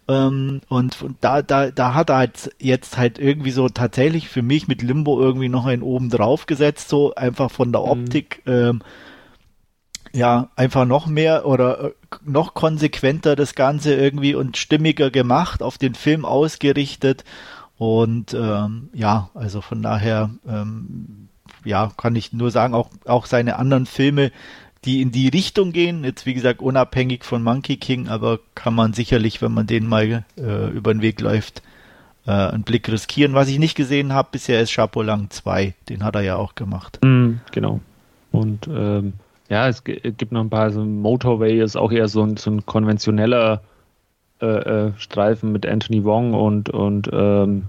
Ähm, und, und da, da, da hat er halt jetzt halt irgendwie so tatsächlich für mich mit Limbo irgendwie noch einen oben drauf gesetzt, so einfach von der mhm. Optik. Mhm. Ähm, ja, einfach noch mehr oder äh, noch konsequenter das Ganze irgendwie und stimmiger gemacht, auf den Film ausgerichtet. Und ähm, ja, also von daher, ähm, ja, kann ich nur sagen, auch, auch seine anderen Filme die in die Richtung gehen. Jetzt wie gesagt unabhängig von Monkey King, aber kann man sicherlich, wenn man den mal äh, über den Weg läuft, äh, einen Blick riskieren. Was ich nicht gesehen habe bisher ist Chapeau 2. Den hat er ja auch gemacht. Mm, genau. Und ähm, ja, es gibt noch ein paar, so Motorway ist auch eher so ein, so ein konventioneller äh, äh Streifen mit Anthony Wong und, und ähm,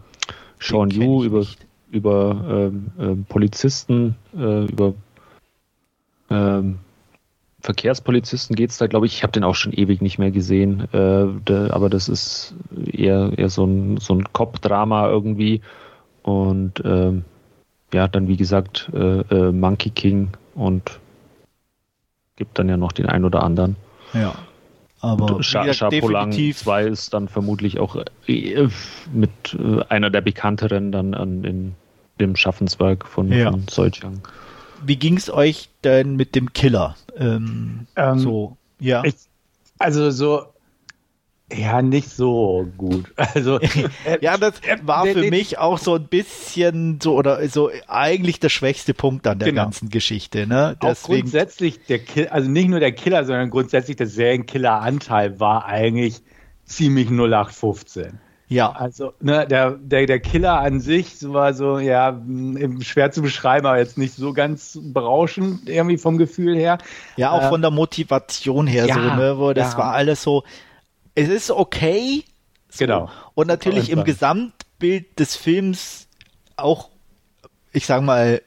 Sean Yu über, über ähm, ähm Polizisten, äh, über ähm, Verkehrspolizisten geht es da, glaube ich, ich habe den auch schon ewig nicht mehr gesehen, äh, de, aber das ist eher, eher so ein, so ein Cop-Drama irgendwie. Und ähm, ja, dann wie gesagt äh, äh, Monkey King und gibt dann ja noch den einen oder anderen. Ja. Aber Scha Chapolang 2 ist dann vermutlich auch äh, mit äh, einer der bekannteren dann an in dem Schaffenswerk von, ja. von Soichang wie ging es euch denn mit dem Killer? Ähm, ähm, so, ja. Ich, also so, ja, nicht so gut. Also äh, ja, das war für mich auch so ein bisschen so oder so eigentlich der schwächste Punkt an der genau. ganzen Geschichte. Ne? Deswegen, auch grundsätzlich der Kill, also nicht nur der Killer, sondern grundsätzlich der Serienkiller-Anteil war eigentlich ziemlich 0815. Ja. Also, ne, der, der, der Killer an sich war so, ja, schwer zu beschreiben, aber jetzt nicht so ganz berauschend irgendwie vom Gefühl her. Ja, auch äh, von der Motivation her ja, so, ne, wo das ja. war alles so, es ist okay. So. Genau. Und natürlich im Gesamtbild des Films auch, ich sag mal,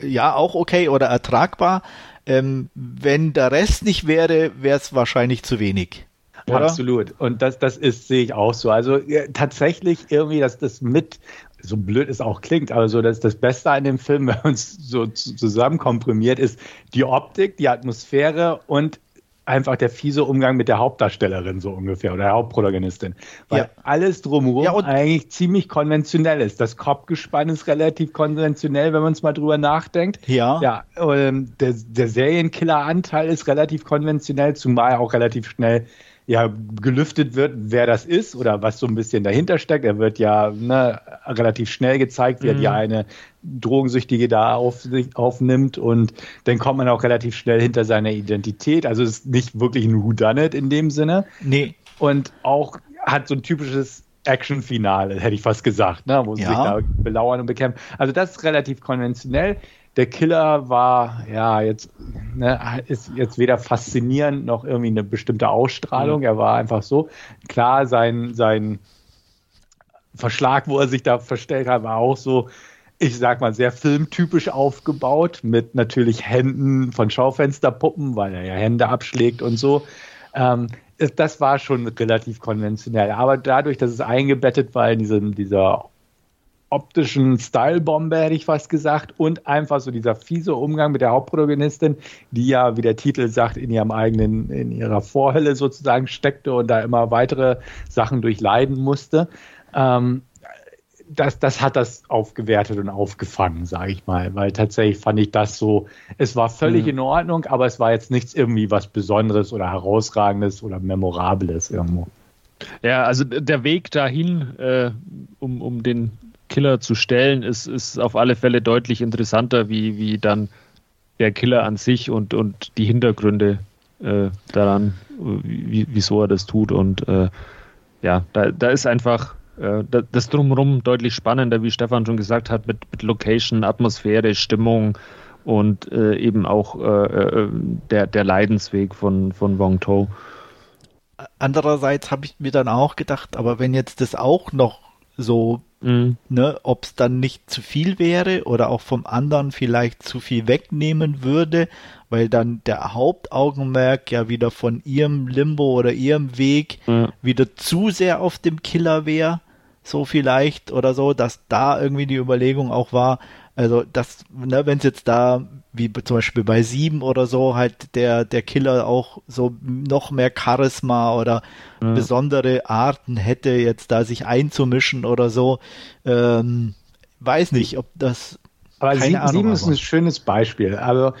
ja, auch okay oder ertragbar. Ähm, wenn der Rest nicht wäre, wäre es wahrscheinlich zu wenig. Oder? Absolut. Und das, das ist, sehe ich auch so. Also ja, tatsächlich irgendwie, dass das mit, so blöd es auch klingt, aber so dass das Beste an dem Film, wenn man es so zusammen komprimiert, ist die Optik, die Atmosphäre und einfach der fiese Umgang mit der Hauptdarstellerin so ungefähr oder der Hauptprotagonistin. Weil ja. alles drumherum ja, eigentlich ziemlich konventionell ist. Das Kopfgespann ist relativ konventionell, wenn man es mal drüber nachdenkt. Ja. Ja, ähm, der, der Serienkiller-Anteil ist relativ konventionell, zumal auch relativ schnell ja gelüftet wird, wer das ist oder was so ein bisschen dahinter steckt. Er wird ja ne, relativ schnell gezeigt, wie mhm. er die eine Drogensüchtige da auf aufnimmt und dann kommt man auch relativ schnell hinter seiner Identität. Also es ist nicht wirklich ein Whodunit in dem Sinne. Nee. Und auch hat so ein typisches Action-Finale, hätte ich fast gesagt, ne, wo sie ja. sich da belauern und bekämpfen. Also das ist relativ konventionell. Der Killer war ja jetzt ne, ist jetzt weder faszinierend noch irgendwie eine bestimmte Ausstrahlung. Mhm. Er war einfach so klar sein sein Verschlag, wo er sich da verstellt hat, war auch so ich sag mal, sehr filmtypisch aufgebaut, mit natürlich Händen von Schaufensterpuppen, weil er ja Hände abschlägt und so. Ähm, das war schon relativ konventionell. Aber dadurch, dass es eingebettet war in diesem, dieser optischen Style-Bombe, hätte ich fast gesagt, und einfach so dieser fiese Umgang mit der Hauptprotagonistin, die ja, wie der Titel sagt, in ihrem eigenen, in ihrer Vorhölle sozusagen steckte und da immer weitere Sachen durchleiden musste. Ähm, das, das hat das aufgewertet und aufgefangen, sage ich mal, weil tatsächlich fand ich das so, es war völlig mhm. in Ordnung, aber es war jetzt nichts irgendwie was Besonderes oder Herausragendes oder Memorables irgendwo. Ja, also der Weg dahin, äh, um, um den Killer zu stellen, ist, ist auf alle Fälle deutlich interessanter, wie, wie dann der Killer an sich und, und die Hintergründe äh, daran, wie, wieso er das tut. Und äh, ja, da, da ist einfach äh, das Drumherum deutlich spannender, wie Stefan schon gesagt hat, mit, mit Location, Atmosphäre, Stimmung und äh, eben auch äh, äh, der, der Leidensweg von, von Wong To. Andererseits habe ich mir dann auch gedacht, aber wenn jetzt das auch noch so, mhm. ne, ob es dann nicht zu viel wäre oder auch vom anderen vielleicht zu viel wegnehmen würde, weil dann der Hauptaugenmerk ja wieder von ihrem Limbo oder ihrem Weg mhm. wieder zu sehr auf dem Killer wäre so vielleicht oder so, dass da irgendwie die Überlegung auch war, also das, ne, wenn es jetzt da, wie zum Beispiel bei sieben oder so, halt der, der Killer auch so noch mehr Charisma oder ja. besondere Arten hätte, jetzt da sich einzumischen oder so, ähm, weiß nicht, ob das. Aber sieben, Ahnung, sieben ist ein schönes Beispiel. Also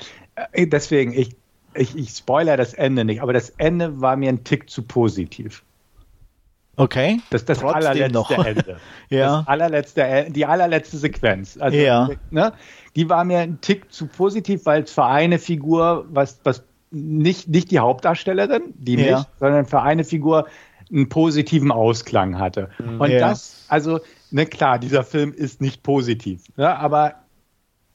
äh, deswegen, ich, ich, ich spoiler das Ende nicht, aber das Ende war mir ein Tick zu positiv. Okay. Das ist das Trotzdem allerletzte noch. Ende. ja. Das allerletzte, die allerletzte Sequenz. Also, ja. Ne, die war mir ein Tick zu positiv, weil es für eine Figur, was, was nicht, nicht die Hauptdarstellerin, die ja. nicht, sondern für eine Figur einen positiven Ausklang hatte. Mhm. Und ja. das, also, ne, klar, dieser Film ist nicht positiv, ne, aber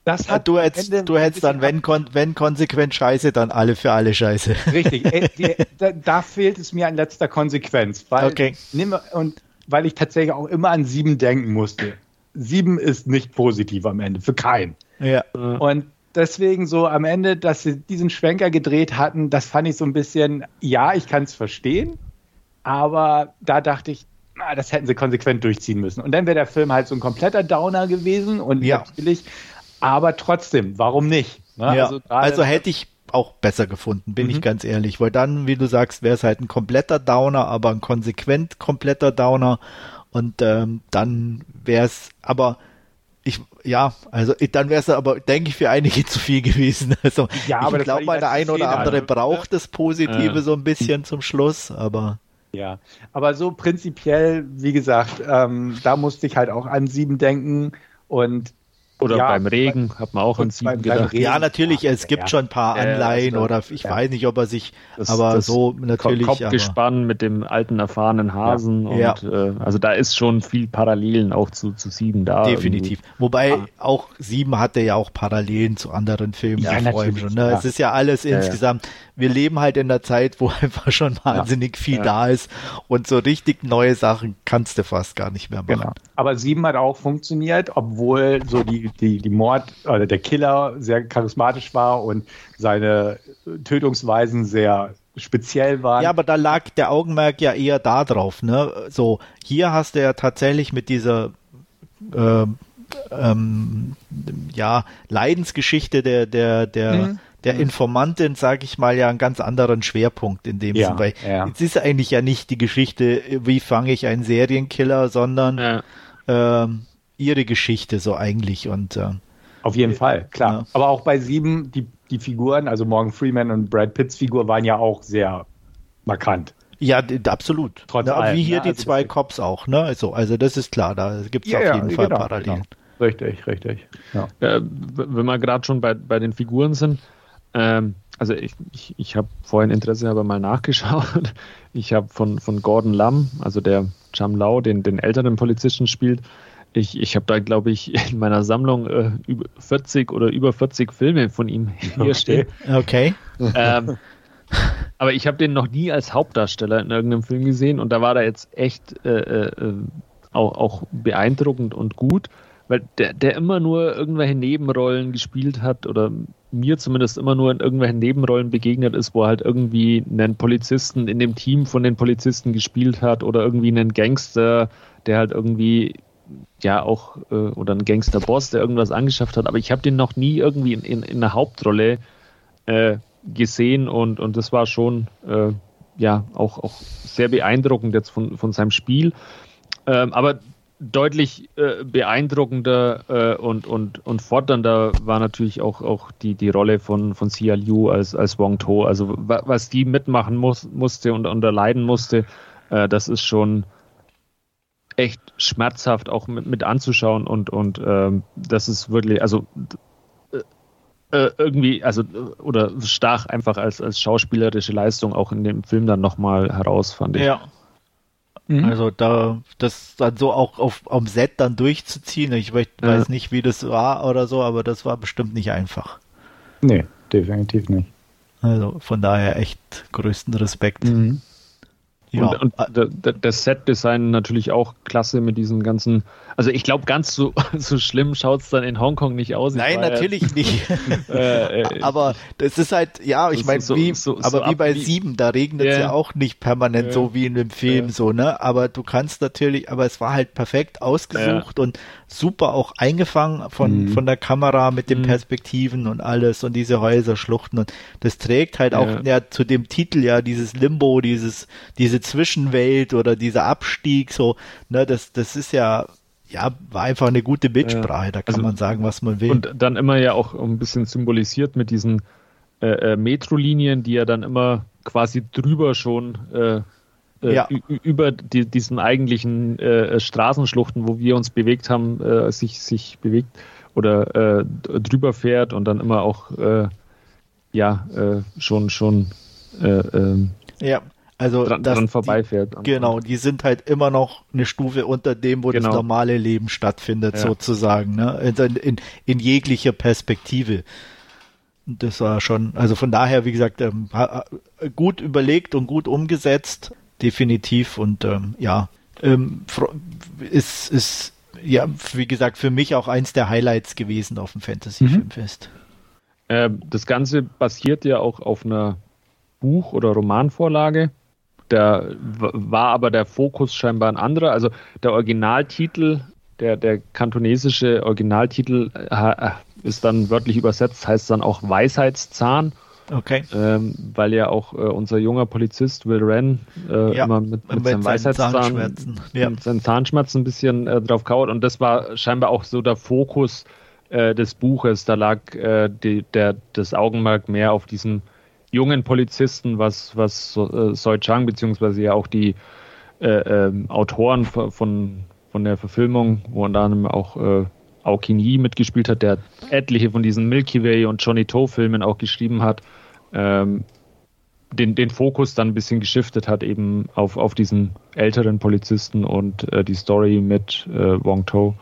das hat du hättest, du hättest dann, wenn, kon wenn konsequent Scheiße, dann alle für alle Scheiße. Richtig. Äh, die, da, da, fehlt es mir an letzter Konsequenz. Weil, okay. Nimm, und weil ich tatsächlich auch immer an sieben denken musste. Sieben ist nicht positiv am Ende, für keinen. Ja. Und deswegen so am Ende, dass sie diesen Schwenker gedreht hatten, das fand ich so ein bisschen, ja, ich kann es verstehen, aber da dachte ich, na, das hätten sie konsequent durchziehen müssen. Und dann wäre der Film halt so ein kompletter Downer gewesen und ja. natürlich aber trotzdem, warum nicht? Ne? Ja, also, also, hätte ich auch besser gefunden, bin mhm. ich ganz ehrlich, weil dann, wie du sagst, wäre es halt ein kompletter Downer, aber ein konsequent kompletter Downer und ähm, dann wäre es, aber ich, ja, also dann wäre es aber, denke ich, für einige zu viel gewesen. Also ja, ich glaube, der ein oder andere also, braucht das Positive ja. so ein bisschen zum Schluss, aber. Ja, aber so prinzipiell, wie gesagt, ähm, da musste ich halt auch an sieben denken und oder ja, beim Regen hat man auch an sieben gedacht. Ja, natürlich, es gibt ja. schon ein paar Anleihen also, oder ich weiß nicht, ob er sich, das, aber das so natürlich. Kopfgespann mit dem alten erfahrenen Hasen und äh, also da ist schon viel Parallelen auch zu, zu sieben da. Definitiv. Irgendwie. Wobei auch sieben hatte ja auch Parallelen zu anderen Filmen ja, vorhin schon. Ne? Es ist ja alles insgesamt wir leben halt in der Zeit, wo einfach schon wahnsinnig ja. viel ja. da ist und so richtig neue Sachen kannst du fast gar nicht mehr machen. Genau. Aber sieben hat auch funktioniert, obwohl so die, die, die Mord oder der Killer sehr charismatisch war und seine Tötungsweisen sehr speziell waren. Ja, aber da lag der Augenmerk ja eher da drauf, ne? So, hier hast du ja tatsächlich mit dieser äh, ähm, ja, Leidensgeschichte der, der, der mhm der mhm. Informantin, sage ich mal, ja einen ganz anderen Schwerpunkt in dem ja, Sinn, weil ja. es ist eigentlich ja nicht die Geschichte, wie fange ich einen Serienkiller, sondern ja. ähm, ihre Geschichte so eigentlich und äh, auf jeden Fall, klar. Ja. Aber auch bei sieben, die, die Figuren, also Morgan Freeman und Brad Pitts Figur waren ja auch sehr markant. Ja, absolut. Trotz ja, allem, wie hier ne? die also zwei Cops auch, ne? Also, also das ist klar, da gibt es ja, auf jeden ja, Fall genau, Parallelen. Genau. Richtig, richtig. Ja. Äh, wenn wir gerade schon bei, bei den Figuren sind, ähm, also ich, ich, ich habe vorhin Interesse aber mal nachgeschaut. Ich habe von, von Gordon Lam, also der Cham Lau, den, den älteren Polizisten spielt, ich, ich habe da, glaube ich, in meiner Sammlung äh, über 40 oder über 40 Filme von ihm hier okay. stehen. Okay. Ähm, aber ich habe den noch nie als Hauptdarsteller in irgendeinem Film gesehen und da war er jetzt echt äh, äh, auch, auch beeindruckend und gut weil der, der immer nur irgendwelche Nebenrollen gespielt hat oder mir zumindest immer nur in irgendwelchen Nebenrollen begegnet ist, wo er halt irgendwie einen Polizisten in dem Team von den Polizisten gespielt hat oder irgendwie einen Gangster, der halt irgendwie ja auch äh, oder ein Gangsterboss, der irgendwas angeschafft hat, aber ich habe den noch nie irgendwie in, in, in einer Hauptrolle äh, gesehen und, und das war schon äh, ja auch, auch sehr beeindruckend jetzt von, von seinem Spiel. Ähm, aber deutlich äh, beeindruckender äh, und, und, und fordernder war natürlich auch, auch die, die Rolle von, von Xia Liu als, als Wong To. Also was die mitmachen muss, musste und, und erleiden musste, äh, das ist schon echt schmerzhaft auch mit, mit anzuschauen und, und ähm, das ist wirklich, also äh, äh, irgendwie, also oder stach einfach als, als schauspielerische Leistung auch in dem Film dann nochmal heraus, fand ich. Ja, Mhm. Also da das dann so auch auf am Set dann durchzuziehen. Ich weiß, ja. weiß nicht, wie das war oder so, aber das war bestimmt nicht einfach. Nee, definitiv nicht. Also von daher echt größten Respekt. Mhm. Ja. Und, und das Set-Design natürlich auch klasse mit diesen ganzen. Also ich glaube, ganz so, so schlimm schaut es dann in Hongkong nicht aus. Nein, natürlich jetzt, nicht. äh, äh, aber das ist halt, ja, ich meine, so, wie, so, aber wie bei Sieben, da regnet es yeah. ja auch nicht permanent yeah. so wie in dem Film yeah. so, ne? Aber du kannst natürlich, aber es war halt perfekt ausgesucht und super auch eingefangen von, mhm. von der Kamera mit den mhm. Perspektiven und alles und diese Häuserschluchten und das trägt halt auch ja zu dem Titel ja dieses Limbo, dieses, diese Zwischenwelt oder dieser Abstieg, so, ne, das, das ist ja, ja, war einfach eine gute Bildsprache, da kann also, man sagen, was man will. Und dann immer ja auch ein bisschen symbolisiert mit diesen äh, äh Metrolinien, die ja dann immer quasi drüber schon äh, äh ja. über die, diesen eigentlichen äh, Straßenschluchten, wo wir uns bewegt haben, äh, sich, sich bewegt oder drüber fährt und dann immer auch ja schon schon äh, ähm, ja. Also dran, dran vorbeifährt. Die, genau, die sind halt immer noch eine Stufe unter dem, wo genau. das normale Leben stattfindet, ja. sozusagen, ne? In, in, in, jeglicher Perspektive. Das war schon, also von daher, wie gesagt, ähm, gut überlegt und gut umgesetzt, definitiv. Und ähm, ja, ähm, ist, ist ja, wie gesagt, für mich auch eins der Highlights gewesen auf dem Fantasy Filmfest. Mhm. Äh, das Ganze basiert ja auch auf einer Buch- oder Romanvorlage. Da war aber der Fokus scheinbar ein anderer. Also der Originaltitel, der, der kantonesische Originaltitel äh, ist dann wörtlich übersetzt, heißt dann auch Weisheitszahn. Okay. Ähm, weil ja auch äh, unser junger Polizist Will Wren äh, ja, immer mit, mit, mit seinem Weisheitszahn, Zahnschmerzen. Ja. mit seinen Zahnschmerzen ein bisschen äh, drauf kaut. Und das war scheinbar auch so der Fokus äh, des Buches. Da lag äh, die, der, das Augenmerk mehr auf diesen jungen Polizisten, was, was äh, Soi Chang, beziehungsweise ja auch die äh, ähm, Autoren von, von der Verfilmung, wo unter anderem auch äh, Aokin Yi mitgespielt hat, der etliche von diesen Milky Way und Johnny To Filmen auch geschrieben hat, ähm, den, den Fokus dann ein bisschen geschiftet hat eben auf, auf diesen älteren Polizisten und äh, die Story mit äh, Wong To.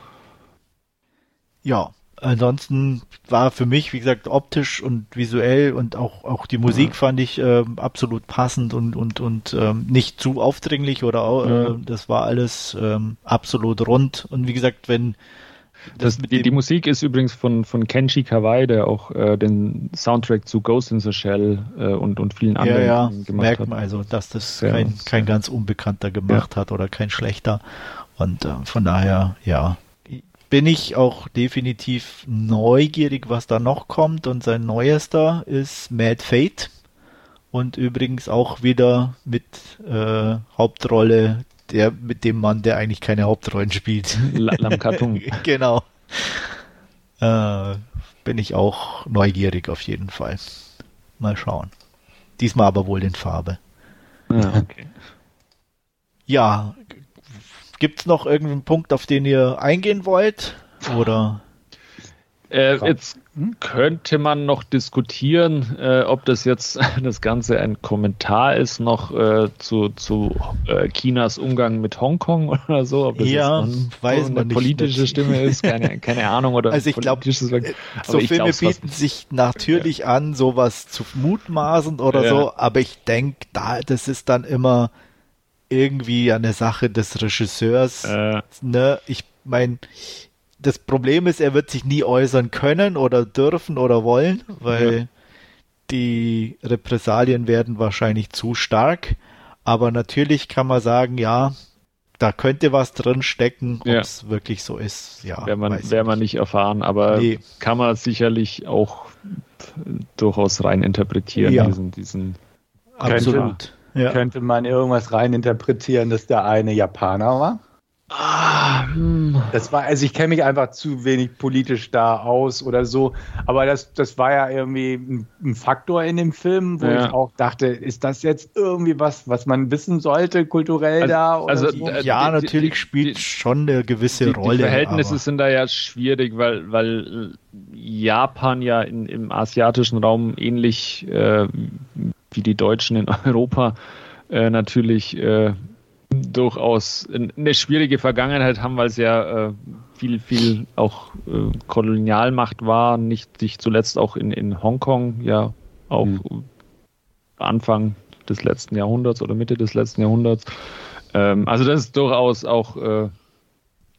Ja, ansonsten war für mich, wie gesagt, optisch und visuell und auch, auch die Musik ja. fand ich äh, absolut passend und, und, und ähm, nicht zu aufdringlich oder äh, ja. das war alles ähm, absolut rund. Und wie gesagt, wenn das, die, die, Musik ist übrigens von, von Kenshi Kawai, der auch äh, den Soundtrack zu Ghost in the Shell äh, und, und vielen anderen ja, ja, gemacht merkt man also, dass das sehr, kein, kein ganz Unbekannter gemacht ja. hat oder kein schlechter. Und äh, von daher, ja, bin ich auch definitiv neugierig, was da noch kommt. Und sein neuester ist Mad Fate. Und übrigens auch wieder mit äh, Hauptrolle der mit dem Mann, der eigentlich keine Hauptrollen spielt. Lam Kartung. genau. Äh, bin ich auch neugierig auf jeden Fall. Mal schauen. Diesmal aber wohl in Farbe. Ja, okay. Ja, gibt's noch irgendeinen Punkt, auf den ihr eingehen wollt? Oder? Äh, jetzt könnte man noch diskutieren, äh, ob das jetzt das Ganze ein Kommentar ist noch äh, zu, zu äh, Chinas Umgang mit Hongkong oder so. Ob das ja, jetzt weiß eine man nicht. politische Stimme ist, keine, keine Ahnung. Oder Also ich glaube, politisches- so Filme bieten sich natürlich an, sowas zu mutmaßen oder Ja. so, aber ich denke, da, das ist dann immer irgendwie eine Sache des Regisseurs. Äh, Ne? Ich meine, das Problem ist, er wird sich nie äußern können oder dürfen oder wollen, weil Ja. die Repressalien werden wahrscheinlich zu stark. Aber natürlich kann man sagen, ja, da könnte was drin stecken, ob Ja. es wirklich so ist. Ja, Wäre man, wär man nicht erfahren, aber Nee. kann man sicherlich auch durchaus rein interpretieren, Ja. diesen, diesen Absolut. Ja. Könnte man irgendwas reininterpretieren, dass der eine Japaner war? Ah, hm. Das war, also ich kenne mich einfach zu wenig politisch da aus oder so, aber das, das war ja irgendwie ein, ein Faktor in dem Film, wo Ja. ich auch dachte, ist das jetzt irgendwie was, was man wissen sollte, kulturell Also- da? Oder also, so? äh, ja, die- natürlich spielt die- schon eine gewisse die, Rolle. die Verhältnisse aber- sind da ja schwierig, weil, weil Japan ja in, im asiatischen Raum ähnlich äh, wie die Deutschen in Europa äh, natürlich äh, durchaus eine schwierige Vergangenheit haben, weil sie ja äh, viel, viel auch äh, Kolonialmacht war, nicht nicht zuletzt auch in, in Hongkong, ja auch Mhm. Anfang des letzten Jahrhunderts oder Mitte des letzten Jahrhunderts. Ähm, also das ist durchaus auch äh,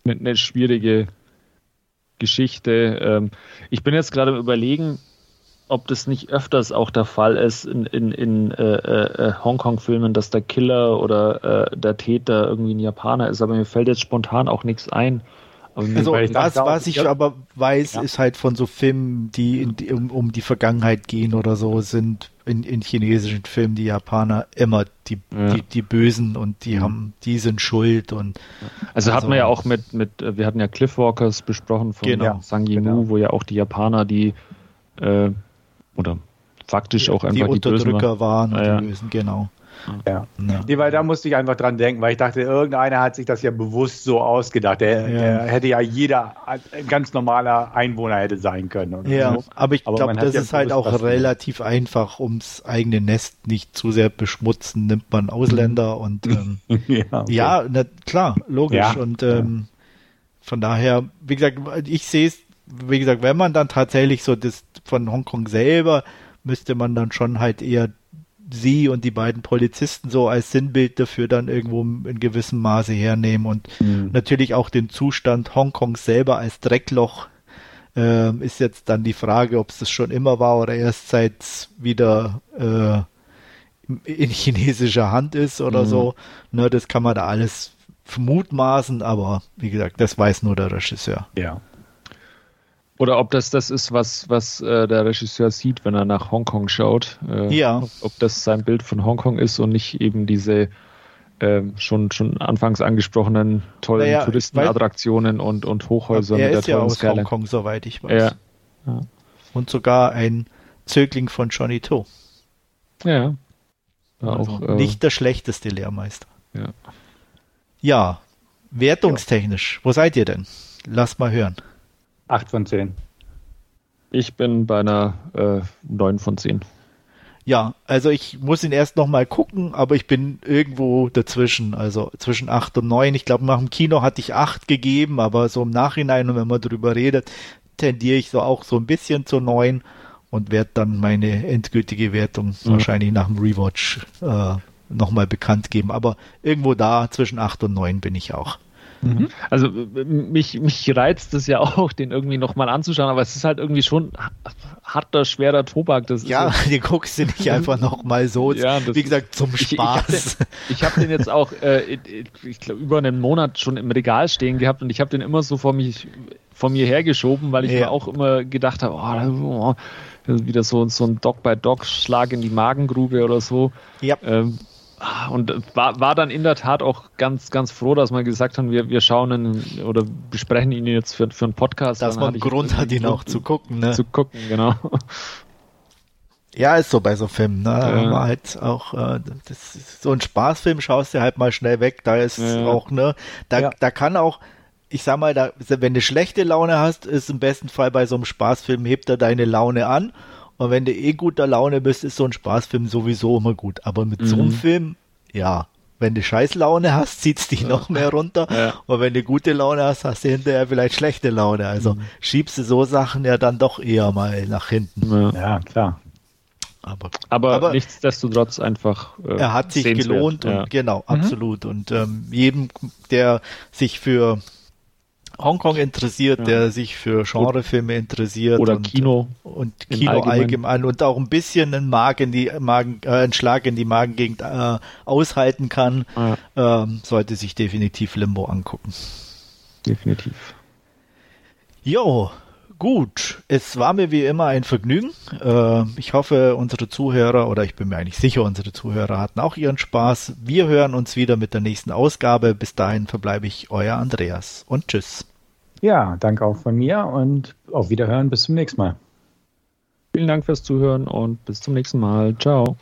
eine, eine schwierige Geschichte. Ähm, ich bin jetzt gerade überlegen, ob das nicht öfters auch der Fall ist in, in, in äh, äh, Hongkong-Filmen, dass der Killer oder äh, der Täter irgendwie ein Japaner ist, aber mir fällt jetzt spontan auch nichts ein. Also das, was ich aber weiß, Ja. ist halt von so Filmen, die, in, die um, um die Vergangenheit gehen oder so, sind in, in chinesischen Filmen die Japaner immer die, Ja. die, die Bösen und die Mhm. haben, die sind schuld und Also, hatten Also- wir ja auch mit, mit, äh, wir hatten ja Cliffwalkers besprochen von Genau, Sang Yimou, genau. wo ja auch die Japaner, die äh, oder faktisch auch die einfach die, Bösen Unterdrücker waren und Ah, ja. die Bösen, genau. ja. Ja. Nee, weil da musste ich einfach dran denken, weil ich dachte, irgendeiner hat sich das ja bewusst so ausgedacht. Der, Ja. der hätte ja jeder ein ganz normaler Einwohner hätte sein können. Oder Ja, so. aber ich glaube, das ja ist halt auch relativ einfach, ums eigene Nest nicht zu sehr beschmutzen, nimmt man Ausländer und ähm, ja, okay. Ja, na, klar, logisch. Ja. Und ähm, von daher, wie gesagt, ich sehe es, wie gesagt, wenn man dann tatsächlich so das von Hongkong selber, müsste man dann schon halt eher sie und die beiden Polizisten so als Sinnbild dafür dann irgendwo in gewissem Maße hernehmen und Mhm. natürlich auch den Zustand Hongkongs selber als Dreckloch ähm, ist jetzt dann die Frage, ob es das schon immer war oder erst seit wieder äh, in chinesischer Hand ist oder Mhm. so. Ne, das kann man da alles mutmaßen, aber wie gesagt, das weiß nur der Regisseur. ja. Oder ob das das ist, was, was äh, der Regisseur sieht, wenn er nach Hongkong schaut. Äh, Ja. Ob, das sein Bild von Hongkong ist und nicht eben diese ähm, schon, schon anfangs angesprochenen tollen Naja, Touristenattraktionen und, und Hochhäuser er mit ist der ja aus Skyline. Hongkong, soweit ich weiß. Ja, Und sogar ein Zögling von Johnny To. ja. Also auch, äh, nicht der schlechteste Lehrmeister. Ja. Ja, wertungstechnisch, wo seid ihr denn? Lass mal hören. Acht von zehn. Ich bin bei einer äh, 9 von 10. Ja, also ich muss ihn erst noch mal gucken, aber ich bin irgendwo dazwischen, also zwischen 8 und 9. Ich glaube, nach dem Kino hatte ich 8 gegeben, aber so im Nachhinein, und wenn man drüber redet, tendiere ich so auch so ein bisschen zu 9 und werde dann meine endgültige Wertung Mhm. wahrscheinlich nach dem Rewatch äh, nochmal bekannt geben. Aber irgendwo da zwischen 8 und 9 bin ich auch. Also äh, mich, mich reizt es ja auch, den irgendwie nochmal anzuschauen, aber es ist halt irgendwie schon harter, schwerer Tobak. Das Ja, ist den guckst du nicht einfach nochmal so, Ja, wie gesagt, zum Ich- ich Spaß. Ich habe den jetzt auch, äh, ich glaube, über einen Monat schon im Regal stehen gehabt und ich habe den immer so vor, mich, vor mir hergeschoben, weil ich Ja. mir auch immer gedacht habe, oh, das ist wieder so, so ein Dog-by-Dog-Schlag in die Magengrube oder so. ja. Ähm, und war, war dann in der Tat auch ganz, ganz froh, dass wir gesagt haben, wir, wir schauen ihn oder besprechen ihn jetzt für, für einen Podcast. dass man Grund hat, ihn auch zu gucken. Ne? zu gucken, genau. Ja, ist so bei so Filmen, ne? Ja. War halt auch, äh, das ist so ein Spaßfilm schaust du halt mal schnell weg, da ist ja. auch, ne, da, ja. da kann auch, ich sag mal, da, wenn du schlechte Laune hast, ist im besten Fall bei so einem Spaßfilm, hebt er deine Laune an. Und wenn du eh guter Laune bist, ist so ein Spaßfilm sowieso immer gut. Aber mit mhm. so einem mhm. Film, ja, wenn du Scheißlaune hast, zieht's dich ja. noch mehr runter. Ja. Und wenn du gute Laune hast, hast du hinterher vielleicht schlechte Laune. Also mhm. schiebst du so Sachen ja dann doch eher mal nach hinten. Ja, ja klar. Aber, aber, aber, nichtsdestotrotz einfach. Äh, er hat sich gelohnt und genau, mhm. absolut. Und ähm, jedem, der sich für Hongkong interessiert, ja. der sich für Genrefilme interessiert oder und, Kino und Kino allgemein. allgemein. und auch ein bisschen einen Magen in die Magen, äh, einen Schlag in die Magengegend äh, aushalten kann, ja. ähm, sollte sich definitiv Limbo angucken. Definitiv. Jo, gut. Es war mir wie immer ein Vergnügen. Äh, ich hoffe, unsere Zuhörer oder ich bin mir eigentlich sicher, unsere Zuhörer hatten auch ihren Spaß. Wir hören uns wieder mit der nächsten Ausgabe. Bis dahin verbleibe ich euer Andreas und tschüss. Ja, danke auch von mir und auf Wiederhören bis zum nächsten Mal. Vielen Dank fürs Zuhören und bis zum nächsten Mal. Ciao.